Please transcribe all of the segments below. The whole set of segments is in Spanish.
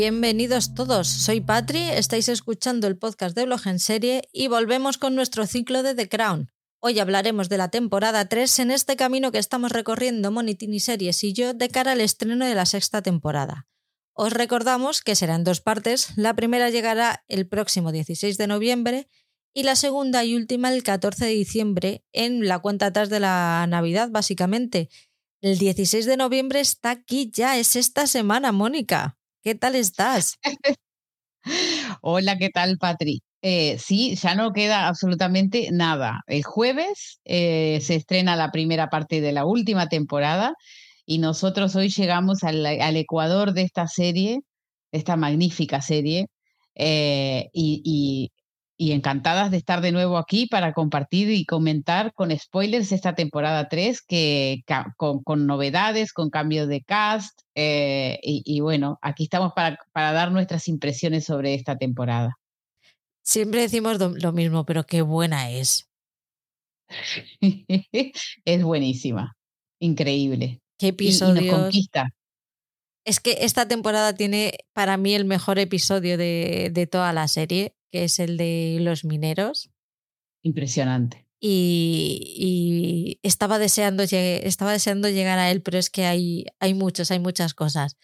Bienvenidos todos, soy Patri, estáis escuchando el podcast de Blog en Serie y volvemos con nuestro ciclo de The Crown. Hoy hablaremos de la temporada 3 en este camino que estamos recorriendo Monitini Series y yo de cara al estreno de la sexta temporada. Os recordamos que será en dos partes, la primera llegará el próximo 16 de noviembre y la segunda y última el 14 de diciembre en la cuenta atrás de la Navidad básicamente. El 16 de noviembre está aquí ya, es esta semana, Mónica. ¿Qué tal estás? Hola, ¿qué tal, Patri? Eh, sí, ya no queda absolutamente nada. El jueves eh, se estrena la primera parte de la última temporada y nosotros hoy llegamos al, ecuador de esta serie, esta magnífica serie, eh, y encantadas de estar de nuevo aquí para compartir y comentar con spoilers esta temporada 3, que, con, novedades, con cambio de cast. Eh, y, bueno, aquí estamos para, para, dar nuestras impresiones sobre esta temporada. Siempre decimos lo mismo, pero qué buena es. es buenísima, increíble. Qué episodio. Y, conquista. Es que esta temporada tiene para mí el mejor episodio de, de toda la serie que es el de los mineros. Impresionante. Y, estaba, deseando, estaba deseando llegar a él, pero es que hay, hay muchos, hay muchas cosas.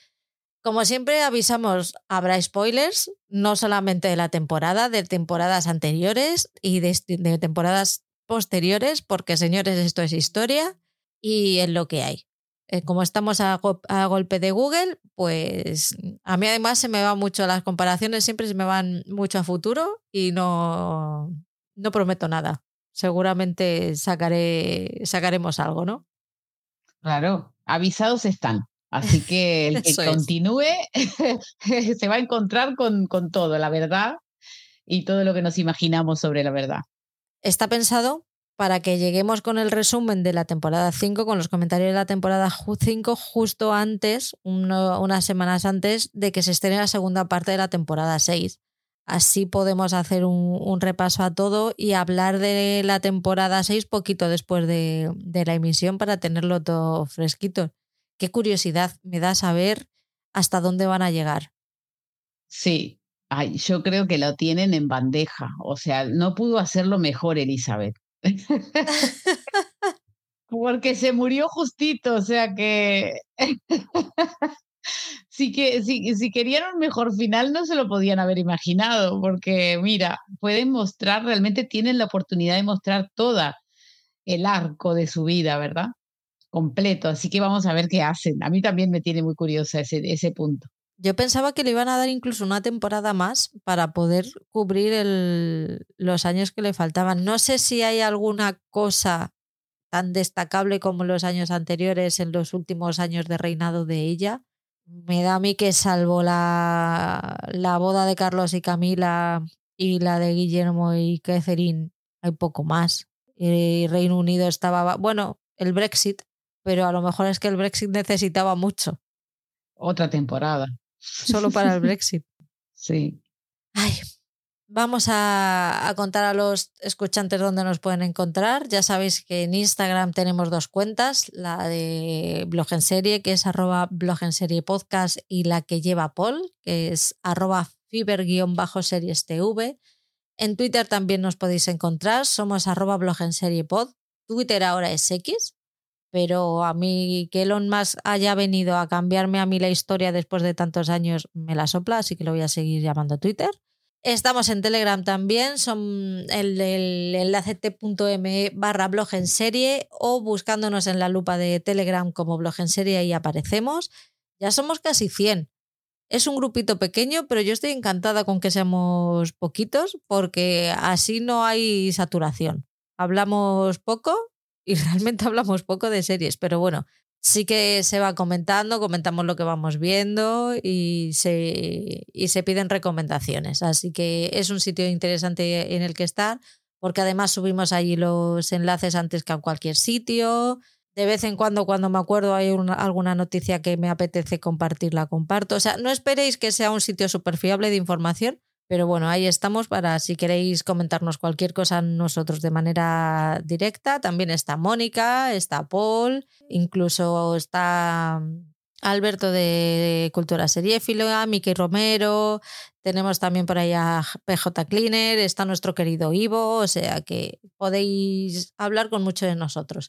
Como siempre avisamos, habrá spoilers, no solamente de la temporada, de temporadas anteriores y de, de temporadas posteriores, porque señores, esto es historia y es lo que hay. Eh, como estamos a, golpe de Google, pues a mí además se me van mucho las comparaciones, siempre se me van mucho a futuro y no, no prometo nada. Seguramente sacaré, sacaremos algo, ¿no? Claro, avisados están. Así que el que continúe se va a encontrar con, con todo, la verdad y todo lo que nos imaginamos sobre la verdad. Está pensado para que lleguemos con el resumen de la temporada 5, con los comentarios de la temporada 5, justo antes, unas semanas antes de que se estrene la segunda parte de la temporada 6. Así podemos hacer un, repaso a todo y hablar de la temporada 6 poquito después de, de la emisión para tenerlo todo fresquito. Qué curiosidad me da saber hasta dónde van a llegar. Sí, Ay, yo creo que lo tienen en bandeja. O sea, no pudo hacerlo mejor Elizabeth. Porque se murió justito, o sea que sí que si, si querían un mejor final no se lo podían haber imaginado, porque mira, pueden mostrar, realmente tienen la oportunidad de mostrar toda el arco de su vida, ¿verdad? Completo, así que vamos a ver qué hacen. A mí también me tiene muy curiosa ese, ese punto. Yo pensaba que le iban a dar incluso una temporada más para poder cubrir el, los años que le faltaban. No sé si hay alguna cosa tan destacable como los años anteriores en los últimos años de reinado de ella. Me da a mí que salvo la, la boda de Carlos y Camila y la de Guillermo y Catherine, hay poco más. El Reino Unido estaba, bueno, el Brexit, pero a lo mejor es que el Brexit necesitaba mucho. Otra temporada solo para el Brexit. Sí. Ay, vamos a, contar a los escuchantes dónde nos pueden encontrar. Ya sabéis que en Instagram tenemos dos cuentas, la de blog en serie, que es arroba blog en serie podcast, y la que lleva Paul, que es arroba fiber-series tv. En Twitter también nos podéis encontrar, somos arroba blog en serie pod. Twitter ahora es X, pero a mí que Elon Musk haya venido a cambiarme a mí la historia después de tantos años me la sopla, así que lo voy a seguir llamando Twitter. Estamos en Telegram también, son el, el enlace t.me barra blog en serie o buscándonos en la lupa de Telegram como blog en serie ahí aparecemos. Ya somos casi 100. Es un grupito pequeño, pero yo estoy encantada con que seamos poquitos porque así no hay saturación. Hablamos poco y realmente hablamos poco de series, pero bueno, sí que se va comentando, comentamos lo que vamos viendo y se, y se piden recomendaciones. Así que es un sitio interesante en el que estar, porque además subimos allí los enlaces antes que a cualquier sitio. De vez en cuando, cuando me acuerdo, hay alguna noticia que me apetece compartir, la comparto. O sea, no esperéis que sea un sitio súper fiable de información, pero bueno, ahí estamos para si queréis comentarnos cualquier cosa nosotros de manera directa. También está Mónica, está Paul, incluso está Alberto de Cultura Seriéfilo, a Miki Romero, tenemos también por ahí a PJ Cleaner, está nuestro querido Ivo, o sea que podéis hablar con muchos de nosotros.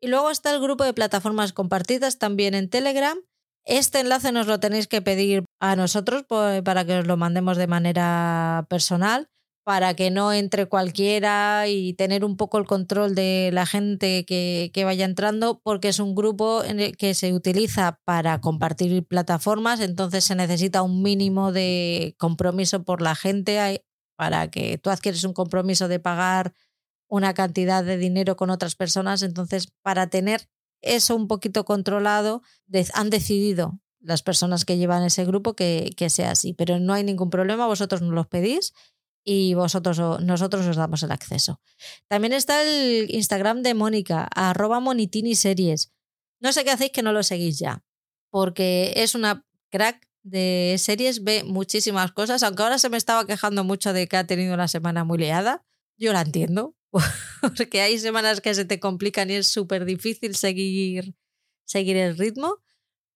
Y luego está el grupo de plataformas compartidas también en Telegram. Este enlace nos lo tenéis que pedir a nosotros para que os lo mandemos de manera personal para que no entre cualquiera y tener un poco el control de la gente que, vaya entrando, porque es un grupo en el que se utiliza para compartir plataformas, entonces se necesita un mínimo de compromiso por la gente para que tú adquieres un compromiso de pagar una cantidad de dinero con otras personas, entonces para tener eso un poquito controlado, han decidido las personas que llevan ese grupo que, que sea así, pero no hay ningún problema, vosotros nos los pedís y vosotros nosotros os damos el acceso. También está el Instagram de Mónica, arroba monitiniseries. No sé qué hacéis que no lo seguís ya, porque es una crack de series, ve muchísimas cosas, aunque ahora se me estaba quejando mucho de que ha tenido una semana muy liada. Yo la entiendo, porque hay semanas que se te complican y es súper difícil seguir, seguir el ritmo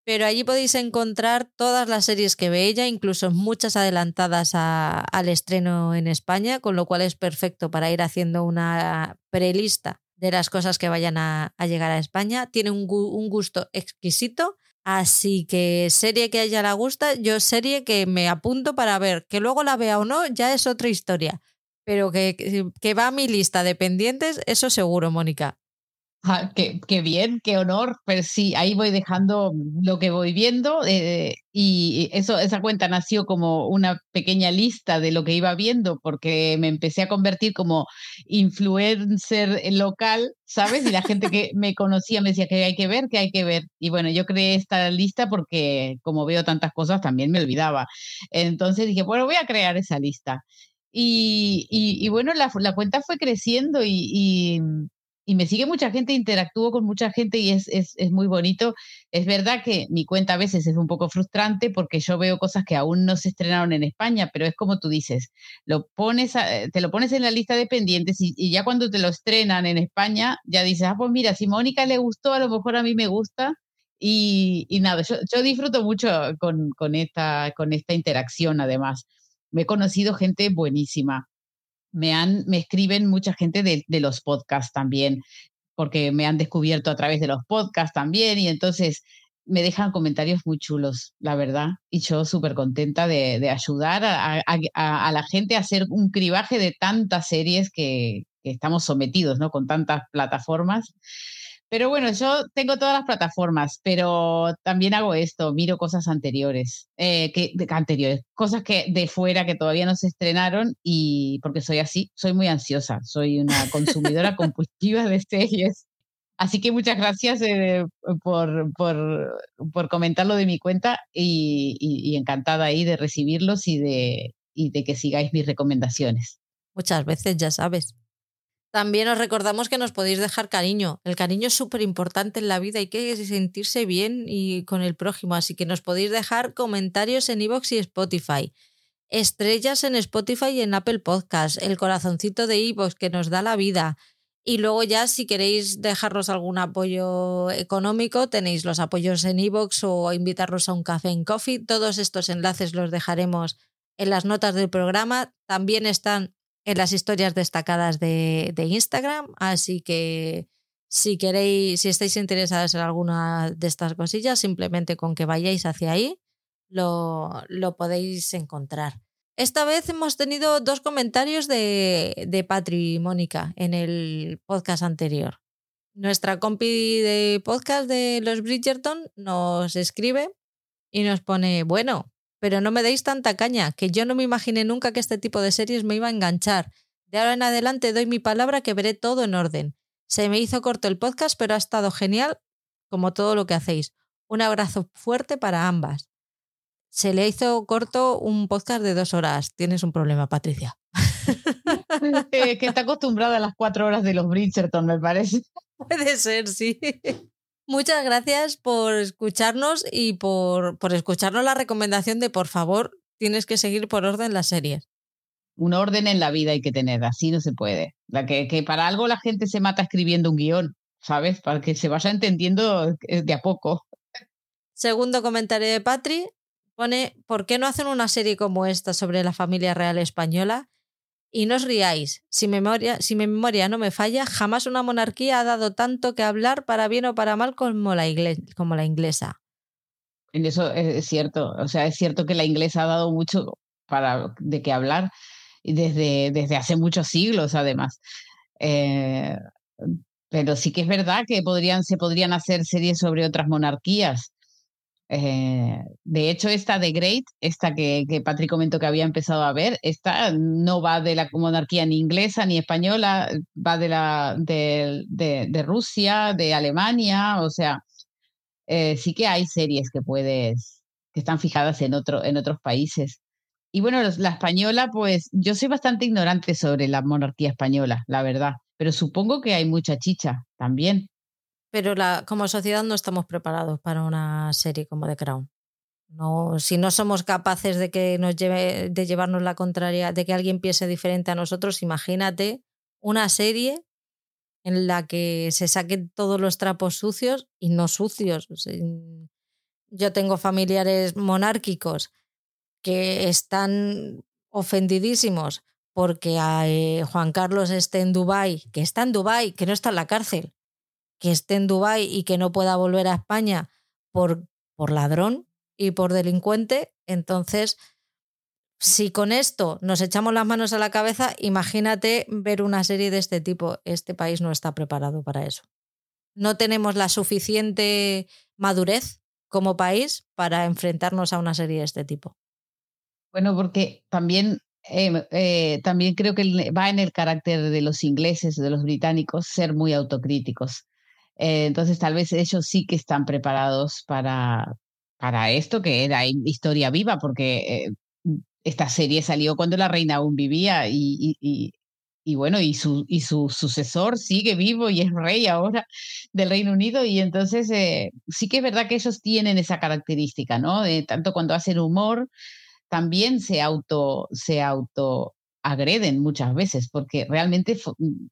pero allí podéis encontrar todas las series que ve ella, incluso muchas adelantadas al estreno en España, con lo cual es perfecto para ir haciendo una prelista de las cosas que vayan a, llegar a España. Tiene un, gusto exquisito, así que serie que a ella le gusta, yo serie que me apunto para ver, que luego la vea o no, ya es otra historia, pero que, que va a mi lista de pendientes, eso seguro, Mónica. Ah, qué, bien, qué honor, pero sí, ahí voy dejando lo que voy viendo eh, y eso, esa cuenta nació como una pequeña lista de lo que iba viendo porque me empecé a convertir como influencer local, ¿sabes? Y la gente que me conocía me decía que hay que ver, que hay que ver. Y bueno, yo creé esta lista porque como veo tantas cosas también me olvidaba. Entonces dije, bueno, voy a crear esa lista. Y, y, bueno, la, la, cuenta fue creciendo y, y me sigue mucha gente, interactúo con mucha gente y es, es, es, muy bonito. Es verdad que mi cuenta a veces es un poco frustrante porque yo veo cosas que aún no se estrenaron en España, pero es como tú dices, pones te lo pones en la lista de pendientes y, ya cuando te lo estrenan en España, ya dices, ah, pues mira, si Mónica le gustó, a lo mejor a mí me gusta. Y, y nada, yo, yo, disfruto mucho con, con, esta, con esta interacción además. Me he conocido gente buenísima me, han, me escriben mucha gente de, de los podcasts también, porque me han descubierto a través de los podcasts también y entonces me dejan comentarios muy chulos, la verdad, y yo súper contenta de, de ayudar a, a, a, la gente a hacer un cribaje de tantas series que, que, estamos sometidos, ¿no? Con tantas plataformas. Pero bueno, yo tengo todas las plataformas, pero también hago esto, miro cosas anteriores, eh, que, anteriores, cosas que de fuera que todavía no se estrenaron y porque soy así, soy muy ansiosa, soy una consumidora compulsiva de series. Así que muchas gracias eh, por, por, por, comentarlo de mi cuenta y, y, y, encantada ahí de recibirlos y de, y de que sigáis mis recomendaciones. Muchas veces, ya sabes. También os recordamos que nos podéis dejar cariño. El cariño es súper importante en la vida, hay que sentirse bien y con el prójimo, así que nos podéis dejar comentarios en iVoox y Spotify, estrellas en Spotify y en Apple Podcast, el corazoncito de iVoox que nos da la vida. Y luego ya si queréis dejarnos algún apoyo económico, tenéis los apoyos en iVoox o invitarnos a un café en coffee. Todos estos enlaces los dejaremos en las notas del programa. También están en las historias destacadas de, Instagram. Así que si queréis, si estáis interesados en alguna de estas cosillas, simplemente con que vayáis hacia ahí, lo, lo podéis encontrar. Esta vez hemos tenido dos comentarios de, de Patri y Mónica en el podcast anterior. Nuestra compi de podcast de los Bridgerton nos escribe y nos pone, bueno, pero no me deis tanta caña, que yo no me imaginé nunca que este tipo de series me iba a enganchar. De ahora en adelante doy mi palabra que veré todo en orden. Se me hizo corto el podcast, pero ha estado genial, como todo lo que hacéis. Un abrazo fuerte para ambas. Se le hizo corto un podcast de dos horas. Tienes un problema, Patricia. Eh, que está acostumbrada a las cuatro horas de los Bridgerton, me parece. Puede ser, sí. Muchas gracias por escucharnos y por, por escucharnos la recomendación de por favor, tienes que seguir por orden las series. Un orden en la vida hay que tener, así no se puede. La que, que para algo la gente se mata escribiendo un guion, ¿sabes? Para que se vaya entendiendo eh, de a poco. Segundo comentario de Patri, pone, ¿por qué no hacen una serie como esta sobre la familia real española? Y no os riáis, si, memoria, si mi memoria no me falla, jamás una monarquía ha dado tanto que hablar para bien o para mal como la, inglesa. En eso es cierto, o sea, es cierto que la inglesa ha dado mucho para de qué hablar desde, desde hace muchos siglos, además. Eh, pero sí que es verdad que se podrían hacer series sobre otras monarquías. Eh, de hecho, esta de Great, esta que, que Patrick comentó que había empezado a ver, esta no va de la monarquía ni inglesa ni española, va de, la, de, de, Rusia, de Alemania, o sea, eh, sí que hay series que puedes, que están fijadas en, otro, en otros países. Y bueno, la española, pues yo soy bastante ignorante sobre la monarquía española, la verdad, pero supongo que hay mucha chicha también. Pero la, como sociedad no estamos preparados para una serie como The Crown. No, si no somos capaces de que nos lleve, de llevarnos la contraria, de que alguien piense diferente a nosotros, imagínate una serie en la que se saquen todos los trapos sucios y no sucios. Yo tengo familiares monárquicos que están ofendidísimos porque eh, Juan Carlos esté en Dubái, que está en Dubái, que no está en la cárcel, que esté en Dubái y que no pueda volver a España por, por ladrón y por delincuente, entonces, si con esto nos echamos las manos a la cabeza, imagínate ver una serie de este tipo. Este país no está preparado para eso. No tenemos la suficiente madurez como país para enfrentarnos a una serie de este tipo. Bueno, porque también eh, eh, también creo que va en el carácter de los ingleses, de los británicos, ser muy autocríticos. Eh, entonces, tal vez ellos sí que están preparados para, para esto, que era historia viva, porque esta serie salió cuando la reina aún vivía y, y, y, bueno, y su, y su sucesor sigue vivo y es rey ahora del Reino Unido. Y entonces sí que es verdad que ellos tienen esa característica, ¿no? De, tanto cuando hacen humor, también se auto, se auto agreden muchas veces, porque realmente, mm,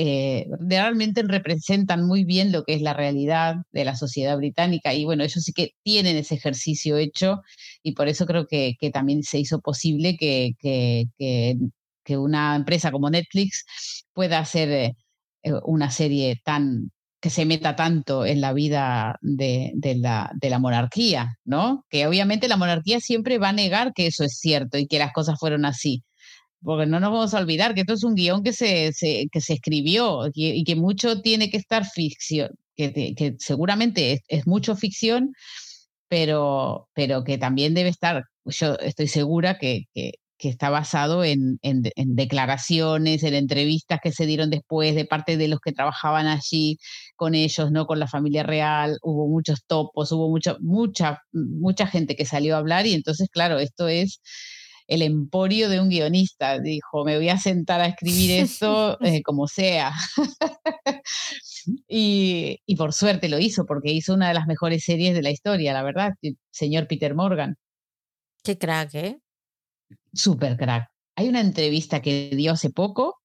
eh, realmente representan muy bien lo que es la realidad de la sociedad británica. Y bueno, ellos sí que tienen ese ejercicio hecho y por eso creo que, que también se hizo posible que, que, que, una empresa como Netflix pueda hacer eh, una serie tan, que se meta tanto en la vida de, la, de, la, monarquía, ¿no? Que obviamente la monarquía siempre va a negar que eso es cierto y que las cosas fueron así. Porque no nos vamos a olvidar que esto es un guion que se, que se escribió y, que mucho tiene que estar ficción, que, que seguramente es, mucho ficción, pero, pero que también debe estar, yo estoy segura que, que está basado en, en, declaraciones, en entrevistas que se dieron después de parte de los que trabajaban allí con ellos, ¿no? Con la familia real, hubo muchos topos, hubo mucha, mucha, mucha gente que salió a hablar y entonces, claro, esto es el emporio de un guionista. Dijo, me voy a sentar a escribir esto eh, como sea. y, y por suerte lo hizo, porque hizo una de las mejores series de la historia, la verdad, señor Peter Morgan. Qué crack, ¿eh? super crack. Hay una entrevista que dio hace poco,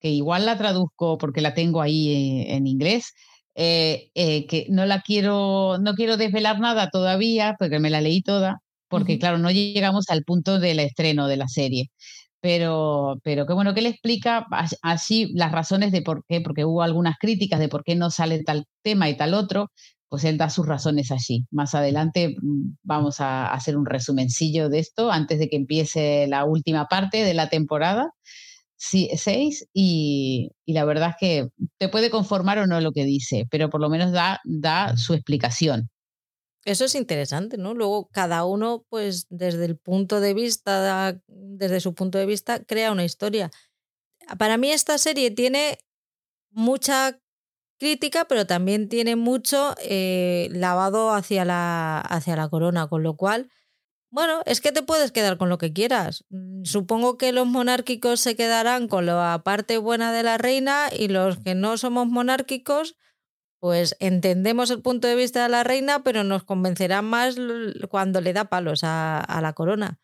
que igual la traduzco porque la tengo ahí en, inglés, eh, eh, que no la quiero, no quiero desvelar nada todavía, porque me la leí toda, porque claro, no llegamos al punto del estreno de la serie. Pero, pero qué bueno que le explica así las razones de por qué, porque hubo algunas críticas de por qué no sale tal tema y tal otro, pues él da sus razones allí. Más adelante mm, vamos a hacer un resumencillo de esto antes de que empiece la última parte de la temporada. Sí, seis, y, la verdad es que te puede conformar o no lo que dice, pero por lo menos da, da su explicación. Eso es interesante, ¿no? Luego cada uno, pues desde el punto de vista, desde su punto de vista, crea una historia. Para mí esta serie tiene mucha crítica, pero también tiene mucho eh, lavado hacia la, hacia la corona, con lo cual, bueno, es que te puedes quedar con lo que quieras. Mm, supongo que los monárquicos se quedarán con la parte buena de la reina y los que no somos monárquicos, pues entendemos el punto de vista de la reina, pero nos convencerá más cuando le da palos a, la corona.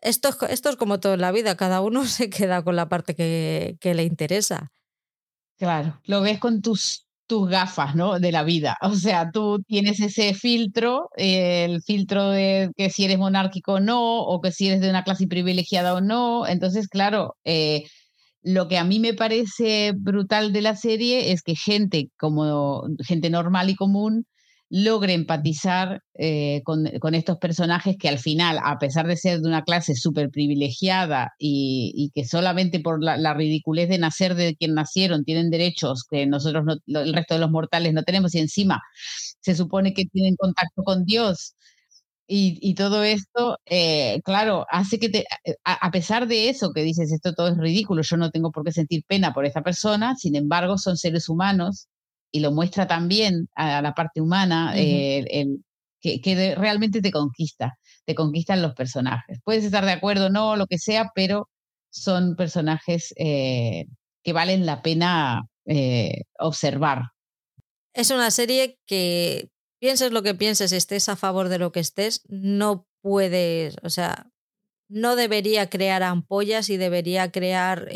Esto, es como todo en la vida, cada uno se queda con la parte que, que le interesa. Claro, lo ves con tus tus gafas, ¿no? De la vida. O sea, tú tienes ese filtro, el filtro de que si eres monárquico o no, o que si eres de una clase privilegiada o no. Entonces, claro, eh, lo que a mí me parece brutal de la serie es que gente como gente normal y común logre empatizar eh, con, estos personajes que al final, a pesar de ser de una clase súper privilegiada y, que solamente por la, ridiculez de nacer de quien nacieron tienen derechos que nosotros, el resto de los mortales no tenemos y encima se supone que tienen contacto con Dios. Y, todo esto, eh, claro, hace que te, a, pesar de eso que dices, esto todo es ridículo, yo no tengo por qué sentir pena por esta persona, sin embargo, son seres humanos y lo muestra también a la parte humana, eh, que, realmente te conquista, te conquistan los personajes. Puedes estar de acuerdo, no, lo que sea, pero son personajes eh, que valen la pena eh, observar. Es una serie que pienses lo que pienses, estés a favor de lo que estés, no puedes, o sea, no debería crear ampollas y debería crear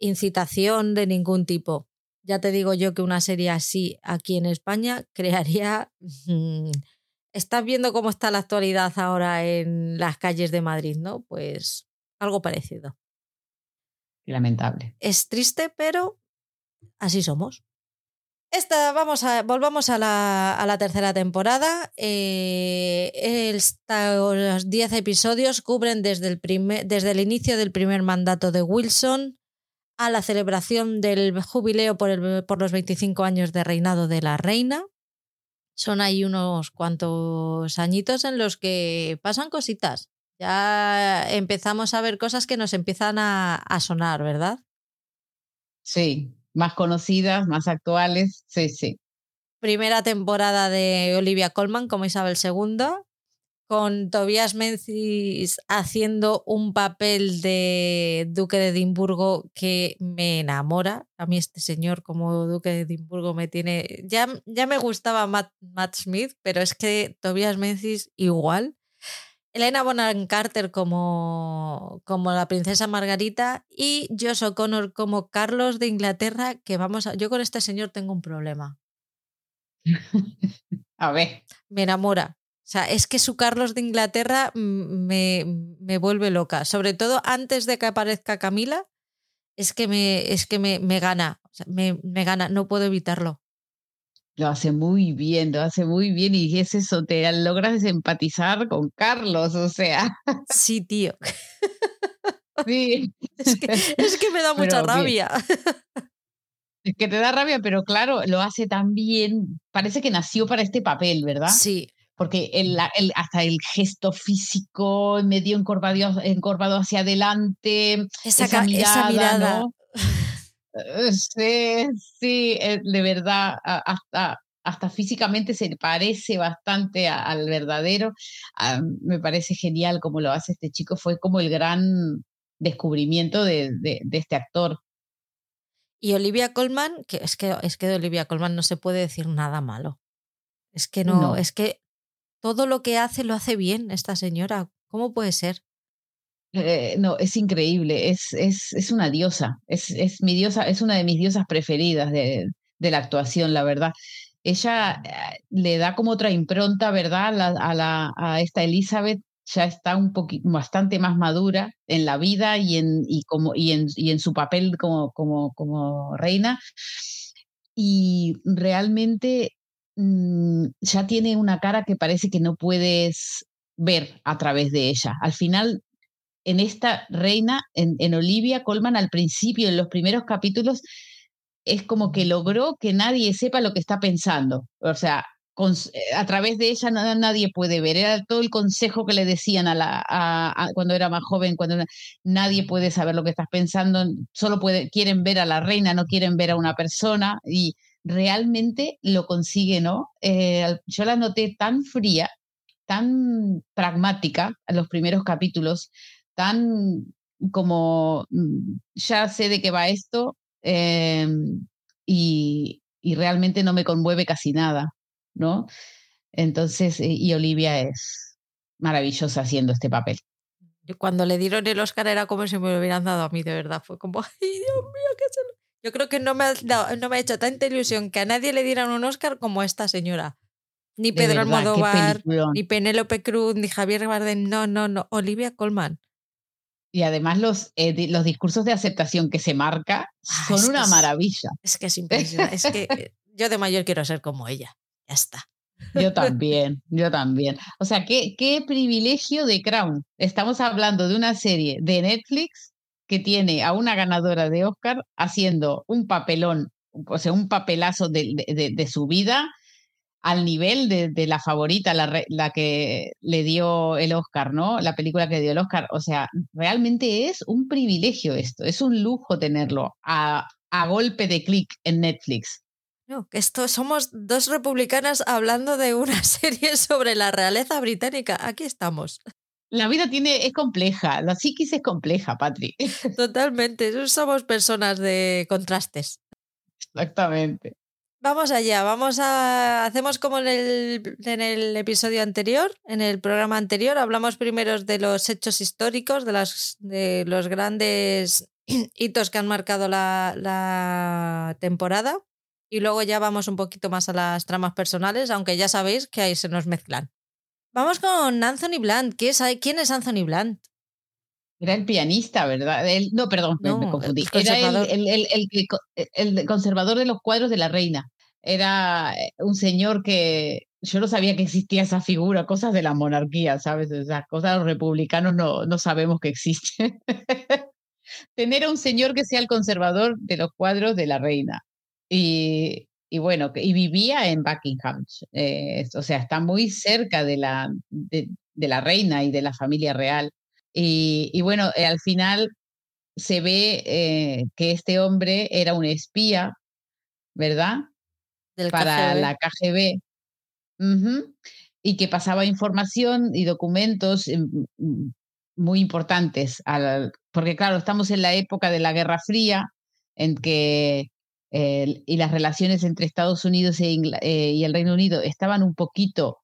incitación de ningún tipo ya te digo yo que una serie así aquí en España crearía... Mm, estás viendo cómo está la actualidad ahora en las calles de Madrid, ¿no? Pues algo parecido. Lamentable. Es triste, pero así somos. Esta, vamos a, volvamos a la, a la tercera temporada. Eh, estos 10 episodios cubren desde el, primer, desde el inicio del primer mandato de Wilson a la celebración del jubileo por, el, por los 25 años de reinado de la reina. Son ahí unos cuantos añitos en los que pasan cositas. Ya empezamos a ver cosas que nos empiezan a, a sonar, ¿verdad? Sí, más conocidas, más actuales, sí, sí. Primera temporada de Olivia Colman como Isabel II con Tobias Menzies haciendo un papel de Duque de Edimburgo que me enamora. A mí este señor como Duque de Edimburgo me tiene... Ya, ya me gustaba Matt, Smith, pero es que Tobias Menzies igual. Elena Bonham Carter como, como la princesa Margarita y Josh O'Connor como Carlos de Inglaterra, que vamos a... Yo con este señor tengo un problema. a ver. Me enamora. O sea, es que su Carlos de Inglaterra me, me vuelve loca. Sobre todo antes de que aparezca Camila, es que me, es que me, me gana. me, me gana, no puedo evitarlo. Lo hace muy bien, lo hace muy bien y es eso, te logras empatizar con Carlos, o sea. Sí, tío. Sí. Es que, es que me da mucha rabia. Es que te da rabia, pero claro, lo hace tan bien. Parece que nació para este papel, ¿verdad? Sí porque el, hasta el gesto físico medio encorvado, encorvado hacia adelante, esa, mirada, eh, sí, sí, eh, de verdad, hasta, hasta físicamente se parece bastante al verdadero. Ah, me parece genial como lo hace este chico, fue como el gran descubrimiento de, de, este actor. Y Olivia Colman, que es que es que de Olivia Colman no se puede decir nada malo. Es que no. es que todo lo que hace lo hace bien esta señora. ¿Cómo puede ser? Eh, no, es increíble, es, es, es una diosa, es, es, mi diosa, es una de mis diosas preferidas de, de la actuación, la verdad. Ella eh, le da como otra impronta, ¿verdad? a, la, a esta Elizabeth ya está un poquito bastante más madura en la vida y en, y como, y en, y en su papel como, como, como reina. Y realmente Mm, ya tiene una cara que parece que no puedes ver a través de ella. Al final, en esta reina, en, Olivia Colman, al principio, en los primeros capítulos, es como que logró que nadie sepa lo que está pensando. O sea, a través de ella nadie puede ver. Era todo el consejo que le decían a la, cuando era más joven, cuando nadie puede saber lo que estás pensando, solo puede, quieren ver a la reina, no quieren ver a una persona. Y realmente lo consigue, ¿no? Eh, yo la noté tan fría, tan pragmática en los primeros capítulos, tan como mm, ya sé de qué va esto em, y, realmente no me conmueve casi nada, ¿no? Entonces, eh, y Olivia es maravillosa haciendo este papel. Cuando le dieron el Oscar era como si me lo hubieran dado a mí, de verdad. Fue como, ay, Dios mío, qué se Yo creo que no me, ha no me ha hecho tanta ilusión que a nadie le dieran un Oscar como esta señora. Ni Pedro Almodóvar, ni Penélope Cruz, ni Javier Bardem, no, no, no, Olivia Colman. Y además los, eh, los discursos de aceptación que se marca ah, son una maravilla. Es que es impresionante. es que eh, yo de mayor quiero ser como ella. Ya está. Yo también, yo también. O sea, qué, qué privilegio de Crown. Estamos hablando de una serie de Netflix que tiene a una ganadora de Oscar haciendo un papelón, o sea, un papelazo de, de, su vida al nivel de, la favorita, la, la, que le dio el Oscar, ¿no? La película que le dio el Oscar. O sea, realmente es un privilegio esto, es un lujo tenerlo a, a golpe de clic en Netflix. No, que esto somos dos republicanas hablando de una serie sobre la realeza británica. Aquí estamos. La vida tiene, es compleja, la psiquis es compleja, Patri. Totalmente, somos personas de contrastes. Exactamente. Vamos allá, vamos a. Hacemos como en el, en el episodio anterior, en el programa anterior, hablamos primero de los hechos históricos, de, las, de los grandes hitos que han marcado la, la temporada. Y luego ya vamos un poquito más a las tramas personales, aunque ya sabéis que ahí se nos mezclan. Vamos con Anthony Blunt. ¿Quién es Anthony Blunt? Era el pianista, ¿verdad? no, perdón, me confundí. Era el, el, conservador de los cuadros de la reina. Era eh, un señor que yo no sabía que existía esa figura, cosas de la monarquía, ¿sabes? Esas cosas los republicanos no, no sabemos que existen. Tener a un señor que sea el conservador de los cuadros de la reina. Y, y bueno, y vivía en Buckingham, eh, o sea, está muy cerca de la, de, la reina y de la familia real. Y, y bueno, eh, al final se ve eh, que este hombre era un espía, ¿verdad? Para la KGB. Y que pasaba información y documentos mm, muy importantes, al, porque claro, estamos en la época de la Guerra Fría, en que y las relaciones entre Estados Unidos e eh, y el Reino Unido estaban un poquito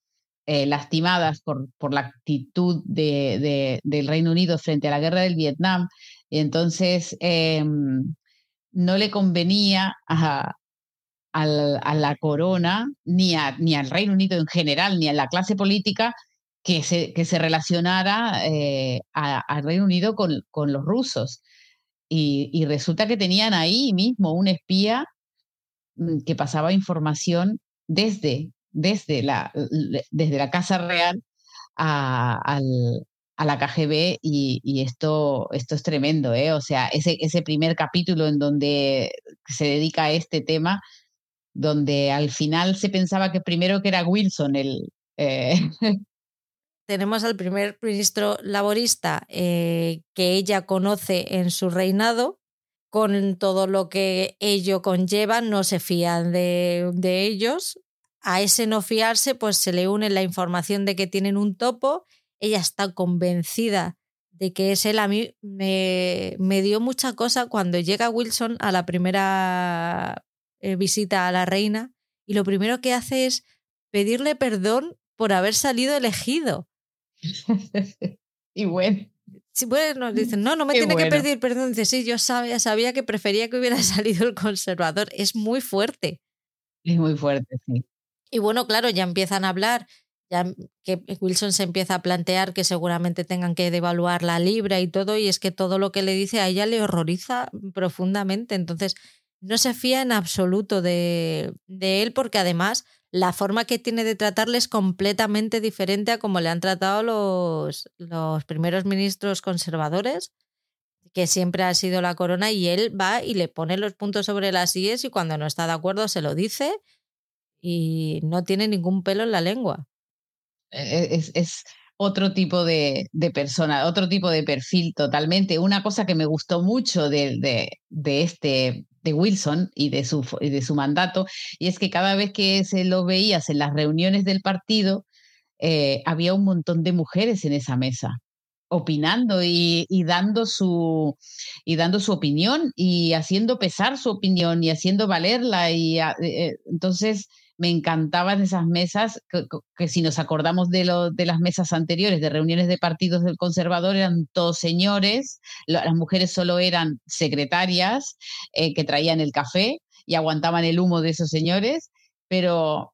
eh, lastimadas por, por la actitud de, del Reino Unido frente a la guerra del Vietnam. Y entonces em, no le convenía a, a, la corona, ni, a, ni al Reino Unido en general, ni a la clase política, que se, que se relacionara eh, al Reino Unido con, con los rusos. Y, resulta que tenían ahí mismo un espía mm, que pasaba información desde, desde, la, desde la Casa Real a, a la KGB y, esto, esto es tremendo, ¿eh? O sea, ese, ese primer capítulo en donde se dedica a este tema, donde al final se pensaba que primero que era Wilson el, eh, tenemos al primer ministro laborista eh, que ella conoce en su reinado, con todo lo que ello conlleva, no se fían de, ellos. A ese no fiarse, pues se le une la información de que tienen un topo. Ella está convencida de que es él. A mí me, me dio mucha cosa cuando llega Wilson a la primera eh, visita a la reina y lo primero que hace es pedirle perdón por haber salido elegido. y bueno. Sí, bueno, dicen, no, no me tiene que pedir perdón. Dice, sí, yo sabía, sabía que prefería que hubiera salido el conservador. Es muy fuerte. Es muy fuerte, sí. Y bueno, claro, ya empiezan a hablar, ya que Wilson se empieza a plantear que seguramente tengan que devaluar la libra y todo, y es que todo lo que le dice a ella le horroriza profundamente. Entonces, no se fía en absoluto de, de él, porque además la forma que tiene de tratarle es completamente diferente a como le han tratado los, los primeros ministros conservadores, que siempre ha sido la corona, y él va y le pone los puntos sobre las IES y cuando no está de acuerdo se lo dice y no tiene ningún pelo en la lengua. E-, es, es otro tipo de, de, persona, otro tipo de perfil totalmente. Una cosa que me gustó mucho de, de, de este de Wilson y de, su, de su mandato, y es que cada vez que se lo veías en las reuniones del partido, eh, había un montón de mujeres en esa mesa opinando y, dando su y dando su opinión y haciendo pesar su opinión y haciendo valerla y eh, eh, entonces me encantaban esas mesas, que, si nos acordamos de, lo, de las mesas anteriores, de reuniones de partidos del conservador, eran todos señores, las mujeres solo eran secretarias eh, que traían el café y aguantaban el humo de esos señores, pero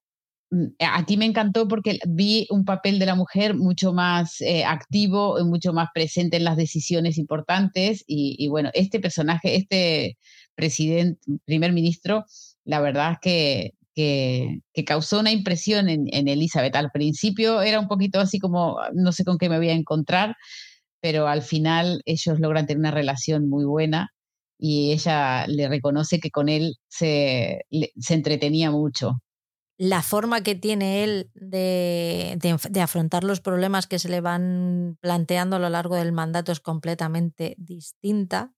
mm, a ti me encantó porque vi un papel de la mujer mucho más eh, activo, mucho más presente en las decisiones importantes y, bueno, este personaje, este presidente, primer ministro, la verdad es que, que, causó una impresión en, en, Elizabeth. Al principio era un poquito así como, no sé con qué me voy a encontrar, pero al final ellos logran tener una relación muy buena y ella le reconoce que con él se, se entretenía mucho. La forma que tiene él de, de, afrontar los problemas que se le van planteando a lo largo del mandato es completamente distinta.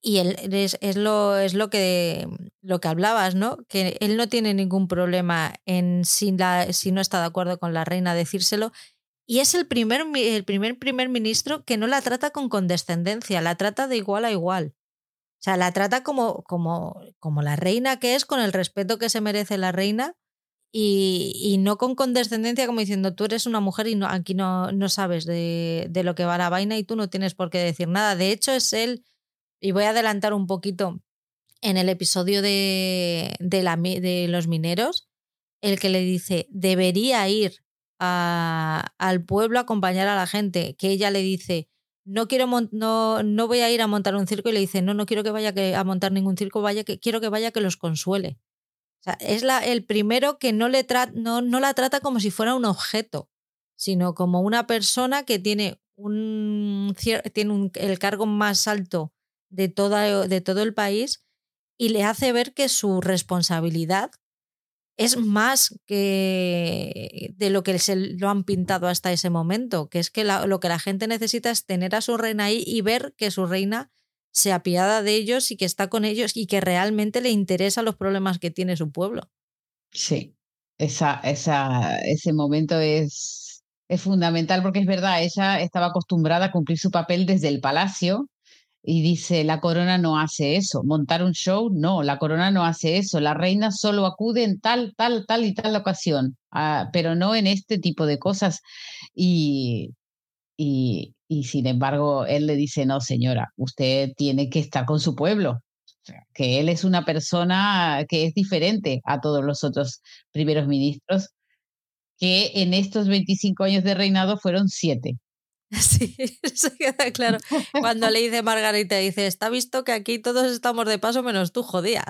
Y él es, es, lo, es lo, que, lo que hablabas, ¿no? Que él no tiene ningún problema en si, la, si no está de acuerdo con la reina decírselo. Y es el primer, el primer primer ministro que no la trata con condescendencia, la trata de igual a igual. O sea, la trata como, como, como la reina que es, con el respeto que se merece la reina y, y no con condescendencia como diciendo tú eres una mujer y no, aquí no, no sabes de, de, lo que va la vaina y tú no tienes por qué decir nada. De hecho, es él, y voy a adelantar un poquito, en el episodio de, de, los mineros, el que le dice, debería ir a, al pueblo a acompañar a la gente, que ella le dice, no quiero no, no voy a ir a montar un circo y le dice, no, no quiero que vaya a montar ningún circo, vaya que quiero que vaya que los consuele. Es la, el primero que no, le no, no la trata como si fuera un objeto, sino como una persona que tiene, un, tiene el cargo más alto de, toda, de todo el país y le hace ver que su responsabilidad es más que de lo que se lo han pintado hasta ese momento, que es que lo que la gente necesita es tener a su reina ahí y ver que su reina se apiada de ellos y que está con ellos y que realmente le interesa los problemas que tiene su pueblo. Sí, esa, esa, ese momento es, es fundamental porque es verdad, ella estaba acostumbrada a cumplir su papel desde el palacio y dice, la corona no hace eso. Montar un show, no, la corona no hace eso. La reina solo acude en tal, tal, tal y tal ocasión, ah, pero no en este tipo de cosas. Y, y, y, sin embargo, él le dice, no, señora, usted tiene que estar con su pueblo. que él es una persona que es diferente a todos los otros primeros ministros, que en estos 25 años de reinado fueron siete. Sí, eso queda claro. Cuando le dice Margarita, dice, está visto que aquí todos estamos de paso menos tú, jodía.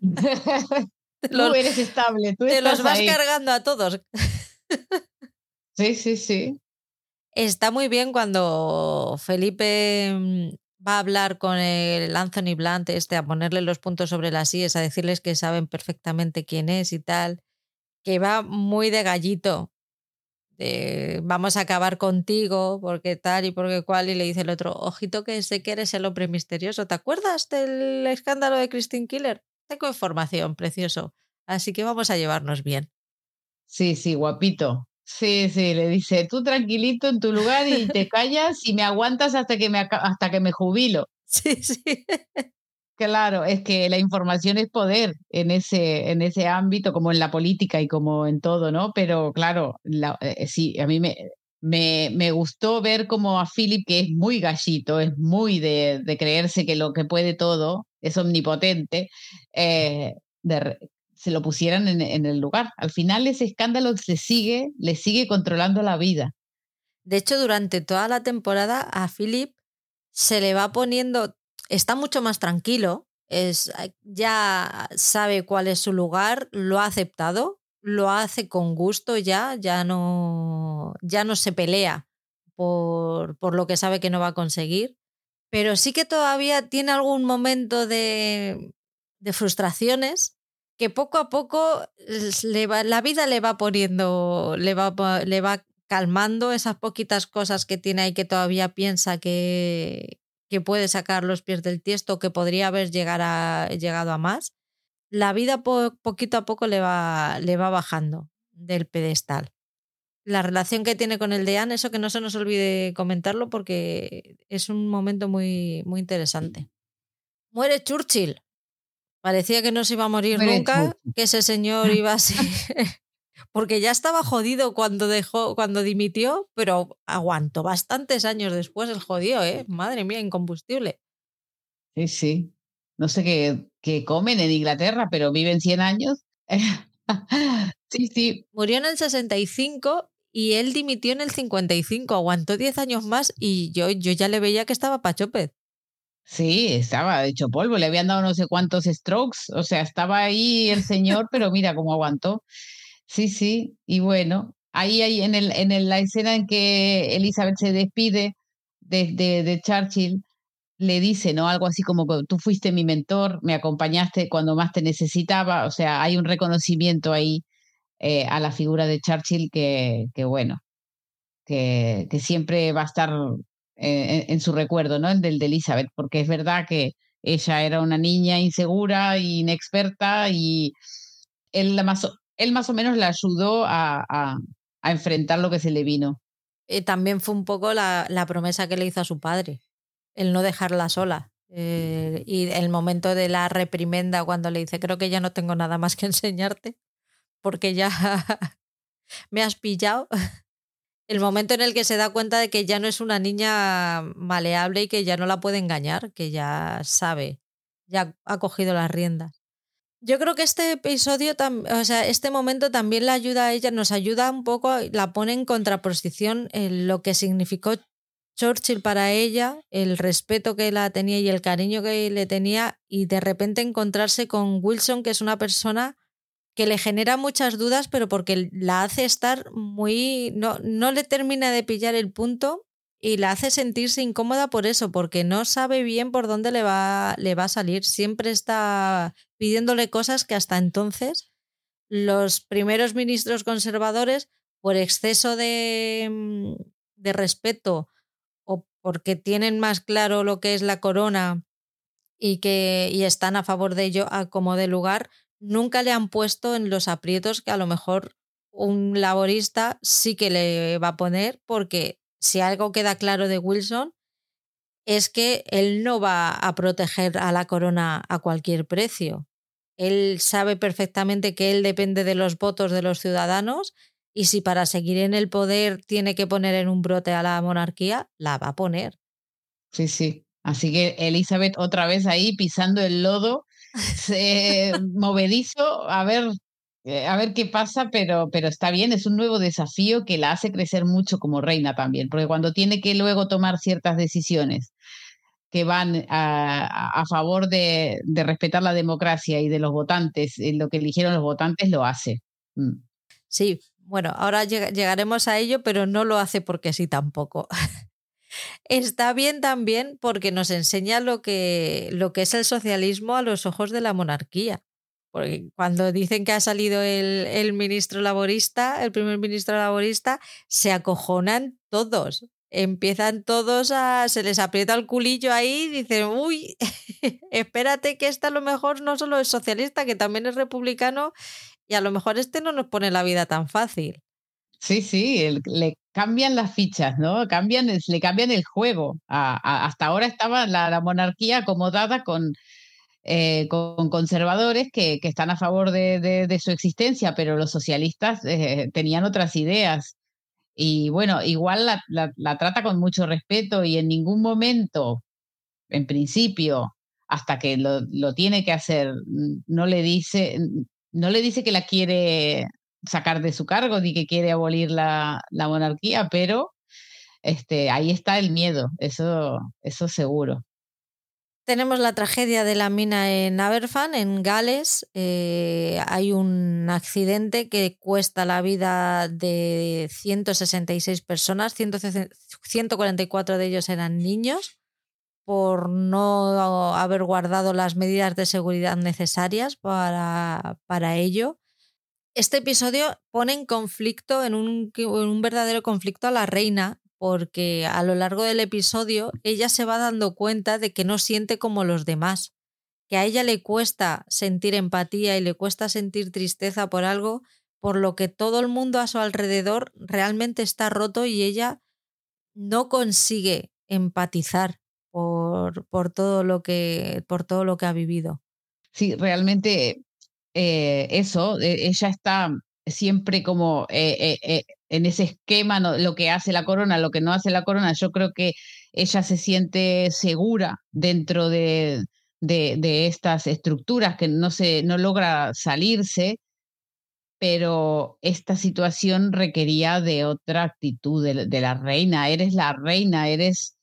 tú eres estable, tú Te los vas cargando a todos. sí, sí, sí. Está muy bien cuando Felipe mm, va a hablar con el Anthony Blunt este, a ponerle los puntos sobre las IES, a decirles que saben perfectamente quién es y tal, que va muy de gallito vamos a acabar contigo porque tal y porque cual, y le dice el otro, ojito que sé que eres el hombre misterioso. ¿Te acuerdas del escándalo de Christine Killer? Tengo información, precioso. Así que vamos a llevarnos bien. Sí, sí, guapito. Sí, sí, le dice, tú tranquilito en tu lugar y te callas y me aguantas hasta que me, hasta que me jubilo. Sí, sí. Claro, es que la información es poder en ese, en ese ámbito, como en la política y como en todo, ¿no? Pero claro, eh, sí, a mí me, me, me, gustó ver como a Philip, que es muy gallito, es muy de, creerse que lo que puede todo, es omnipotente, eh, se lo pusieran en, en, el lugar. Al final ese escándalo se sigue, le sigue controlando la vida. De hecho, durante toda la temporada a Philip se le va poniendo está mucho más tranquilo, es, ya sabe cuál es su lugar, lo ha aceptado, lo hace con gusto ya, ya no, ya no se pelea por, por lo que sabe que no va a conseguir, pero sí que todavía tiene algún momento de, de frustraciones que poco a poco va, la vida le va poniendo, le va, le va calmando esas poquitas cosas que tiene ahí que todavía piensa que, que puede sacar los pies del tiesto, que podría haber a, llegado a más, la vida poquito a poco le va, le va bajando del pedestal. La relación que tiene con el deán, eso que no se nos olvide comentarlo porque es un momento muy, muy interesante. Muere Churchill. Parecía que no se iba a morir nunca, que ese señor iba así. Porque ya estaba jodido cuando dejó, cuando dimitió, pero aguantó bastantes años después el jodido, ¿eh? Madre mía, incombustible. Sí, sí. No sé qué, qué comen en Inglaterra, pero viven 100 años. sí, sí. Murió en el 65 y él dimitió en el 55. Aguantó 10 años más y yo, yo ya le veía que estaba pachopez. Sí, estaba hecho polvo, le habían dado no sé cuántos strokes, o sea, estaba ahí el señor, pero mira cómo aguantó. Sí, sí, y bueno, ahí, ahí en, el, en la escena en que Elizabeth se despide de, de, Churchill, le dice, ¿no? Algo así como, tú fuiste mi mentor, me acompañaste cuando más te necesitaba, o sea, hay un reconocimiento ahí eh, a la figura de Churchill que, que bueno, que, que siempre va a estar eh, en, su recuerdo, ¿no? El del de Elizabeth, porque es verdad que ella era una niña insegura, inexperta y él, más, él más o menos la ayudó a, a, enfrentar lo que se le vino. Y también fue un poco la, la, promesa que le hizo a su padre, el no dejarla sola. Eh, y el momento de la reprimenda cuando le dice, creo que ya no tengo nada más que enseñarte, porque ya me has pillado el momento en el que se da cuenta de que ya no es una niña maleable y que ya no la puede engañar, que ya sabe, ya ha cogido las riendas. Yo creo que este episodio, o sea, este momento también la ayuda a ella, nos ayuda un poco, la pone en contraposición en lo que significó Churchill para ella, el respeto que la tenía y el cariño que le tenía, y de repente encontrarse con Wilson, que es una persona que le genera muchas dudas, pero porque la hace estar muy. No, no le termina de pillar el punto y la hace sentirse incómoda por eso, porque no sabe bien por dónde le va, le va a salir. Siempre está pidiéndole cosas que hasta entonces los primeros ministros conservadores, por exceso de, mm, de respeto o porque tienen más claro lo que es la corona y que y están a favor de ello a como de lugar, nunca le han puesto en los aprietos que a lo mejor un laborista sí que le va a poner, porque si algo queda claro de Wilson es que él no va a proteger a la corona a cualquier precio. Él sabe perfectamente que él depende de los votos de los ciudadanos y si para seguir en el poder tiene que poner en un brote a la monarquía, la va a poner. Sí, sí. Así que Elizabeth otra vez ahí pisando el lodo se, movedizo, a ver, a ver qué pasa, pero, pero está bien, es un nuevo desafío que la hace crecer mucho como reina también, porque cuando tiene que luego tomar ciertas decisiones que van a, a favor de, de, respetar la democracia y de los votantes, lo que eligieron los votantes, lo hace. Mm. Sí, bueno, ahora llegaremos a ello, pero no lo hace porque sí tampoco. Está bien también porque nos enseña lo que, lo que es el socialismo a los ojos de la monarquía. Porque cuando dicen que ha salido el, el ministro laborista, el primer ministro laborista, se acojonan todos. Empiezan todos a. se les aprieta el culillo ahí y dicen, uy, espérate que este a lo mejor no solo es socialista, que también es republicano, y a lo mejor este no nos pone la vida tan fácil. Sí, sí, le cambian las fichas, ¿no? Cambian, le cambian el juego. hasta ahora estaba la, monarquía acomodada con, eh, con conservadores que, están a favor de, su existencia, pero los socialistas eh, tenían otras ideas. Y bueno, igual la, la, trata con mucho respeto y en ningún momento, en principio, hasta que lo, lo tiene que hacer, no le dice, no le dice que la quiere sacar de su cargo ni que quiere abolir la, la monarquía, pero este, ahí está el miedo, eso, eso seguro. Tenemos la tragedia de la mina en Aberfan, en Gales. Eh, hay un accidente que cuesta la vida de 166 personas, 144 de ellos eran niños, por no haber guardado las medidas de seguridad necesarias para, para ello este episodio pone en conflicto, en un, en un, verdadero conflicto a la reina, porque a lo largo del episodio ella se va dando cuenta de que no siente como los demás, que a ella le cuesta sentir empatía y le cuesta sentir tristeza por algo por lo que todo el mundo a su alrededor realmente está roto y ella no consigue empatizar por, por, todo, lo que, por todo lo que ha vivido. sí, realmente eh, eso, eh, ella está siempre como eh, en ese esquema, lo que hace la corona, lo que no hace la corona. Yo creo que ella se siente segura dentro de, de, estas estructuras, que no, se, no logra salirse, pero esta situación requería de otra actitud de, la reina. Eres la reina, eres,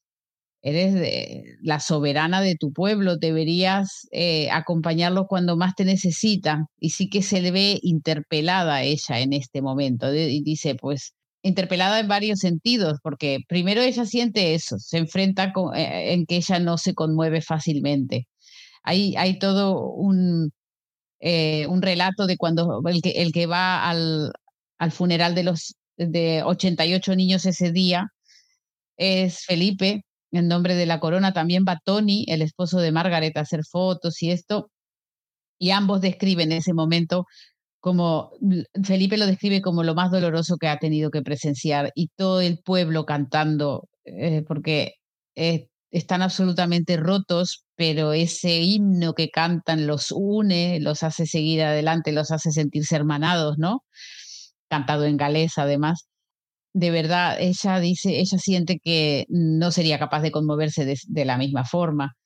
eres la soberana de tu pueblo, deberías eh, acompañarlo cuando más te necesita. Y sí que se le ve interpelada ella en este momento. y dice, pues, interpelada en varios sentidos, porque primero ella siente eso, se enfrenta eh, en que ella no se conmueve fácilmente. Hay, hay todo un, eh, un relato de cuando el que, el que va al, al funeral de los de 88 niños ese día es Felipe, en nombre de la corona. También va Tony, el esposo de Margaret, a hacer fotos y esto. Y ambos describen ese momento como, Felipe lo describe como lo más doloroso que ha tenido que presenciar y todo el pueblo cantando, eh, porque eh, están absolutamente rotos, pero ese himno que cantan los une, los hace seguir adelante, los hace sentirse hermanados, ¿no? Cantado en galés, además. De verdad, ella dice, ella siente que no sería capaz de conmoverse de, la misma forma.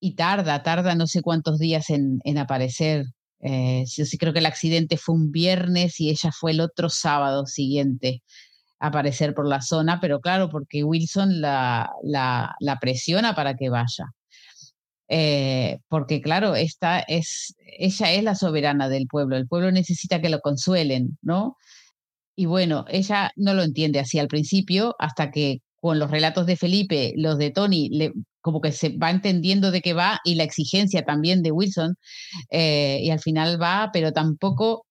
Y tarda, tarda no sé cuántos días en, aparecer. Eh, yo sí creo que el accidente fue un viernes y ella fue el otro sábado siguiente aparecer por la zona, pero claro, porque Wilson la, la, presiona para que vaya. Eh, porque claro, esta es, ella es la soberana del pueblo, el pueblo necesita que lo consuelen, ¿no? Y bueno, ella no lo entiende así al principio, hasta que con los relatos de Felipe, los de Tony, le, como que se va entendiendo de qué va y la exigencia también de Wilson, eh, y al final va, pero tampoco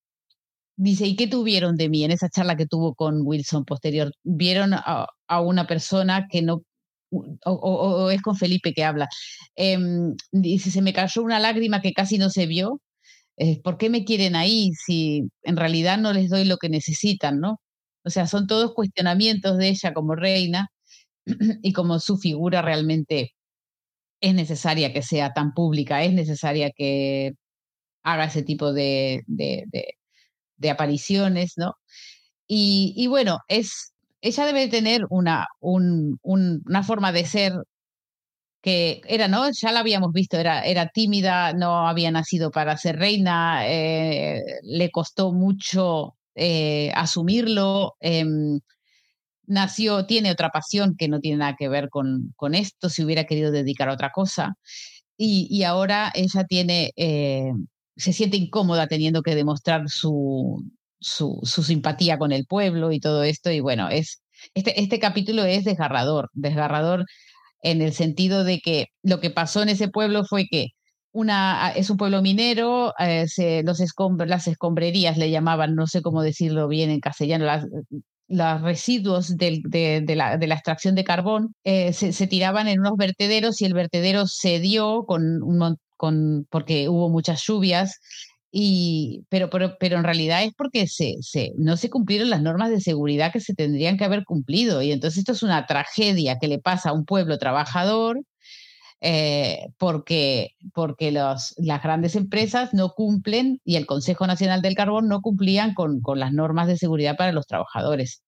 Dice, ¿y qué tuvieron de mí en esa charla que tuvo con Wilson posterior? ¿Vieron a, una persona que no, o, es con Felipe que habla? Em, dice, se me cayó una lágrima que casi no se vio. Eh, ¿Por qué me quieren ahí si en realidad no les doy lo que necesitan, no? O sea, son todos cuestionamientos de ella como reina y como su figura realmente es necesaria que sea tan pública, es necesaria que haga ese tipo de, apariciones, ¿no? Y, bueno, es, ella debe tener una, una forma de ser que era, ¿no? Ya la habíamos visto, era, era tímida, no había nacido para ser reina, eh, le costó mucho eh, asumirlo. Em, nació, tiene otra pasión que no tiene nada que ver con, con esto, si hubiera querido dedicar a otra cosa. Y, ahora ella tiene eh, se siente incómoda teniendo que demostrar su, su, simpatía con el pueblo y todo esto. Y bueno, es, este, este capítulo es desgarrador, desgarrador en el sentido de que lo que pasó en ese pueblo fue que una, es un pueblo minero, eh, los las escombrerías le llamaban, no sé cómo decirlo bien en castellano, los residuos de, de, la, extracción de carbón eh, se, tiraban en unos vertederos y el vertedero cedió con un, porque hubo muchas lluvias, y, pero, pero, pero en realidad es porque se, se, no se cumplieron las normas de seguridad que se tendrían que haber cumplido. Y entonces esto es una tragedia que le pasa a un pueblo trabajador eh, porque, porque las grandes empresas no cumplen y el Consejo Nacional del Carbón no cumplían con, con las normas de seguridad para los trabajadores.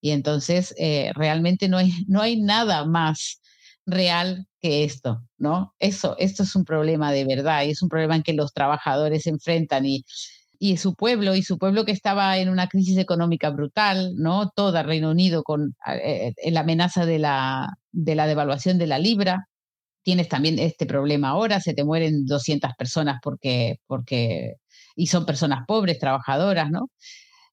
Y entonces eh, realmente no no hay nada más real que esto, ¿no? Eso, esto es un problema de verdad y es un problema en que los trabajadores se enfrentan y, y su pueblo, y su pueblo que estaba en una crisis económica brutal, ¿no? Toda Reino Unido con eh, eh, la amenaza de la, de la devaluación de la libra. Tienes también este problema ahora, se te mueren 200 personas porque, porque, y son personas pobres, trabajadoras, ¿no?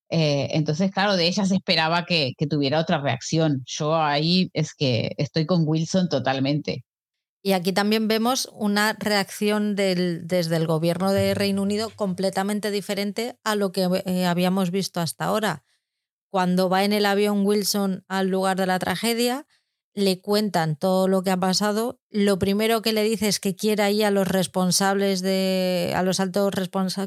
Eh, entonces, claro, de ella se esperaba que, tuviera otra reacción. Yo ahí es que estoy con Wilson totalmente. Y aquí también vemos una reacción desde el gobierno de Reino Unido completamente diferente a lo que eh, habíamos visto hasta ahora. Cuando va en el avión Wilson al lugar de la tragedia, le cuentan todo lo que ha pasado. Lo primero que le dice es que quiere ir a los responsables de, a los altos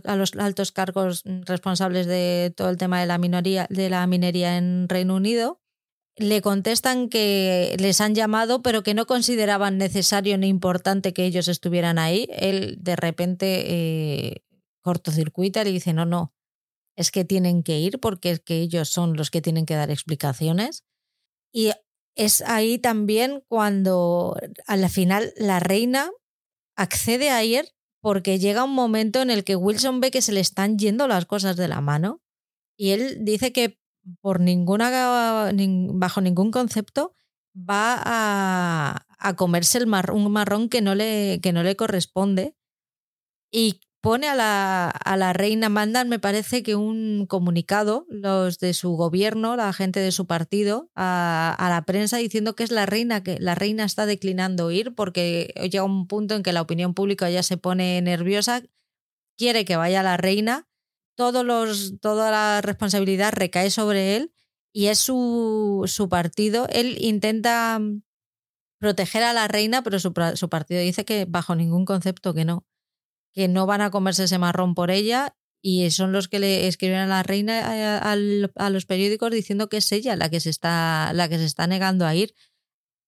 a los altos cargos responsables de todo el tema de la minoría, de la minería en Reino Unido. le contestan que les han llamado, pero que no consideraban necesario ni importante que ellos estuvieran ahí. Él de repente eh, cortocircuita le dice, no, no, es que tienen que ir porque es que ellos son los que tienen que dar explicaciones. Y es ahí también cuando al final la reina accede a ir porque llega un momento en el que Wilson ve que se le están yendo las cosas de la mano y él dice que por ninguna bajo ningún concepto va a, comerse el un marrón que no le, que no le corresponde y pone a la, a la, reina, mandan, me parece que un comunicado, los de su gobierno, la gente de su partido, a, a, la prensa diciendo que es la reina, que la reina está declinando ir porque llega un punto en que la opinión pública ya se pone nerviosa, quiere que vaya la reina, todos los, toda la responsabilidad recae sobre él y es su, su partido. Él intenta proteger a la reina, pero su, su partido dice que bajo ningún concepto que no que no van a comerse ese marrón por ella y son los que le escriben a la reina a, a, los periódicos diciendo que es ella la que se está la que se está negando a ir.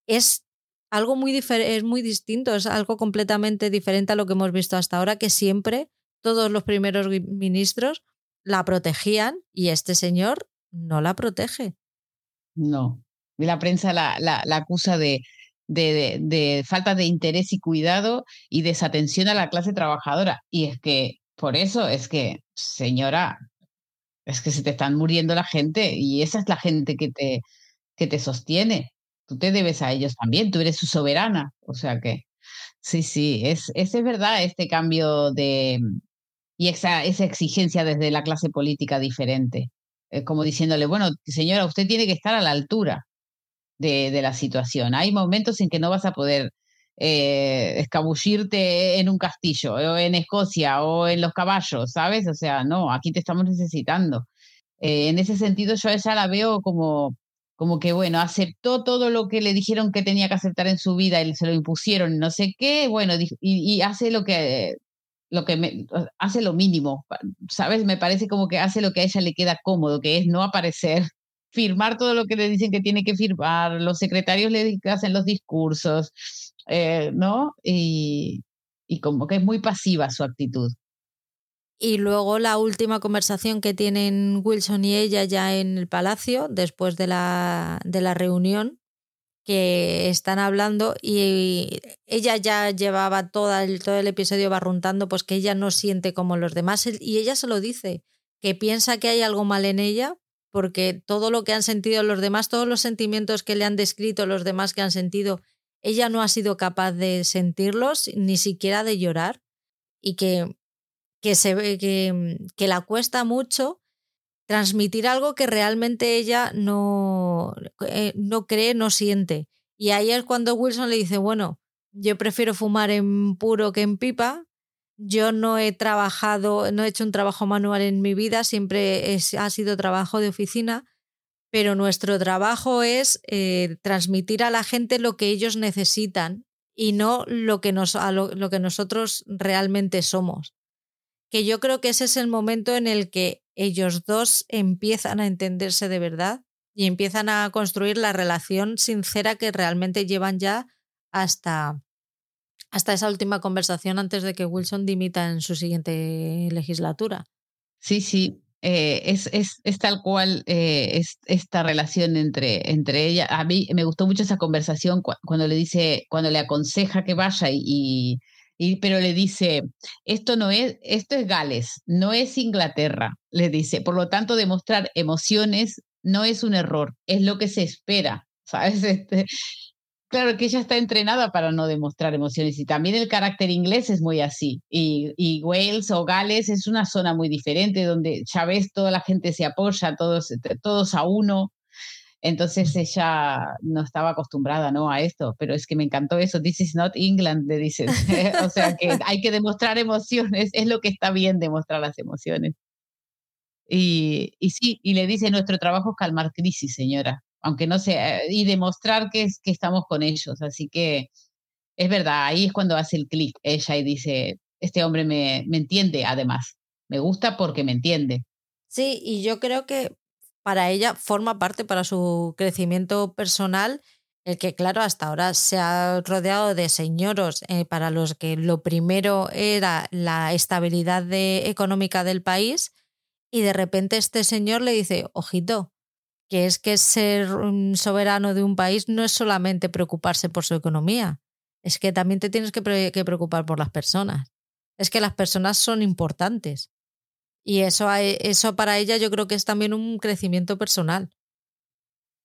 Es algo muy es muy distinto es algo completamente diferente a lo que hemos visto hasta ahora que siempre todos los primeros ministros la protegían y este señor no la protege. No. Y la prensa la, la acusa de de, falta de interés y cuidado y desatención a la clase trabajadora. Y es que, por eso es que, señora, es que se te están muriendo la gente y esa es la gente que te, que te sostiene. Tú te debes a ellos también, tú eres su soberana. O sea que, sí, sí, es, es, verdad este cambio de... y esa, esa exigencia desde la clase política diferente. como diciéndole, bueno, señora, usted tiene que estar a la altura de, la situación. Hay momentos en que no vas a poder eh, escabullirte en un castillo, o en Escocia, o en los caballos, ¿sabes? O sea, no, aquí te estamos necesitando. Eh, en ese sentido, yo a ella la veo como, como que, bueno, aceptó todo lo que le dijeron que tenía que aceptar en su vida y se lo impusieron, no sé qué, bueno, y, hace lo que, lo que hace lo mínimo, ¿sabes? Me parece como que hace lo que a ella le queda cómodo, que es no aparecer firmar todo lo que le dicen que tiene que firmar, los secretarios le hacen los discursos, eh, ¿no? Y, como que es muy pasiva su actitud. Y luego la última conversación que tienen Wilson y ella ya en el palacio, después de la, de la reunión, que están hablando y ella ya llevaba todo el, todo el episodio barruntando, pues que ella no siente como los demás y ella se lo dice, que piensa que hay algo mal en ella, porque todo lo que han sentido los demás, todos los sentimientos que le han descrito los demás que han sentido, ella no ha sido capaz de sentirlos, ni siquiera de llorar, y que, que, se, que, que la cuesta mucho transmitir algo que realmente ella no, eh, no cree, no siente. Y ahí es cuando Wilson le dice, bueno, yo prefiero fumar en puro que en pipa, yo no he trabajado, no he hecho un trabajo manual en mi vida, siempre ha sido trabajo de oficina, pero nuestro trabajo es eh, transmitir a la gente lo que ellos necesitan y no lo que, nos, lo, que nosotros realmente somos. Que yo creo que ese es el momento en el que ellos dos empiezan a entenderse de verdad y empiezan a construir la relación sincera que realmente llevan ya hasta, hasta esa última conversación antes de que Wilson dimita en su siguiente legislatura. Sí, sí, eh, es, es, es, tal cual eh, es, esta relación entre, entre ella. A mí me gustó mucho esa conversación cuando le dice, cuando le aconseja que vaya y, y, pero le dice, esto no es, esto es Gales, no es Inglaterra, le dice. Por lo tanto, demostrar emociones no es un error, es lo que se espera. ¿Sabes? Este, Claro que ella está entrenada para no demostrar emociones y también el carácter inglés es muy así. Y, Wales o Gales es una zona muy diferente donde ya ves toda la gente se apoya, todos, todos a uno. Entonces ella no estaba acostumbrada ¿no? a esto, pero es que me encantó eso. This is not England, le dices. o sea que hay que demostrar emociones, es lo que está bien demostrar las emociones. Y, y sí, y le dice, nuestro trabajo es calmar crisis, señora aunque no sea, y demostrar que, es, que estamos con ellos. Así que es verdad, ahí es cuando hace el clic ella y dice, este hombre me, me entiende además, me gusta porque me entiende. Sí, y yo creo que para ella forma parte para su crecimiento personal el que, claro, hasta ahora se ha rodeado de señoros eh, para los que lo primero era la estabilidad económica del país y de repente este señor le dice, ojito, que es que ser soberano de un país no es solamente preocuparse por su economía, es que también te tienes que, preocupar por las personas. Es que las personas son importantes. Y eso, eso para ella yo creo que es también un crecimiento personal.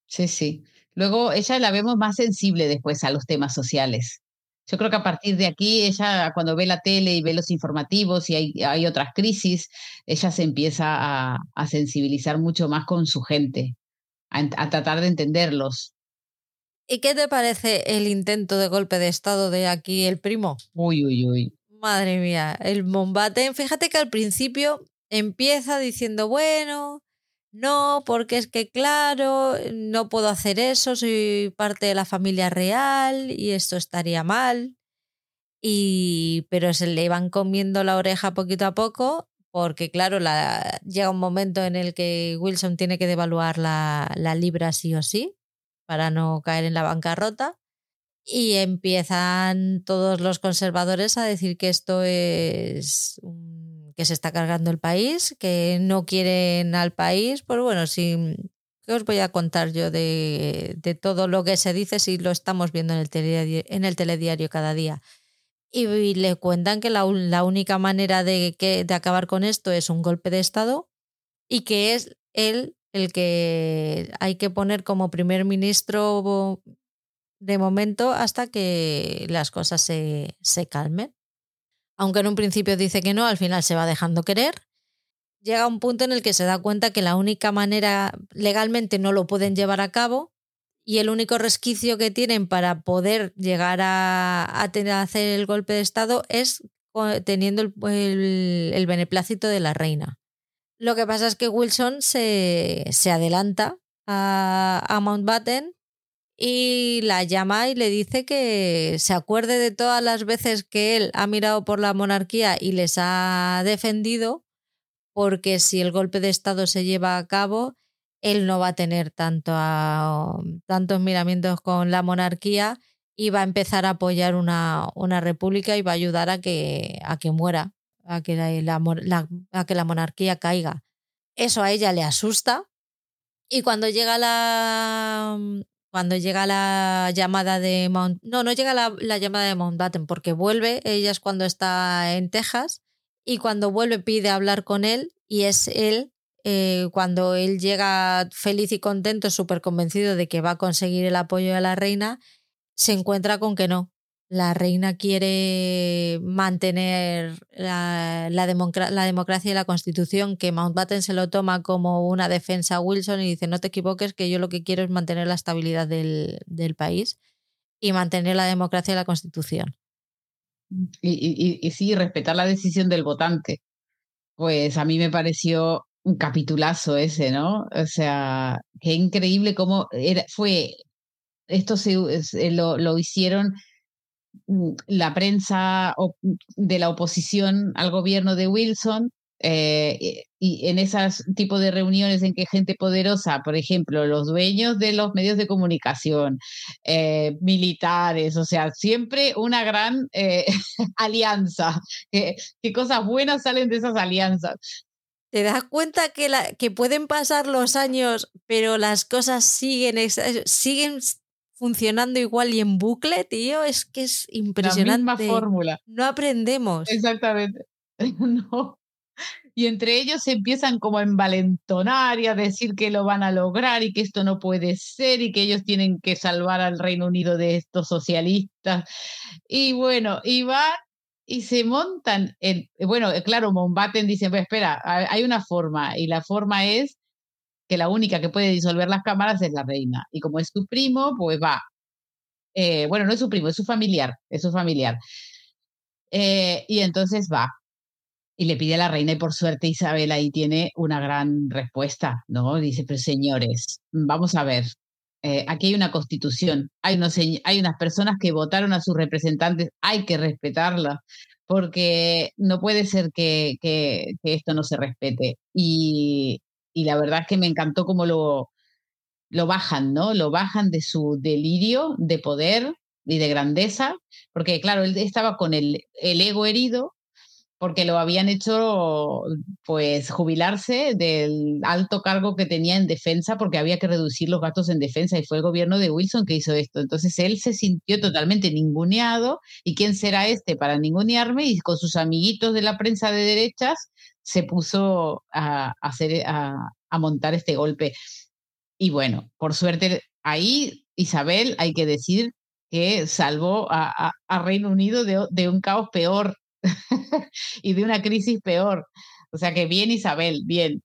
Sí, sí. Luego ella la vemos más sensible después a los temas sociales. Yo creo que a partir de aquí, ella cuando ve la tele y ve los informativos y hay, hay otras crisis, ella se empieza a, a sensibilizar mucho más con su gente, a, a, tratar de entenderlos. ¿Y qué te parece el intento de golpe de Estado de aquí el primo? Uy, uy, uy. Madre mía, el Mombate, fíjate que al principio empieza diciendo, bueno, no, porque es que claro, no puedo hacer eso, soy parte de la familia real y esto estaría mal. Y pero se le iban comiendo la oreja poquito a poco, porque claro, la, llega un momento en el que Wilson tiene que devaluar la, la libra sí o sí para no caer en la bancarrota. Y empiezan todos los conservadores a decir que esto es que se está cargando el país, que no quieren al país. Pues bueno, sí, ¿qué os voy a contar yo de, de todo lo que se dice si lo estamos viendo en el telediario, en el telediario cada día? Y, le cuentan que la, única manera de, que, de acabar con esto es un golpe de Estado y que es él el que hay que poner como primer ministro de momento hasta que las cosas se, se calmen. Aunque en un principio dice que no, al final se va dejando querer, llega un punto en el que se da cuenta que la única manera legalmente no lo pueden llevar a cabo y el único resquicio que tienen para poder llegar a, hacer el golpe de Estado es teniendo el, beneplácito de la reina. Lo que pasa es que Wilson se, se adelanta a, a Mountbatten y la llama y le dice que se acuerde de todas las veces que él ha mirado por la monarquía y les ha defendido, porque si el golpe de Estado se lleva a cabo, él no va a tener tanto tantos miramientos con la monarquía y va a empezar a apoyar una, república y va a ayudar a que, muera, a que la, la monarquía caiga. Eso a ella le asusta. Y cuando llega la, la llamada de Mount... No, no llega la, llamada de Mountbatten porque vuelve, ella es cuando está en Texas y cuando vuelve pide hablar con él y es él eh, cuando él llega feliz y contento, súper convencido de que va a conseguir el apoyo de la reina, se encuentra con que no, la reina quiere mantener la, democracia y la constitución, que Mountbatten se lo toma como una defensa a Wilson y dice, no te equivoques, que yo lo que quiero es mantener la estabilidad del, país y mantener la democracia y la constitución. Y, y, sí, respetar la decisión del votante. Pues a mí me pareció un capitulazo ese, ¿no? O sea, qué increíble cómo era, fue, esto se, lo, lo hicieron Mm, la prensa de la oposición al gobierno de Wilson eh, y en esos tipos de reuniones en que gente poderosa, por ejemplo, los dueños de los medios de comunicación, eh, militares, o sea, siempre una gran eh, alianza. ¿Qué, cosas buenas salen de esas alianzas? ¿Te das cuenta que, la, que pueden pasar los años, pero las cosas siguen, siguen funcionando igual y en bucle, tío, es que es impresionante. La misma fórmula. No aprendemos. Exactamente. no. Y entre ellos se empiezan como a envalentonar y a decir que lo van a lograr y que esto no puede ser y que ellos tienen que salvar al Reino Unido de estos socialistas. Y bueno, y van y se montan, en, bueno, claro, Mombaten dice, pues espera, hay una forma y la forma es que la única que puede disolver las cámaras es la reina. Y como es su primo, pues va. Eh, bueno, no es su primo, es su familiar, es su familiar. Eh, y entonces va. Y le pide a la reina y por suerte Isabel ahí tiene una gran respuesta, ¿no? Dice, pero señores, vamos a ver, eh, aquí hay una constitución, hay, unas personas que votaron a sus representantes, hay que respetarla, porque no puede ser que, esto no se respete. Y, la verdad es que me encantó cómo lo, bajan, ¿no? Lo bajan de su delirio de poder y de grandeza, porque claro, él estaba con el ego herido porque lo habían hecho pues jubilarse del alto cargo que tenía en defensa porque había que reducir los gastos en defensa y fue el gobierno de Wilson que hizo esto. Entonces él se sintió totalmente ninguneado y quién será este para ningunearme y con sus amiguitos de la prensa de derechas se puso a, hacer, a, montar este golpe. Y bueno, por suerte ahí Isabel, hay que decir que salvó a, Reino Unido de, de un caos peor y de una crisis peor. O sea que bien Isabel, bien.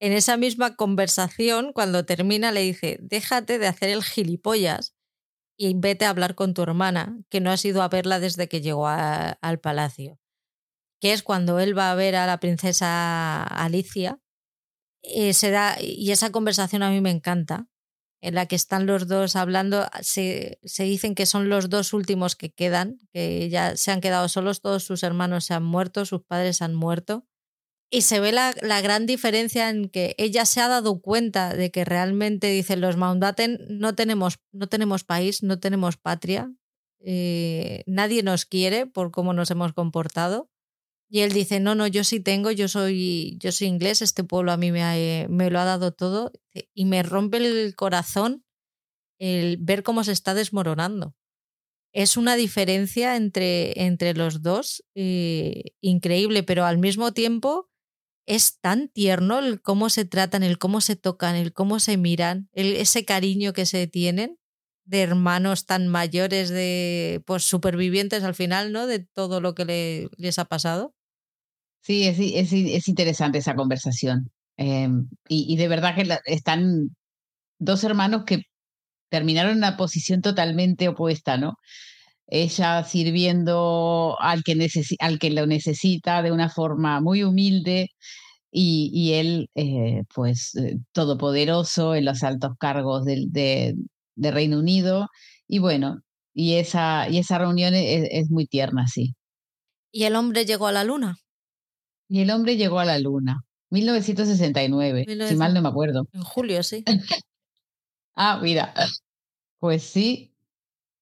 En esa misma conversación, cuando termina, le dice, déjate de hacer el gilipollas y vete a hablar con tu hermana, que no has ido a verla desde que llegó al palacio. Que es cuando él va a ver a la princesa Alicia. Eh, se da, y esa conversación a mí me encanta, en la que están los dos hablando, se, dicen que son los dos últimos que quedan, que ya se han quedado solos, todos sus hermanos se han muerto, sus padres han muerto. Y se ve la, la gran diferencia en que ella se ha dado cuenta de que realmente, dicen los Mountbatten, no tenemos, no tenemos país, no tenemos patria, eh, nadie nos quiere por cómo nos hemos comportado. Y él dice, no, no, yo sí tengo, yo soy, yo soy inglés, este pueblo a mí me, me lo ha dado todo y me rompe el corazón el ver cómo se está desmoronando. Es una diferencia entre, entre los dos eh, increíble, pero al mismo tiempo es tan tierno el cómo se tratan, el cómo se tocan, el cómo se miran, el, ese cariño que se tienen de hermanos tan mayores, de pues supervivientes al final, ¿no? De todo lo que les ha pasado. Sí, es, es, es interesante esa conversación. Em, y, de verdad que están dos hermanos que terminaron en una posición totalmente opuesta, ¿no? Ella sirviendo al que, al que lo necesita de una forma muy humilde y, él, eh, pues, eh, todopoderoso en los altos cargos de, de, Reino Unido. Y bueno, y esa, y esa reunión es, es muy tierna, sí. ¿Y el hombre llegó a la luna? Y el hombre llegó a la luna. 1969, si mal no me acuerdo. En julio, sí. ah, mira. Pues sí.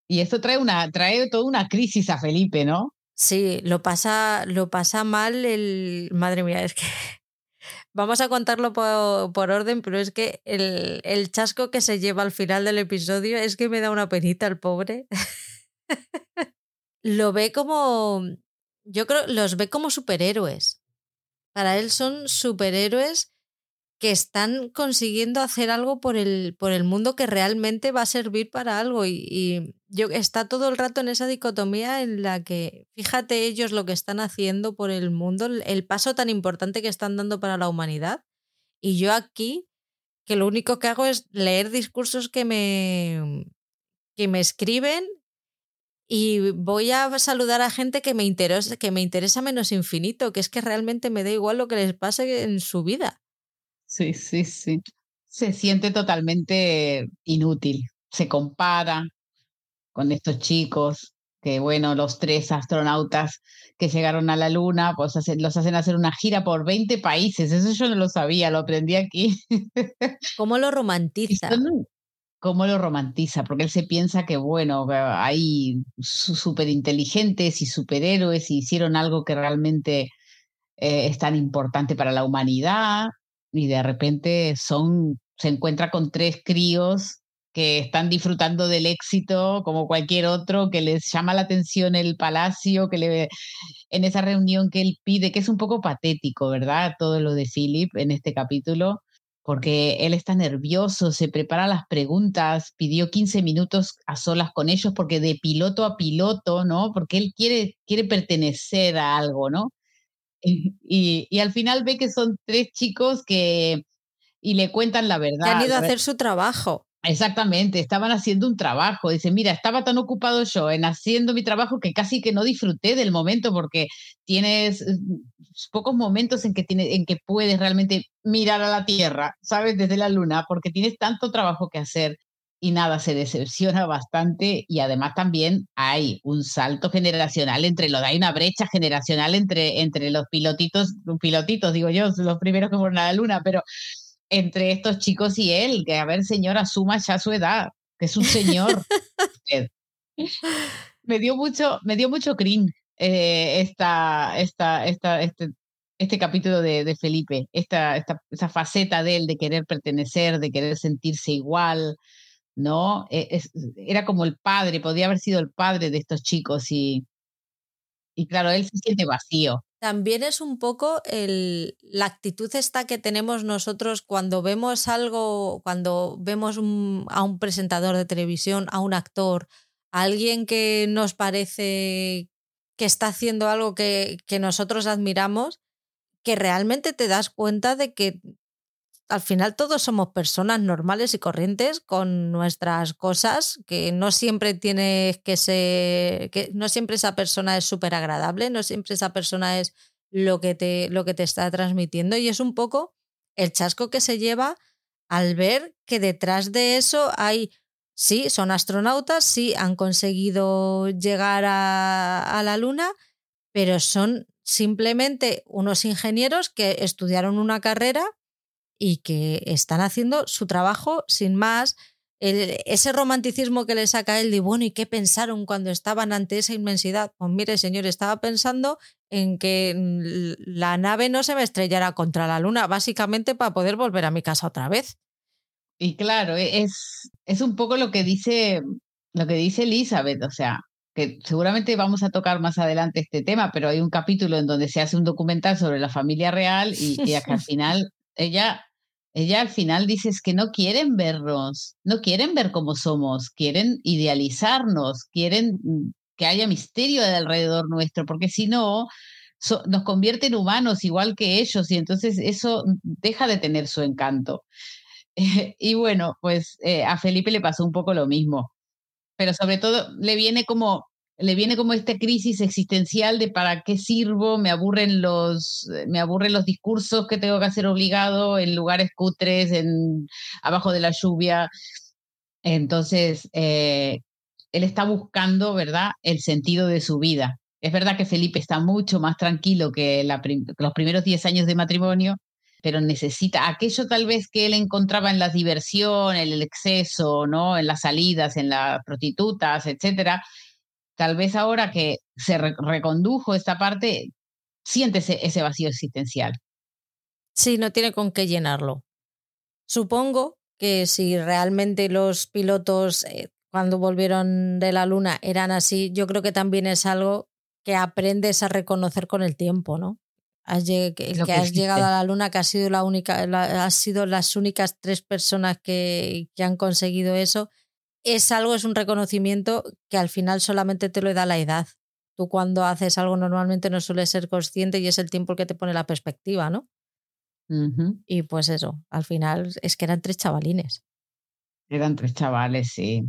Y esto trae una, trae toda una crisis a Felipe, ¿no? Sí, lo pasa, lo pasa mal el. Madre mía, es que. Vamos a contarlo por, por orden, pero es que el, el, chasco que se lleva al final del episodio es que me da una penita el pobre. lo ve como. Yo creo, los ve como superhéroes. Para él son superhéroes que están consiguiendo hacer algo por el, por el mundo que realmente va a servir para algo. Y, yo, está todo el rato en esa dicotomía en la que, fíjate ellos lo que están haciendo por el mundo, el paso tan importante que están dando para la humanidad. Y yo aquí, que lo único que hago es leer discursos que me, que me escriben y voy a saludar a gente que me, interesa, que me interesa menos infinito, que es que realmente me da igual lo que les pase en su vida. Sí, sí, sí. Se siente totalmente inútil. Se compara con estos chicos, que bueno, los tres astronautas que llegaron a la Luna, pues los hacen hacer una gira por 20 países. Eso yo no lo sabía, lo aprendí aquí. ¿Cómo lo romantiza? Cómo lo romantiza, porque él se piensa que, bueno, hay súper inteligentes y superhéroes y hicieron algo que realmente eh, es tan importante para la humanidad y de repente son, se encuentra con tres críos que están disfrutando del éxito como cualquier otro, que les llama la atención el palacio, que le en esa reunión que él pide, que es un poco patético, ¿verdad? Todo lo de Philip en este capítulo, porque él está nervioso, se prepara las preguntas, pidió 15 minutos a solas con ellos porque de piloto a piloto, ¿no? Porque él quiere, quiere pertenecer a algo, ¿no? Y, y, al final ve que son tres chicos que y le cuentan la verdad. Que han ido a hacer su trabajo. Exactamente, estaban haciendo un trabajo. Dice, mira, estaba tan ocupado yo en haciendo mi trabajo que casi que no disfruté del momento porque tienes eh, pocos momentos en que, tiene, en que puedes realmente mirar a la Tierra, ¿sabes? Desde la Luna, porque tienes tanto trabajo que hacer y nada, se decepciona bastante y además también hay un salto generacional entre los, hay una brecha generacional entre, entre los pilotitos, pilotitos, digo yo, los primeros que fueron a la Luna, pero entre estos chicos y él, que a ver, señor, asuma ya su edad, que es un señor. me dio mucho, me dio mucho cringe eh, esta, esta, esta, este, este capítulo de, Felipe, esta, esta, esa faceta de él de querer pertenecer, de querer sentirse igual, ¿no? E, era como el padre, podía haber sido el padre de estos chicos y, y claro, él se siente vacío. También es un poco la actitud esta que tenemos nosotros cuando vemos algo, cuando vemos a un presentador de televisión, a un actor, a alguien que nos parece que está haciendo algo que nosotros admiramos, que realmente te das cuenta de que al final todos somos personas normales y corrientes con nuestras cosas, que no siempre tienes que ser, que no siempre esa persona es súper agradable, no siempre esa persona es lo que, te, lo que te está transmitiendo. Y es un poco el chasco que se lleva al ver que detrás de eso hay, sí, son astronautas, sí, han conseguido llegar a, a la Luna, pero son simplemente unos ingenieros que estudiaron una carrera y que están haciendo su trabajo sin más. ese romanticismo que le saca él de, bueno, ¿y qué pensaron cuando estaban ante esa inmensidad? Pues mire, señor, estaba pensando en que la nave no se me estrellara contra la luna, básicamente para poder volver a mi casa otra vez. Y claro, e, es, es un poco lo que dice lo que dice Elizabeth, o sea, que seguramente vamos a tocar más adelante este tema, pero hay un capítulo en donde se hace un documental sobre la familia real y, y al final ella, ella al final dice es que no quieren vernos, no quieren ver cómo somos, quieren idealizarnos, quieren mm, que haya misterio alrededor nuestro, porque si no, nos convierte en humanos igual que ellos y entonces eso deja de tener su encanto. y bueno, pues eh, a Felipe le pasó un poco lo mismo, pero sobre todo le viene como le viene como esta crisis existencial de para qué sirvo, me aburren los, me aburren los discursos que tengo que hacer obligado en lugares cutres, en, abajo de la lluvia. Entonces, eh, él está buscando, ¿verdad?, el sentido de su vida. Es verdad que Felipe está mucho más tranquilo que los primeros 10 años de matrimonio, pero necesita aquello tal vez que él encontraba en la diversión, en el exceso, ¿no? En las salidas, en las prostitutas, etcétera tal vez ahora que se recondujo esta parte, siente ese, vacío existencial. Sí, no tiene con qué llenarlo. Supongo que si realmente los pilotos eh, cuando volvieron de la luna eran así, yo creo que también es algo que aprendes a reconocer con el tiempo, ¿no? Has que, has llegado a la luna, que has sido la única, has sido las únicas tres personas que, que han conseguido eso es algo, es un reconocimiento que al final solamente te lo da la edad. Tú cuando haces algo normalmente no sueles ser consciente y es el tiempo el que te pone la perspectiva, ¿no? Y pues eso, al final es que eran tres chavalines. Eran tres chavales, sí.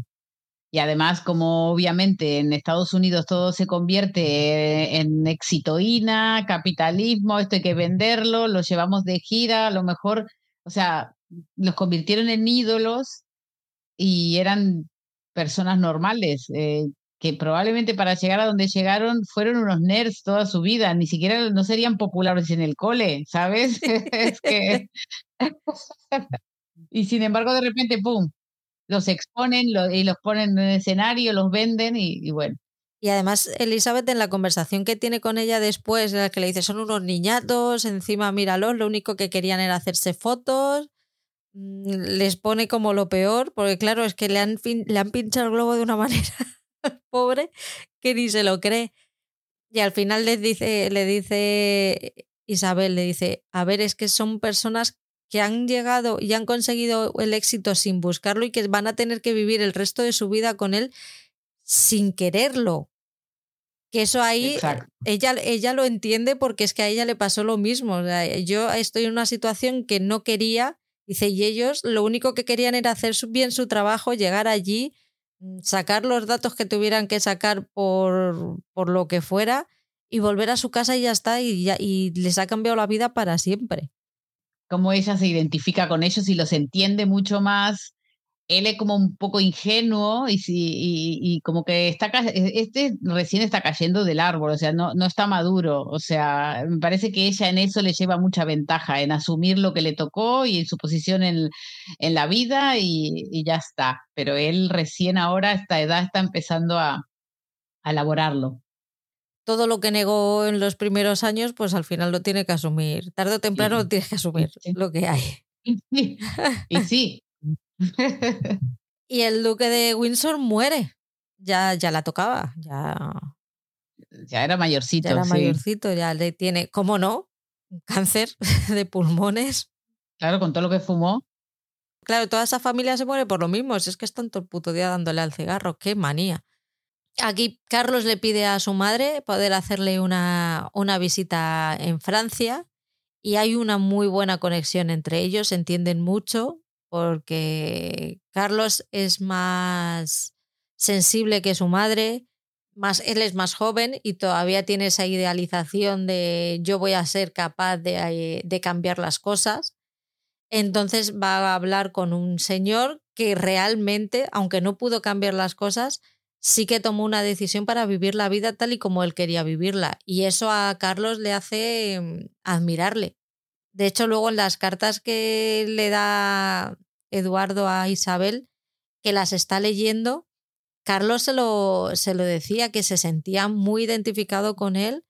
Y además, como obviamente en Estados Unidos todo se convierte en exitoína, capitalismo, esto hay que venderlo, los llevamos de gira, a lo mejor, o sea, los convirtieron en ídolos y eran personas normales, eh, que probablemente para llegar a donde llegaron fueron unos nerds toda su vida, ni siquiera no serían populares en el cole, ¿sabes? es que... y sin embargo, de repente, ¡pum! Los exponen y los ponen en el escenario, los venden y, bueno. Y además, Elizabeth, en la conversación que tiene con ella después, en la que le dice, son unos niñatos, encima míralos, lo único que querían era hacerse fotos, les pone como lo peor, porque claro, es que le han, le han pinchado el globo de una manera pobre que ni se lo cree. Y al final les dice, le dice Isabel, le dice, a ver, es que son personas que han llegado y han conseguido el éxito sin buscarlo y que van a tener que vivir el resto de su vida con él sin quererlo. Que eso ahí ella, ella lo entiende porque es que a ella le pasó lo mismo. yo estoy en una situación que no quería Dice, y ellos lo único que querían era hacer bien su trabajo, llegar allí, mm, sacar los datos que tuvieran que sacar por, por lo que fuera y volver a su casa y ya está, y, ya, y les ha cambiado la vida para siempre. Como ella se identifica con ellos y los entiende mucho más él es como un poco ingenuo y, y, y, como que está este recién está cayendo del árbol, o sea, no, no está maduro, o sea, me parece que ella en eso le lleva mucha ventaja, en asumir lo que le tocó y en su posición en, en la vida y, y, ya está, pero él recién ahora a esta edad está empezando a, a elaborarlo. Todo lo que negó en los primeros años, pues al final lo tiene que asumir. Tarde o temprano lo tiene que asumir, lo que hay. y sí, y el duque de Windsor muere. Ya, ya la tocaba, ya. Ya era mayorcito. Ya era mayorcito, ya le tiene, ¿cómo no? Un cáncer de pulmones. Claro, con todo lo que fumó. Claro, toda esa familia se muere por lo mismo. Si es que están todo el puto día dándole al cigarro, qué manía. Aquí Carlos le pide a su madre poder hacerle una, una visita en Francia y hay una muy buena conexión entre ellos, se entienden mucho porque Carlos es más sensible que su madre, más, él es más joven y todavía tiene esa idealización de yo voy a ser capaz de, de cambiar las cosas. Entonces va a hablar con un señor que realmente, aunque no pudo cambiar las cosas, sí que tomó una decisión para vivir la vida tal y como él quería vivirla. Y eso a Carlos le hace mm, admirarle. De hecho, luego en las cartas que le da Eduardo a Isabel, que las está leyendo, Carlos se lo, se lo decía, que se sentía muy identificado con él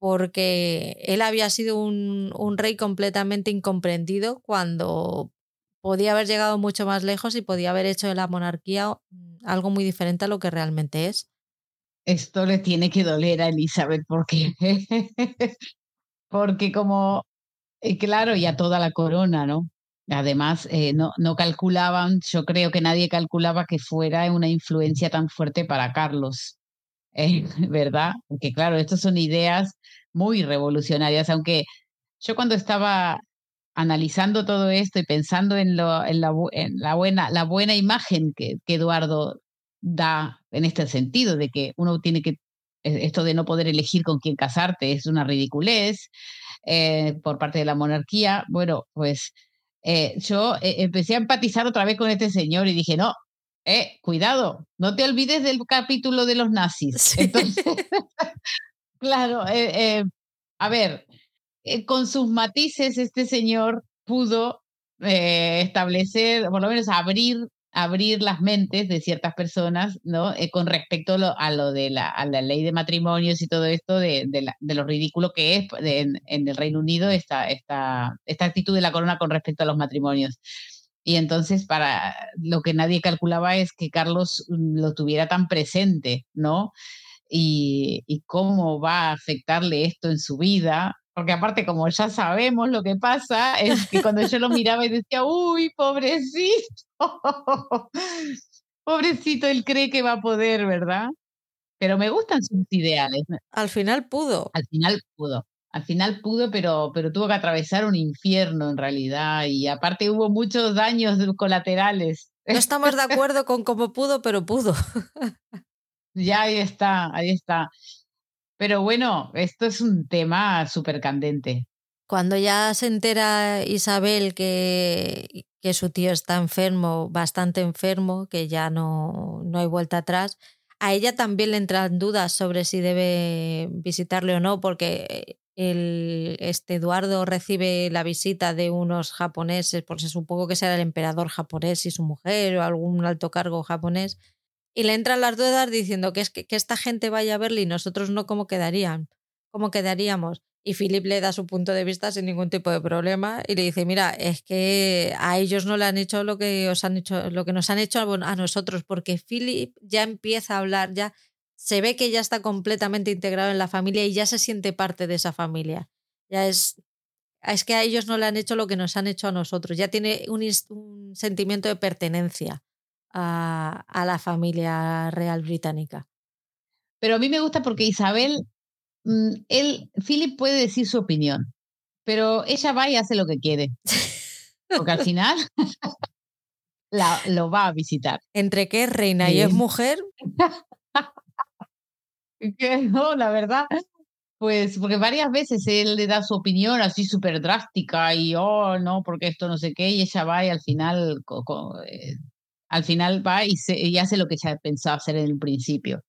porque él había sido un, un, rey completamente incomprendido cuando podía haber llegado mucho más lejos y podía haber hecho de la monarquía algo muy diferente a lo que realmente es. Esto le tiene que doler a Elizabeth porque, porque como, claro, y a toda la corona, ¿no? Además, eh, no, no calculaban, yo creo que nadie calculaba que fuera una influencia tan fuerte para Carlos, eh, ¿verdad? Porque claro, estas son ideas muy revolucionarias, aunque yo cuando estaba analizando todo esto y pensando en, lo, en, la, en la, buena, la buena imagen que, que Eduardo da en este sentido, de que uno tiene que, eh, esto de no poder elegir con quién casarte es una ridiculez eh, por parte de la monarquía, bueno, pues eh, yo eh, empecé a empatizar otra vez con este señor y dije, no, eh, cuidado, no te olvides del capítulo de los nazis. Entonces, claro, a ver, con sus matices este señor pudo establecer, por lo menos abrir abrir las mentes de ciertas personas, ¿no? Eh, con respecto a lo, de la, a la, ley de matrimonios y todo esto, de, de, lo ridículo que es en, en, el Reino Unido esta, esta, esta actitud de la corona con respecto a los matrimonios. Y entonces, para lo que nadie calculaba es que Carlos mm, lo tuviera tan presente, ¿no? Y, y cómo va a afectarle esto en su vida, porque aparte como ya sabemos lo que pasa, es que cuando yo lo miraba y decía, uy, pobrecito, pobrecito, él cree que va a poder, ¿verdad? Pero me gustan sus ideales. Al final pudo. Al final pudo. Al final pudo, pero, pero tuvo que atravesar un infierno en realidad y aparte hubo muchos daños colaterales. No estamos de acuerdo con cómo pudo, pero pudo. ya ahí está, ahí está. Pero bueno, esto es un tema súper candente. Cuando ya se entera Isabel que, que su tío está enfermo, bastante enfermo, que ya no, no hay vuelta atrás, a ella también le entran dudas sobre si debe visitarle o no, porque el, este Eduardo recibe la visita de unos japoneses, porque supongo que será el emperador japonés y su mujer o algún alto cargo japonés, y le entran las dudas diciendo que es que, que esta gente vaya a verle y nosotros no, ¿cómo quedarían? ¿Cómo quedaríamos? Y Philip le da su punto de vista sin ningún tipo de problema y le dice, mira, es que a ellos no le han hecho lo que os han hecho, lo que nos han hecho a nosotros, porque Philip ya empieza a hablar, ya se ve que ya está completamente integrado en la familia y ya se siente parte de esa familia. Ya es, es que a ellos no le han hecho lo que nos han hecho a nosotros, ya tiene un, un sentimiento de pertenencia a, a la familia real británica. Pero a mí me gusta porque Isabel, mm, él, Philip puede decir su opinión, pero ella va y hace lo que quiere. Porque al final la, lo va a visitar. Entre que es reina y es mujer. no, la verdad. Pues porque varias veces él le da su opinión así súper drástica y, oh, no, porque esto no sé qué, y ella va y al final eh, al final va y, se, y hace lo que ya pensaba hacer en el principio.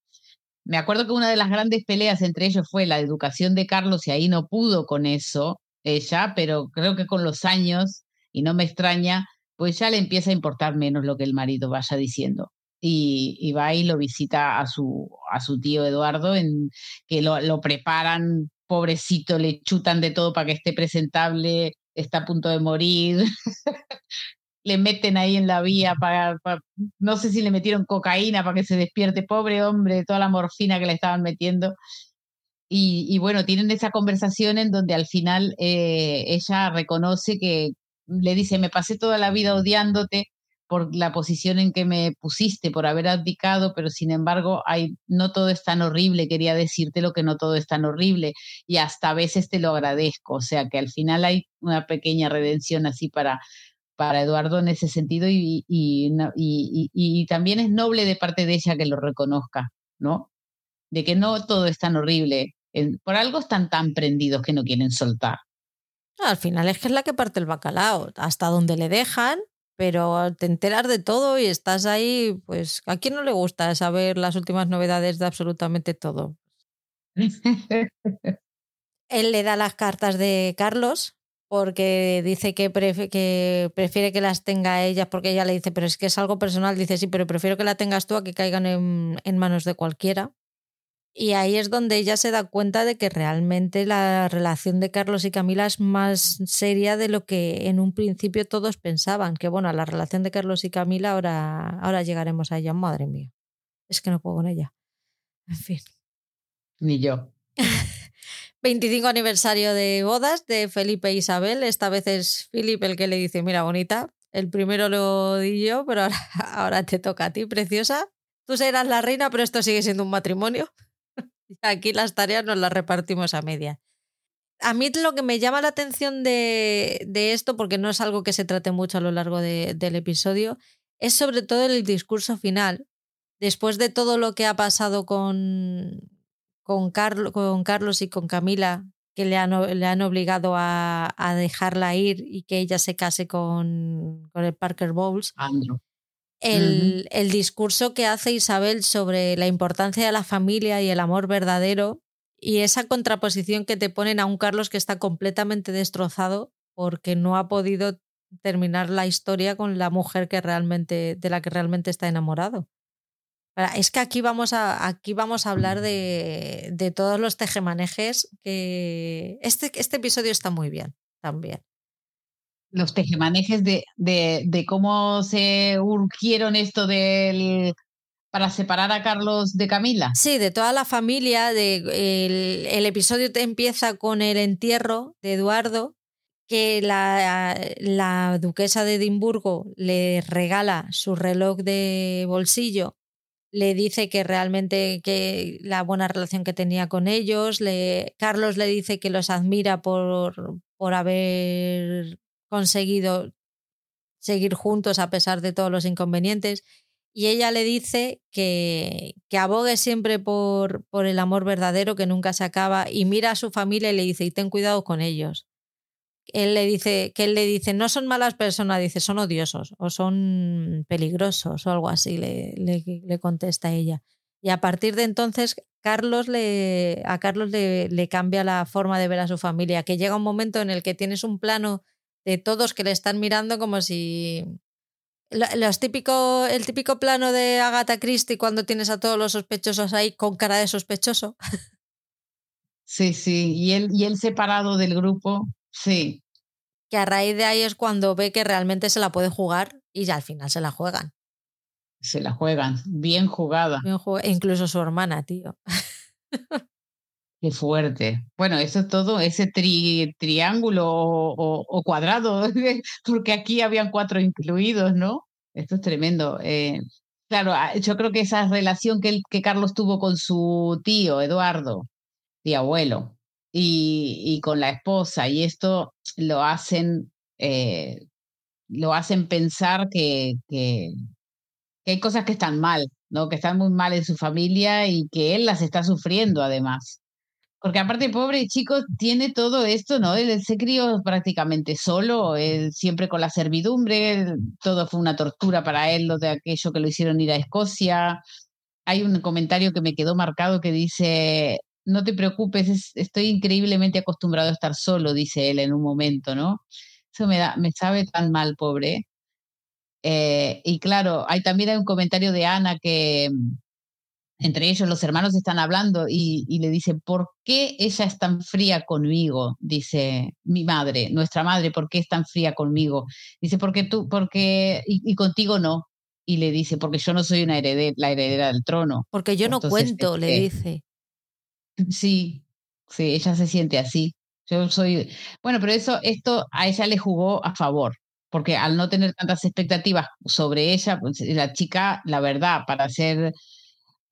Me acuerdo que una de las grandes peleas entre ellos fue la educación de Carlos y ahí no pudo con eso ella, pero creo que con los años, y no me extraña, pues ya le empieza a importar menos lo que el marido vaya diciendo. Y, va y lo visita a su, a su tío Eduardo, en, que lo, lo preparan, pobrecito, le chutan de todo para que esté presentable, está a punto de morir. le meten ahí en la vía para, no sé si le metieron cocaína para que se despierte, pobre hombre, toda la morfina que le estaban metiendo. Y, bueno, tienen esa conversación en donde al final eh, ella reconoce que le dice, me pasé toda la vida odiándote por la posición en que me pusiste, por haber abdicado, pero sin embargo, hay, no todo es tan horrible, quería decirte lo que no todo es tan horrible y hasta a veces te lo agradezco, o sea que al final hay una pequeña redención así para, para Eduardo en ese sentido y, y, también es noble de parte de ella que lo reconozca, ¿no? De que no todo es tan horrible. Por algo están tan prendidos que no quieren soltar. Al final es que es la que parte el bacalao, hasta donde le dejan, pero te enteras de todo y estás ahí, pues a quién no le gusta saber las últimas novedades de absolutamente todo. Él le da las cartas de Carlos, porque dice que, que, prefiere que las tenga ella, porque ella le dice, pero es que es algo personal, dice, sí, pero prefiero que la tengas tú a que caigan en, en, manos de cualquiera. Y ahí es donde ella se da cuenta de que realmente la relación de Carlos y Camila es más seria de lo que en un principio todos pensaban, que bueno, la relación de Carlos y Camila ahora, ahora llegaremos a ella, madre mía, es que no puedo con ella. En fin. Ni yo. 25 aniversario de bodas de Felipe e Isabel. Esta vez es Felipe el que le dice, mira, bonita, el primero lo di yo, pero ahora, ahora te toca a ti, preciosa. Tú serás la reina, pero esto sigue siendo un matrimonio. Aquí las tareas nos las repartimos a media. A mí lo que me llama la atención de, de esto, porque no es algo que se trate mucho a lo largo de, del episodio, es sobre todo el discurso final. Después de todo lo que ha pasado con, con, con Carlos y con Camila, que le han, le han obligado a, a, dejarla ir y que ella se case con, con el Parker Bowles. El, el, discurso que hace Isabel sobre la importancia de la familia y el amor verdadero y esa contraposición que te ponen a un Carlos que está completamente destrozado porque no ha podido terminar la historia con la mujer que realmente, de la que realmente está enamorado. Es que aquí vamos a, aquí vamos a hablar de, de todos los tejemanejes que este, este episodio está muy bien también. Los tejemanejes de, de, de cómo se urgieron esto del para separar a Carlos de Camila. Sí, de toda la familia. De, el, el episodio te empieza con el entierro de Eduardo, que la, la duquesa de Edimburgo le regala su reloj de bolsillo le dice que realmente que la buena relación que tenía con ellos, le, Carlos le dice que los admira por, por haber conseguido seguir juntos a pesar de todos los inconvenientes y ella le dice que, que abogue siempre por, por el amor verdadero que nunca se acaba y mira a su familia y le dice y ten cuidado con ellos él le dice, que él le dice, no son malas personas, dice, son odiosos o son peligrosos o algo así, le, le, contesta ella. Y a partir de entonces, Carlos le, a Carlos le, le, cambia la forma de ver a su familia, que llega un momento en el que tienes un plano de todos que le están mirando como si... Los típico, el típico plano de Agatha Christie cuando tienes a todos los sospechosos ahí con cara de sospechoso. Sí, sí, y él, y él separado del grupo, Sí. Que a raíz de ahí es cuando ve que realmente se la puede jugar y ya al final se la juegan. Se la juegan, bien jugada. incluso su hermana, tío. Qué fuerte. Bueno, eso es todo, ese triángulo o, cuadrado, porque aquí habían cuatro incluidos, ¿no? Esto es tremendo. Eh, claro, ah, yo creo que esa relación que, que Carlos tuvo con su tío, Eduardo, tío abuelo, y, con la esposa, y esto lo hacen, eh, lo hacen pensar que, que, hay cosas que están mal, ¿no? que están muy mal en su familia y que él las está sufriendo además. Porque aparte, pobre chico, tiene todo esto, ¿no? Él se crió prácticamente solo, siempre con la servidumbre, todo fue una tortura para él, lo de aquello que lo hicieron ir a Escocia. Hay un comentario que me quedó marcado que dice, no te preocupes, estoy increíblemente acostumbrado a estar solo, dice él en un momento, ¿no? Eso me, da, me sabe tan mal, pobre. Eh, y claro, hay también hay un comentario de Ana que, entre ellos los hermanos están hablando y, le dice, ¿por qué ella es tan fría conmigo? Dice mi madre, nuestra madre, ¿por qué es tan fría conmigo? Dice, porque tú, porque, y, contigo no. Y le dice, porque yo no soy una heredera, la heredera del trono. Porque yo no cuento, le este, dice. Sí, sí, ella se siente así. Yo soy, bueno, pero eso, esto a ella le jugó a favor, porque al no tener tantas expectativas sobre ella, pues la chica, la verdad, para ser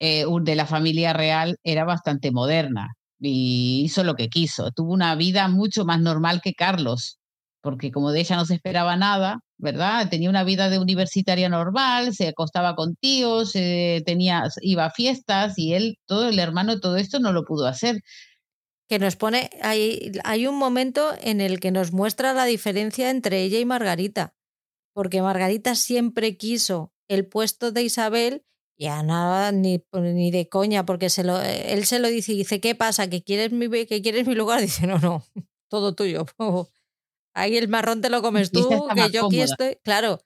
eh, de la familia real era bastante moderna y hizo lo que quiso. Tuvo una vida mucho más normal que Carlos, porque como de ella no se esperaba nada, ¿verdad? Tenía una vida de universitaria normal, se acostaba con tíos, tenía, iba a fiestas y él, todo el hermano, todo esto no lo pudo hacer. Que nos pone, hay, hay un momento en el que nos muestra la diferencia entre ella y Margarita, porque Margarita siempre quiso el puesto de Isabel ya nada, ni, ni de coña, porque se lo, él se lo dice y dice, ¿qué pasa? ¿Que quieres mi, que quieres mi lugar? Dice, no, no, todo tuyo. Ahí el marrón te lo comes tú, que yo aquí estoy. Claro,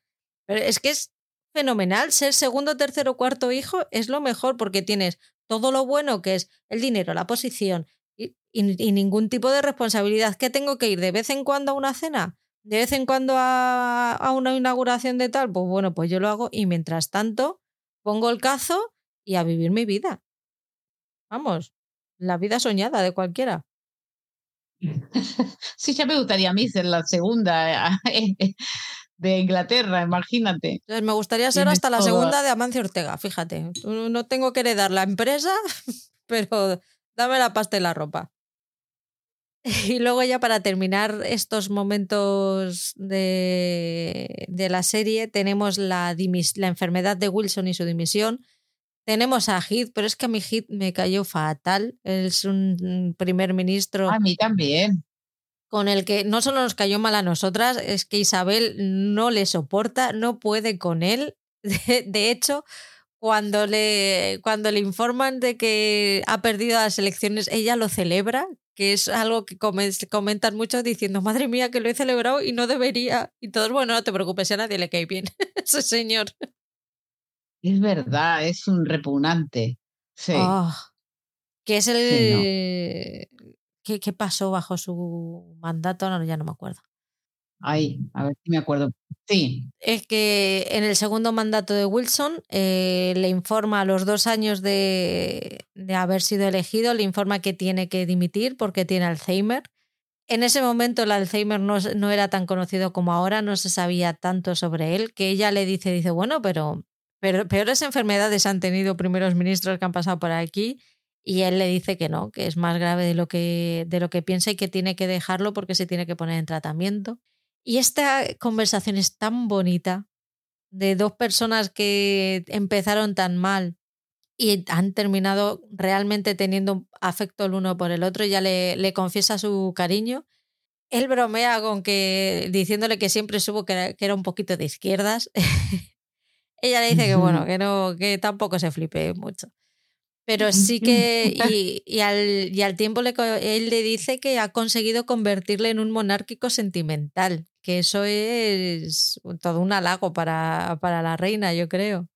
pero es que es fenomenal. Ser segundo, tercero, cuarto hijo es lo mejor porque tienes todo lo bueno que es el dinero, la posición y, y, ningún tipo de responsabilidad. ¿Qué tengo que ir de vez en cuando a una cena? ¿De vez en cuando a, a una inauguración de tal? Pues bueno, pues yo lo hago y mientras tanto pongo el cazo y a vivir mi vida. Vamos, la vida soñada de cualquiera. Sí, ya me gustaría a mí ser la segunda eh, de Inglaterra, imagínate. me gustaría ser hasta la segunda de Amancio Ortega, fíjate. No tengo que heredar la empresa, pero dame la pasta y la ropa. Y luego ya para terminar estos momentos de, de la serie tenemos la, la, enfermedad de Wilson y su dimisión. Tenemos a Heath, pero es que a mi Heath me cayó fatal. Es un primer ministro. A mí también. Con el que no solo nos cayó mal a nosotras, es que Isabel no le soporta, no puede con él. de hecho, cuando le, cuando le informan de que ha perdido las elecciones, ella lo celebra, que es algo que comentan mucho diciendo, madre mía, que lo he celebrado y no debería. Y todos, bueno, no te preocupes, a nadie le cae bien ese señor. Es verdad, es un repugnante. Sí. Ah, que es el... ¿Qué, ¿Qué, pasó bajo su mandato? No, ya no me acuerdo. Ay, a ver si me acuerdo. Sí. Es que en el segundo mandato de Wilson eh, le informa a los dos años de, de, haber sido elegido, le informa que tiene que dimitir porque tiene Alzheimer. En ese momento el Alzheimer no, no era tan conocido como ahora, no se sabía tanto sobre él, que ella le dice, dice, bueno, pero, peores enfermedades han tenido primeros ministros que han pasado por aquí y él le dice que no, que es más grave de lo que, de lo que piensa y que tiene que dejarlo porque se tiene que poner en tratamiento. Y esta conversación es tan bonita de dos personas que empezaron tan mal y han terminado realmente teniendo afecto el uno por el otro, ya le, le confiesa su cariño. Él bromea con que, diciéndole que siempre supo que era, un poquito de izquierdas. Ella le dice que bueno, que no, que tampoco se flipe mucho. Pero sí que, y, y, al, y al tiempo le, él le dice que ha conseguido convertirle en un monárquico sentimental, que eso es todo un halago para, para la reina, yo creo.